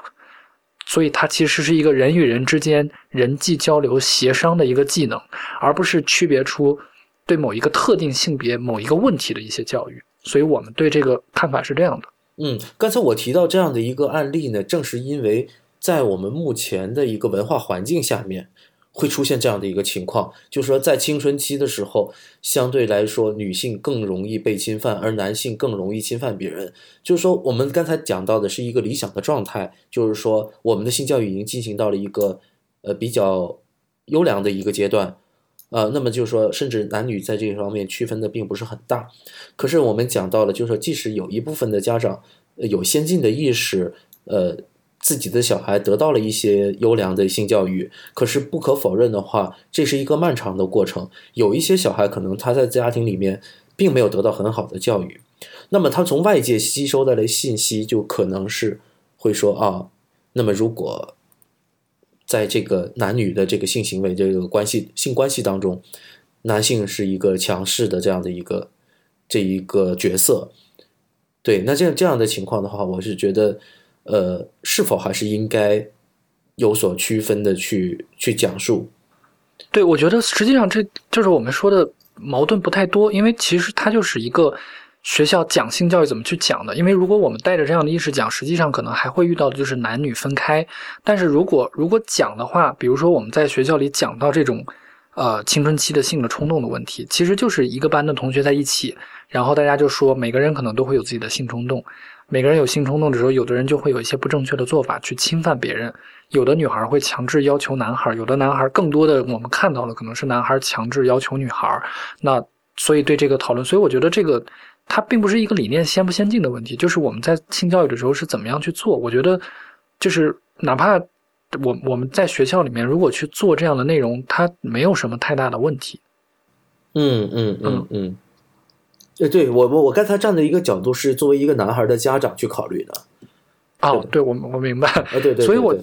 所以，它其实是一个人与人之间人际交流、协商的一个技能，而不是区别出对某一个特定性别某一个问题的一些教育。所以我们对这个看法是这样的。嗯，刚才我提到这样的一个案例呢，正是因为在我们目前的一个文化环境下面，会出现这样的一个情况，就是说在青春期的时候，相对来说女性更容易被侵犯，而男性更容易侵犯别人。就是说，我们刚才讲到的是一个理想的状态，就是说我们的性教育已经进行到了一个呃比较优良的一个阶段。呃，那么就是说，甚至男女在这方面区分的并不是很大。可是我们讲到了，就是说，即使有一部分的家长有先进的意识，呃，自己的小孩得到了一些优良的性教育，可是不可否认的话，这是一个漫长的过程。有一些小孩可能他在家庭里面并没有得到很好的教育，那么他从外界吸收到的信息就可能是会说啊，那么如果在这个男女的这个性行为这个关系性关系当中，男性是一个强势的这样的一个这一个角色，对，那这样这样的情况的话，我是觉得，呃，是否还是应该有所区分的去去讲述？对，我觉得实际上这就是我们说的矛盾不太多，因为其实它就是一个学校讲性教育怎么去讲的。因为如果我们带着这样的意识讲，实际上可能还会遇到的就是男女分开。但是如果如果讲的话，比如说我们在学校里讲到这种呃青春期的性的冲动的问题，其实就是一个班的同学在一起，然后大家就说每个人可能都会有自己的性冲动，每个人有性冲动的时候，有的人就会有一些不正确的做法去侵犯别人。有的女孩会强制要求男孩，有的男孩更多的我们看到了可能是男孩强制要求女孩。那所以对这个讨论，所以我觉得这个它并不是一个理念先不先进的问题，就是我们在性教育的时候是怎么样去做。我觉得就是哪怕我我们在学校里面如果去做这样的内容，它没有什么太大的问题。嗯嗯嗯嗯，呃，对我我我刚才站的一个角度是作为一个男孩的家长去考虑的。哦，对我我明白。啊，对对，所以我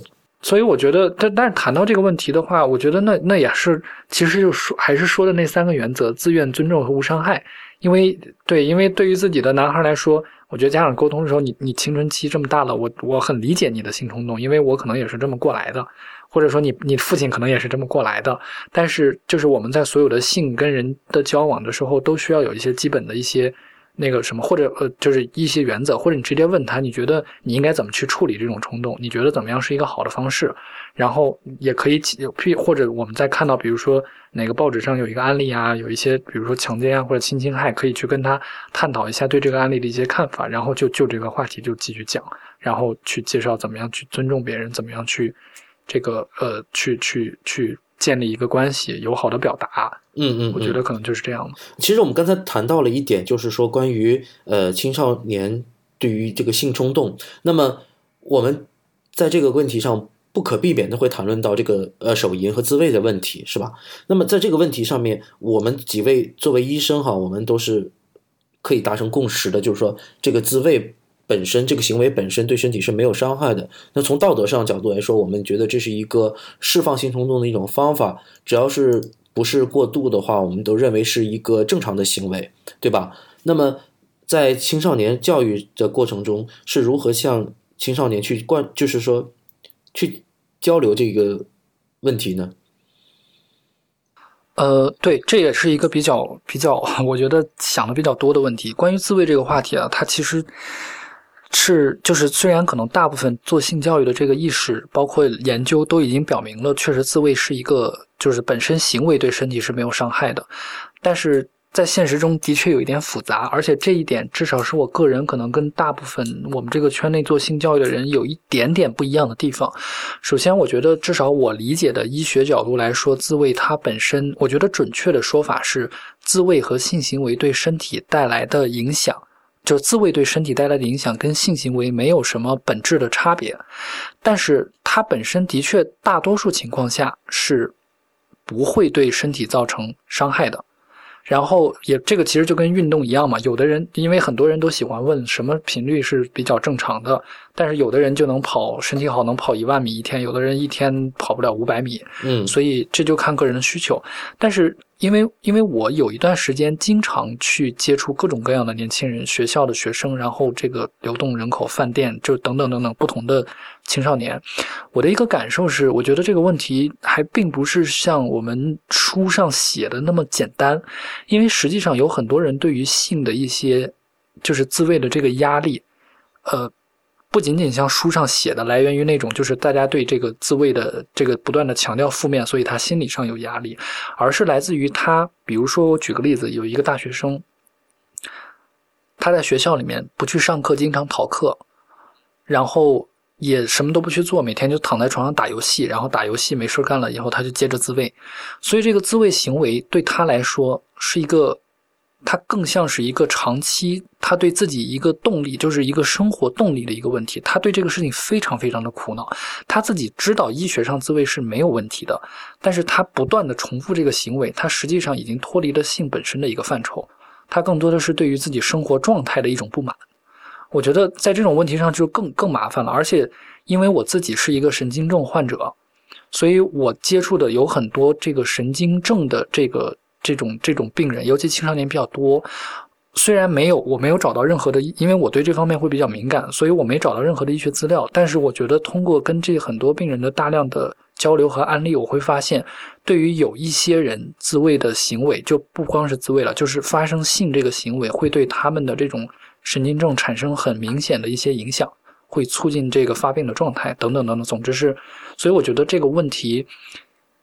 所以我觉得，但但是谈到这个问题的话，我觉得那那也是，其实就说还是说的那三个原则：自愿、尊重和无伤害。因为对，因为对于自己的男孩来说，我觉得家长沟通的时候，你你青春期这么大了，我我很理解你的性冲动，因为我可能也是这么过来的，或者说你你父亲可能也是这么过来的。但是就是我们在所有的性跟人的交往的时候，都需要有一些基本的一些那个什么，或者呃，就是一些原则，或者你直接问他，你觉得你应该怎么去处理这种冲动？你觉得怎么样是一个好的方式？然后也可以，或者我们在看到，比如说哪个报纸上有一个案例啊，有一些比如说强奸啊或者性侵害，可以去跟他探讨一下对这个案例的一些看法，然后就就这个话题就继续讲，然后去介绍怎么样去尊重别人，怎么样去这个呃去去去。建立一个关系，友好的表达，嗯嗯，我觉得可能就是这样的。其实我们刚才谈到了一点，就是说关于呃青少年对于这个性冲动，那么我们在这个问题上不可避免的会谈论到这个呃手淫和自慰的问题，是吧？那么在这个问题上面，我们几位作为医生哈，我们都是可以达成共识的，就是说这个自慰。本身这个行为本身对身体是没有伤害的。那从道德上角度来说，我们觉得这是一个释放性冲动的一种方法。只要是不是过度的话，我们都认为是一个正常的行为，对吧？那么在青少年教育的过程中，是如何向青少年去灌，就是说去交流这个问题呢？呃，对，这也是一个比较比较，我觉得想的比较多的问题。关于自慰这个话题啊，它其实。是，就是虽然可能大部分做性教育的这个意识，包括研究都已经表明了，确实自慰是一个，就是本身行为对身体是没有伤害的，但是在现实中的确有一点复杂，而且这一点至少是我个人可能跟大部分我们这个圈内做性教育的人有一点点不一样的地方。首先，我觉得至少我理解的医学角度来说，自慰它本身，我觉得准确的说法是，自慰和性行为对身体带来的影响。就自慰对身体带来的影响跟性行为没有什么本质的差别，但是它本身的确大多数情况下是不会对身体造成伤害的。然后也这个其实就跟运动一样嘛，有的人因为很多人都喜欢问什么频率是比较正常的，但是有的人就能跑身体好能跑一万米一天，有的人一天跑不了五百米，嗯，所以这就看个人的需求，但是。因为，因为我有一段时间经常去接触各种各样的年轻人，学校的学生，然后这个流动人口、饭店，就等等等等不同的青少年。我的一个感受是，我觉得这个问题还并不是像我们书上写的那么简单，因为实际上有很多人对于性的一些就是自慰的这个压力，呃。不仅仅像书上写的，来源于那种就是大家对这个自慰的这个不断的强调负面，所以他心理上有压力，而是来自于他，比如说我举个例子，有一个大学生，他在学校里面不去上课，经常逃课，然后也什么都不去做，每天就躺在床上打游戏，然后打游戏没事干了以后，他就接着自慰，所以这个自慰行为对他来说是一个。他更像是一个长期，他对自己一个动力，就是一个生活动力的一个问题。他对这个事情非常非常的苦恼。他自己知道医学上自慰是没有问题的，但是他不断的重复这个行为，他实际上已经脱离了性本身的一个范畴。他更多的是对于自己生活状态的一种不满。我觉得在这种问题上就更更麻烦了。而且因为我自己是一个神经症患者，所以我接触的有很多这个神经症的这个。这种这种病人，尤其青少年比较多。虽然没有，我没有找到任何的，因为我对这方面会比较敏感，所以我没找到任何的医学资料。但是我觉得，通过跟这很多病人的大量的交流和案例，我会发现，对于有一些人自慰的行为，就不光是自慰了，就是发生性这个行为，会对他们的这种神经症产生很明显的一些影响，会促进这个发病的状态等等等等。总之是，所以我觉得这个问题。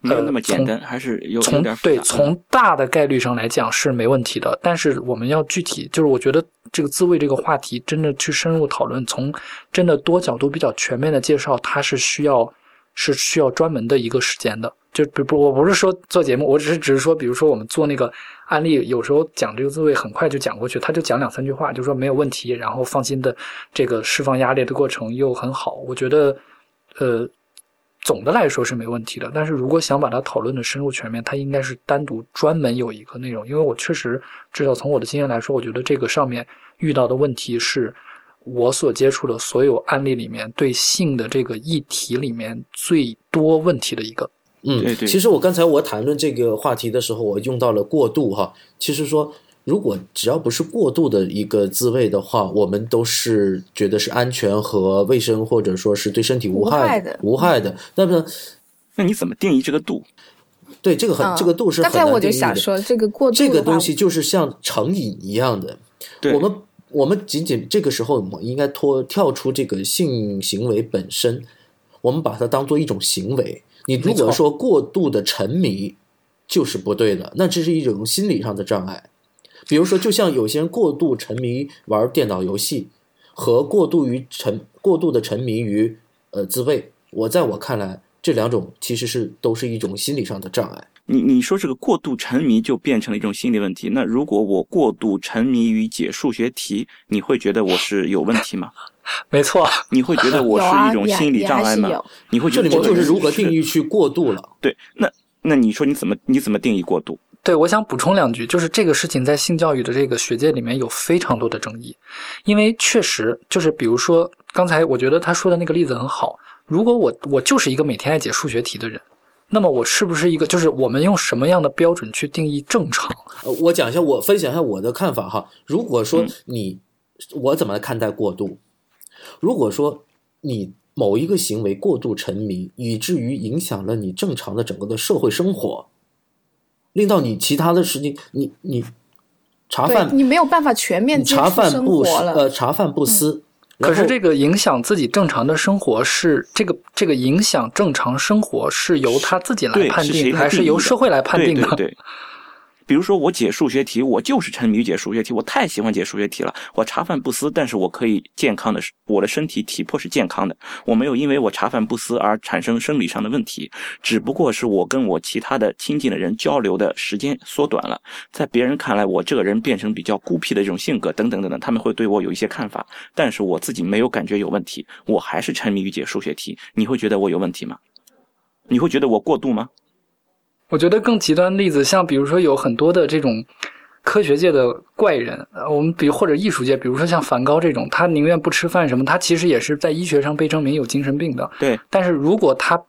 没有那么简单，还是有从对从大的概率上来讲是没问题的，但是我们要具体，就是我觉得这个自慰这个话题，真的去深入讨论，从真的多角度比较全面的介绍，它是需要是需要专门的一个时间的。就不不，我不是说做节目，我只是只是说，比如说我们做那个案例，有时候讲这个自慰很快就讲过去，他就讲两三句话，就说没有问题，然后放心的这个释放压力的过程又很好，我觉得呃。总的来说是没问题的，但是如果想把它讨论的深入全面，它应该是单独专门有一个内容。因为我确实至少从我的经验来说，我觉得这个上面遇到的问题是我所接触的所有案例里面对性的这个议题里面最多问题的一个。嗯，对对。其实我刚才我谈论这个话题的时候，我用到了过度哈。其实说。如果只要不是过度的一个自慰的话，我们都是觉得是安全和卫生，或者说是对身体无害的。无害的。那么，那你怎么定义这个度？对，这个很，这个度是很难定义的。刚才我就想说，这个过度，这个东西就是像成瘾一样的。对我们我们仅仅这个时候，我们应该脱跳出这个性行为本身，我们把它当做一种行为。你如果说过度的沉迷，就是不对的，那这是一种心理上的障碍。比如说，就像有些人过度沉迷玩电脑游戏，和过度于沉过度的沉迷于呃自慰，我在我看来，这两种其实是都是一种心理上的障碍。你你说这个过度沉迷就变成了一种心理问题。那如果我过度沉迷于解数学题，你会觉得我是有问题吗？没错，你会觉得我是一种心理障碍吗？你会觉得我就是如何定义去过度了。对，那那你说你怎么你怎么定义过度？对，我想补充两句，就是这个事情在性教育的这个学界里面有非常多的争议，因为确实就是比如说刚才我觉得他说的那个例子很好，如果我我就是一个每天爱解数学题的人，那么我是不是一个就是我们用什么样的标准去定义正常？呃，我讲一下，我分享一下我的看法哈。如果说嗯你，我怎么看待过度？如果说你某一个行为过度沉迷，以至于影响了你正常的整个的社会生活，令到你其他的事情，你你茶饭你没有办法全面你茶饭不思。呃茶饭不思，可是这个影响自己正常的生活是这个这个影响正常生活是由他自己来对，判定，还是由社会来判定的？对 对对。比如说，我解数学题，我就是沉迷于解数学题，我太喜欢解数学题了。我茶饭不思，但是我可以健康的，我的身体体魄是健康的，我没有因为我茶饭不思而产生生理上的问题，只不过是我跟我其他的亲近的人交流的时间缩短了，在别人看来，我这个人变成比较孤僻的这种性格，等等等等，他们会对我有一些看法，但是我自己没有感觉有问题，我还是沉迷于解数学题，你会觉得我有问题吗？你会觉得我过度吗？我觉得更极端的例子，像比如说有很多的这种科学界的怪人，呃我们比如或者艺术界，比如说像梵高这种，他宁愿不吃饭什么，他其实也是在医学上被证明有精神病的。对但是如果他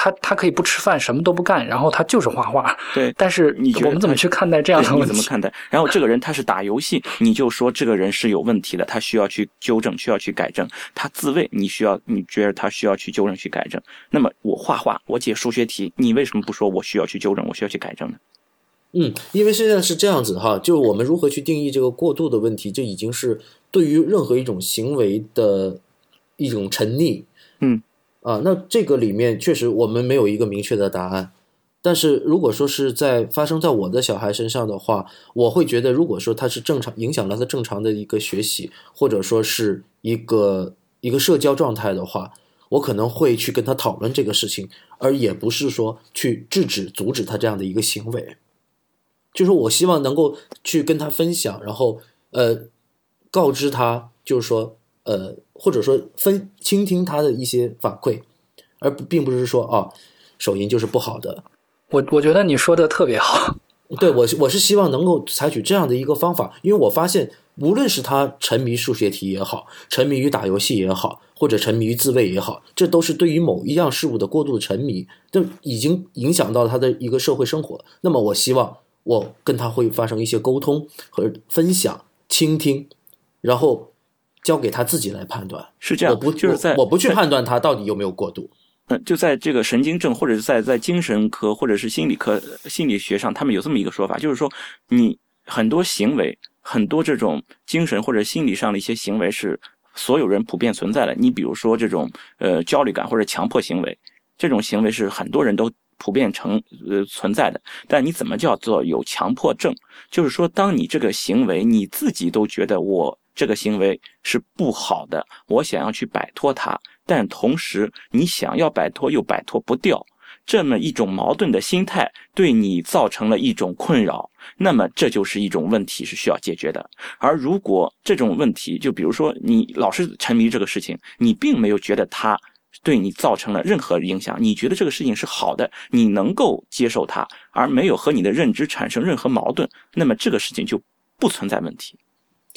他他可以不吃饭，什么都不干，然后他就是画画，对，但是你觉得我们怎么去看待这样的问题？怎么看待？然后这个人他是打游戏，你就说这个人是有问题的，他需要去纠正，需要去改正。他自卫，你需要，你觉得他需要去纠正、去改正。那么我画画，我解数学题，你为什么不说我需要去纠正，我需要去改正呢？嗯，因为现在是这样子哈，就是我们如何去定义这个过度的问题，这已经是对于任何一种行为的一种沉溺。嗯，啊，那这个里面确实我们没有一个明确的答案。但是如果说是在发生在我的小孩身上的话，我会觉得，如果说他是正常影响了他正常的一个学习，或者说是一个一个社交状态的话，我可能会去跟他讨论这个事情，而也不是说去制止、阻止他这样的一个行为。就是我希望能够去跟他分享，然后呃告知他，就是说呃或者说分倾听他的一些反馈，而不并不是说啊手淫就是不好的。我我觉得你说的特别好，对我是我是希望能够采取这样的一个方法，因为我发现无论是他沉迷数学题也好，沉迷于打游戏也好，或者沉迷于自慰也好，这都是对于某一样事物的过度的沉迷，都已经影响到他的一个社会生活。那么我希望我跟他会发生一些沟通和分享、倾听，然后交给他自己来判断。是这样，我不就是在我我不去判断他到底有没有过度。嗯，就在这个神经症或者是在在精神科或者是心理科心理学上，他们有这么一个说法，就是说你很多行为，很多这种精神或者心理上的一些行为是所有人普遍存在的。你比如说这种呃焦虑感或者强迫行为，这种行为是很多人都普遍成呃存在的。但你怎么叫做有强迫症？就是说，当你这个行为你自己都觉得我这个行为是不好的，我想要去摆脱它，但同时你想要摆脱又摆脱不掉，这么一种矛盾的心态对你造成了一种困扰，那么这就是一种问题是需要解决的。而如果这种问题，就比如说你老是沉迷这个事情，你并没有觉得它对你造成了任何影响，你觉得这个事情是好的，你能够接受它，而没有和你的认知产生任何矛盾，那么这个事情就不存在问题。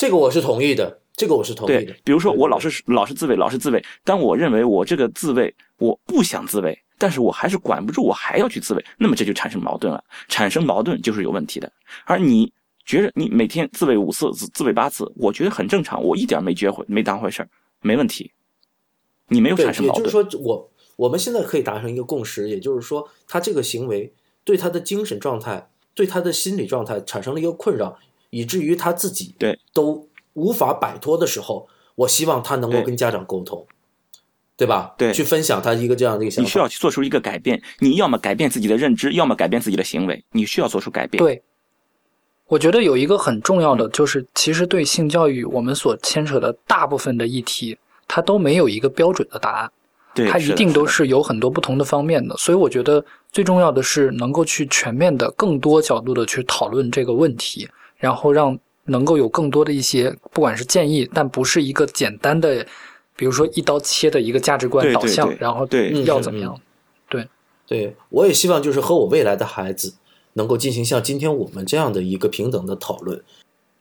这个我是同意的，这个我是同意的对。，比如说我老是老是自慰，老是自慰，但我认为我这个自慰我不想自慰，但是我还是管不住，我还要去自慰，那么这就产生矛盾了。产生矛盾就是有问题的。而你觉得你每天自慰五次、自自慰八次，我觉得很正常，我一点没觉回没当回事儿，没问题。你没有，产生矛盾，也就是说，我我们现在可以达成一个共识，也就是说，他这个行为对他的精神状态、对他的心理状态产生了一个困扰，以至于他自己对都无法摆脱的时候，我希望他能够跟家长沟通，对吧？对去分享他一个这样的一个想法你需要。去做出一个改变，你要么改变自己的认知，要么改变自己的行为，你需要做出改变。对，我觉得有一个很重要的，就是其实对性教育我们所牵扯的大部分的议题，它都没有一个标准的答案。对，它一定都是有很多不同的方面的，所以我觉得最重要的是能够去全面的、更多角度的去讨论这个问题，然后让能够有更多的一些，不管是建议，但不是一个简单的，比如说一刀切的一个价值观导向，对对然后对要怎么样？对对我也希望就是和我未来的孩子能够进行像今天我们这样的一个平等的讨论。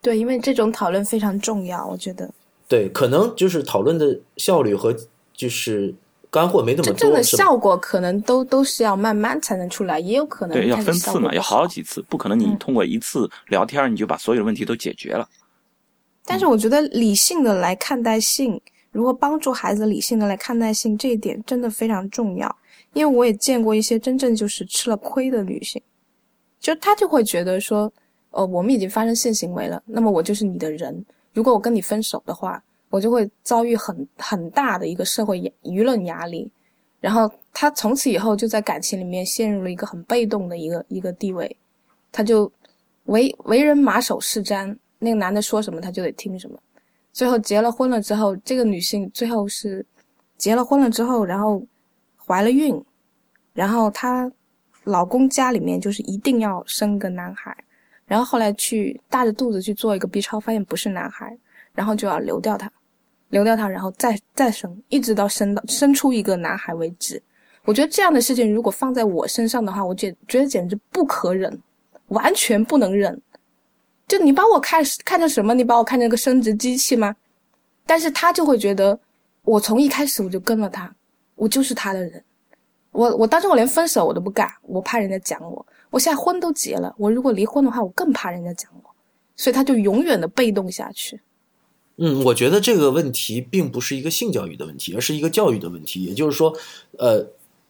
对，因为这种讨论非常重要，我觉得对，可能就是讨论的效率和就是干货没那么多真正？的效果可能都都是要慢慢才能出来，也有可能对，要分次嘛，要好好几次，不可能你嗯通过一次聊天你就把所有的问题都解决了。但是我觉得理性的来看待性，如何帮助孩子理性的来看待性，这一点真的非常重要。因为我也见过一些真正就是吃了亏的女性，就她就会觉得说，呃，我们已经发生性行为了，那么我就是你的人。如果我跟你分手的话，我就会遭遇很很大的一个社会舆论压力。然后她从此以后就在感情里面陷入了一个很被动的一个一个地位，她就为为人马首是瞻，那个男的说什么她就得听什么。最后结了婚了之后，这个女性最后是结了婚了之后，然后怀了孕，然后她老公家里面就是一定要生个男孩，然后后来去大着肚子去做一个 B 超，发现不是男孩，然后就要流掉他，流掉他，然后再再生，一直到生到生出一个男孩为止。我觉得这样的事情如果放在我身上的话，我觉觉得简直不可忍，完全不能忍。就你把我看看成什么？你把我看成个生殖机器吗？但是他就会觉得，我从一开始我就跟了他，我就是他的人。我我当时我连分手我都不敢，我怕人家讲我。我现在婚都结了，我如果离婚的话，我更怕人家讲我，所以他就永远的被动下去。嗯，我觉得这个问题并不是一个性教育的问题，而是一个教育的问题。也就是说，呃，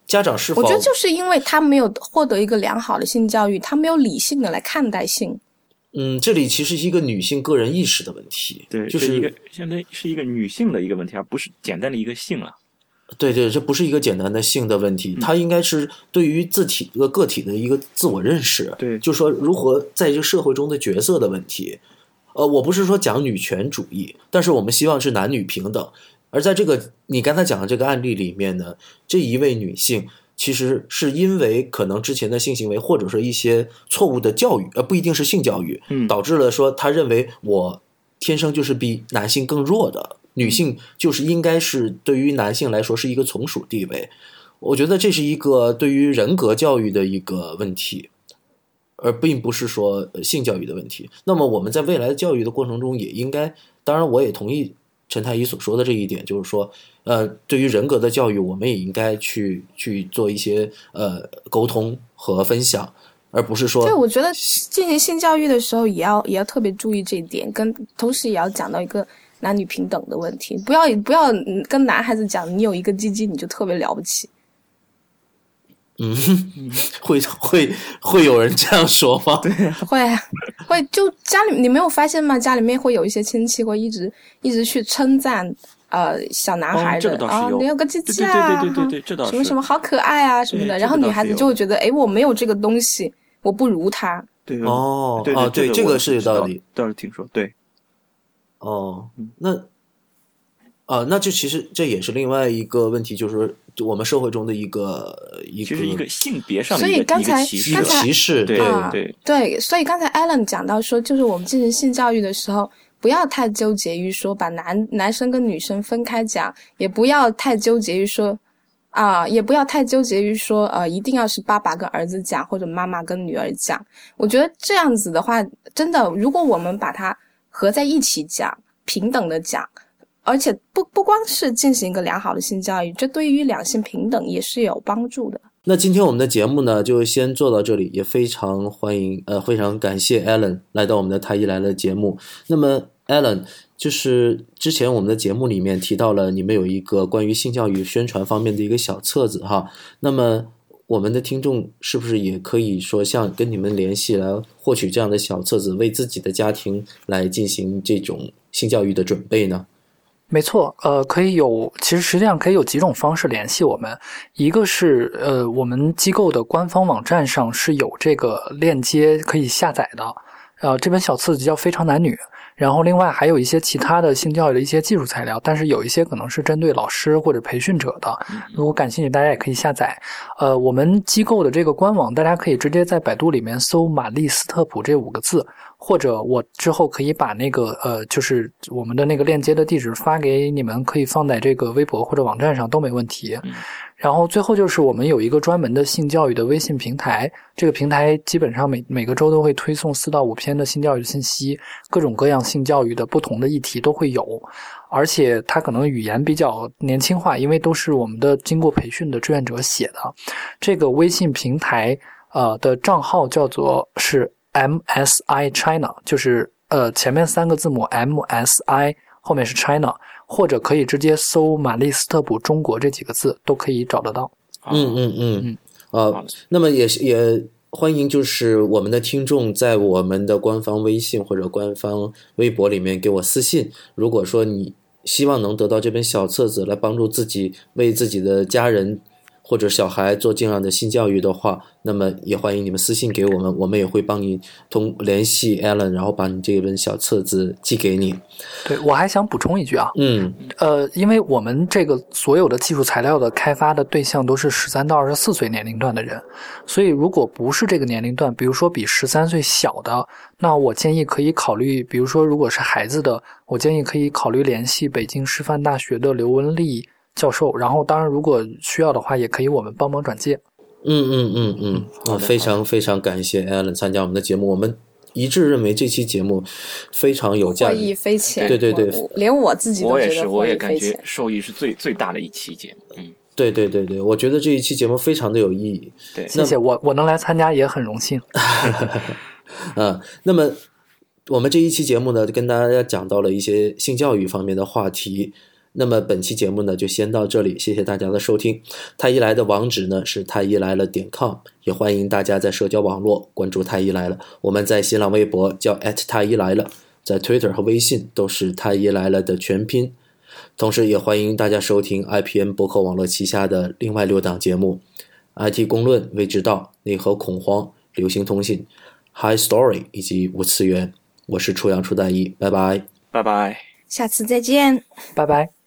家长是否我觉得就是因为他没有获得一个良好的性教育，他没有理性的来看待性。嗯，这里其实是一个女性个人意识的问题，对，就是一个相当于是一个女性的一个问题，而不是简单的一个性了。对对，这不是一个简单的性的问题，它应该是对于自体一个个体的一个自我认识，对就说如何在这个社会中的角色的问题。呃，我不是说讲女权主义，但是我们希望是男女平等。而在这个你刚才讲的这个案例里面呢，这一位女性其实是因为可能之前的性行为或者说一些错误的教育，呃，不一定是性教育，嗯导致了说她认为我天生就是比男性更弱的，女性就是应该是对于男性来说是一个从属地位。我觉得这是一个对于人格教育的一个问题，而并不是说呃性教育的问题。那么我们在未来的教育的过程中，也应该，当然我也同意陈太医所说的这一点，就是说，呃，对于人格的教育，我们也应该去去做一些呃沟通和分享，而不是说对，我觉得进行性教育的时候，也要也要特别注意这一点，跟同时也要讲到一个男女平等的问题，不要不要嗯跟男孩子讲你有一个鸡鸡你就特别了不起，嗯，会会会有人这样说吗？对，会啊会就家里你没有发现吗？家里面会有一些亲戚会一直一直去称赞呃小男孩的、哦这个倒是啊，你有个鸡对对鸡啊，对对对对，这倒是。什么什么好可爱啊什么的，然后女孩子就会觉得哎我没有这个东西，我不如他，对哦对哦对这个是有道理，倒是听说对。哦，那啊，那就其实这也是另外一个问题，就是说我们社会中的一个一个一个性别上的所以一个刚才一个歧歧视，对啊对对，所以刚才 Alan 讲到说，就是我们进行性教育的时候，不要太纠结于说把男男生跟女生分开讲，也不要太纠结于说啊，也不要太纠结于说呃，一定要是爸爸跟儿子讲，或者妈妈跟女儿讲。我觉得这样子的话，真的，如果我们把它合在一起讲，平等的讲。而且不不光是进行一个良好的性教育，这对于两性平等也是有帮助的。那今天我们的节目呢，就先做到这里，也非常欢迎，呃，非常感谢 Allen 来到我们的太医来了节目。那么 Allen 就是之前我们的节目里面提到了你们有一个关于性教育宣传方面的一个小册子哈，那么我们的听众是不是也可以说像跟你们联系来获取这样的小册子，为自己的家庭来进行这种性教育的准备呢？没错，呃，可以有，其实实际上可以有几种方式联系我们。一个是，呃，我们机构的官方网站上是有这个链接可以下载的。呃，这本小册子叫《非常男女》，然后另外还有一些其他的性教育的一些技术材料，但是有一些可能是针对老师或者培训者的。如果感兴趣，大家也可以下载。呃，我们机构的这个官网，大家可以直接在百度里面搜“玛丽斯特普”这五个字，或者我之后可以把那个呃，就是我们的那个链接的地址发给你们，可以放在这个微博或者网站上都没问题。然后最后就是我们有一个专门的性教育的微信平台，这个平台基本上每每个周都会推送四到五篇的性教育信息，各种各样性教育的不同的议题都会有，而且它可能语言比较年轻化，因为都是我们的经过培训的志愿者写的。这个微信平台呃的账号叫做是 MSI China，就是呃前面三个字母 MSI 后面是 China。或者可以直接搜“玛丽斯特普中国”这几个字，都可以找得到。嗯嗯嗯嗯呃，那么也也欢迎，就是我们的听众在我们的官方微信或者官方微博里面给我私信。如果说你希望能得到这本小册子来帮助自己为自己的家人。或者小孩做这样的性教育的话，那么也欢迎你们私信给我们，我们也会帮你通联系 Allen，然后把你这本小册子寄给你。对我还想补充一句啊，嗯，呃，因为我们这个所有的技术材料的开发的对象都是十三到二十四岁年龄段的人，所以如果不是这个年龄段，比如说比十三岁小的，那我建议可以考虑，比如说如果是孩子的，我建议可以考虑联系北京师范大学的刘文丽。教授，然后当然，如果需要的话，也可以我们帮忙转介。嗯嗯嗯嗯，啊，非常非常感谢 Allen 参加我们的节目，我们一致认为这期节目非常有价值，获益匪浅。对对对，连我自己都觉得我也感觉受益是最最大的一期节目。嗯，对对对对，我觉得这一期节目非常的有意义。对，谢谢我我能来参加也很荣幸。嗯，那么我们这一期节目呢，跟大家讲到了一些性教育方面的话题。那么本期节目呢就先到这里，谢谢大家的收听。太医来的网址呢是太医来了点 com，也欢迎大家在社交网络关注太医来了。我们在新浪微博叫太医来了，在 Twitter 和微信都是太医来了的全拼。同时也欢迎大家收听 IPN 博客网络旗下的另外六档节目：IT 公论、未知道、内核恐慌、流行通信、High Story 以及无次元。我是初阳初代一，拜拜，拜拜，下次再见，拜拜。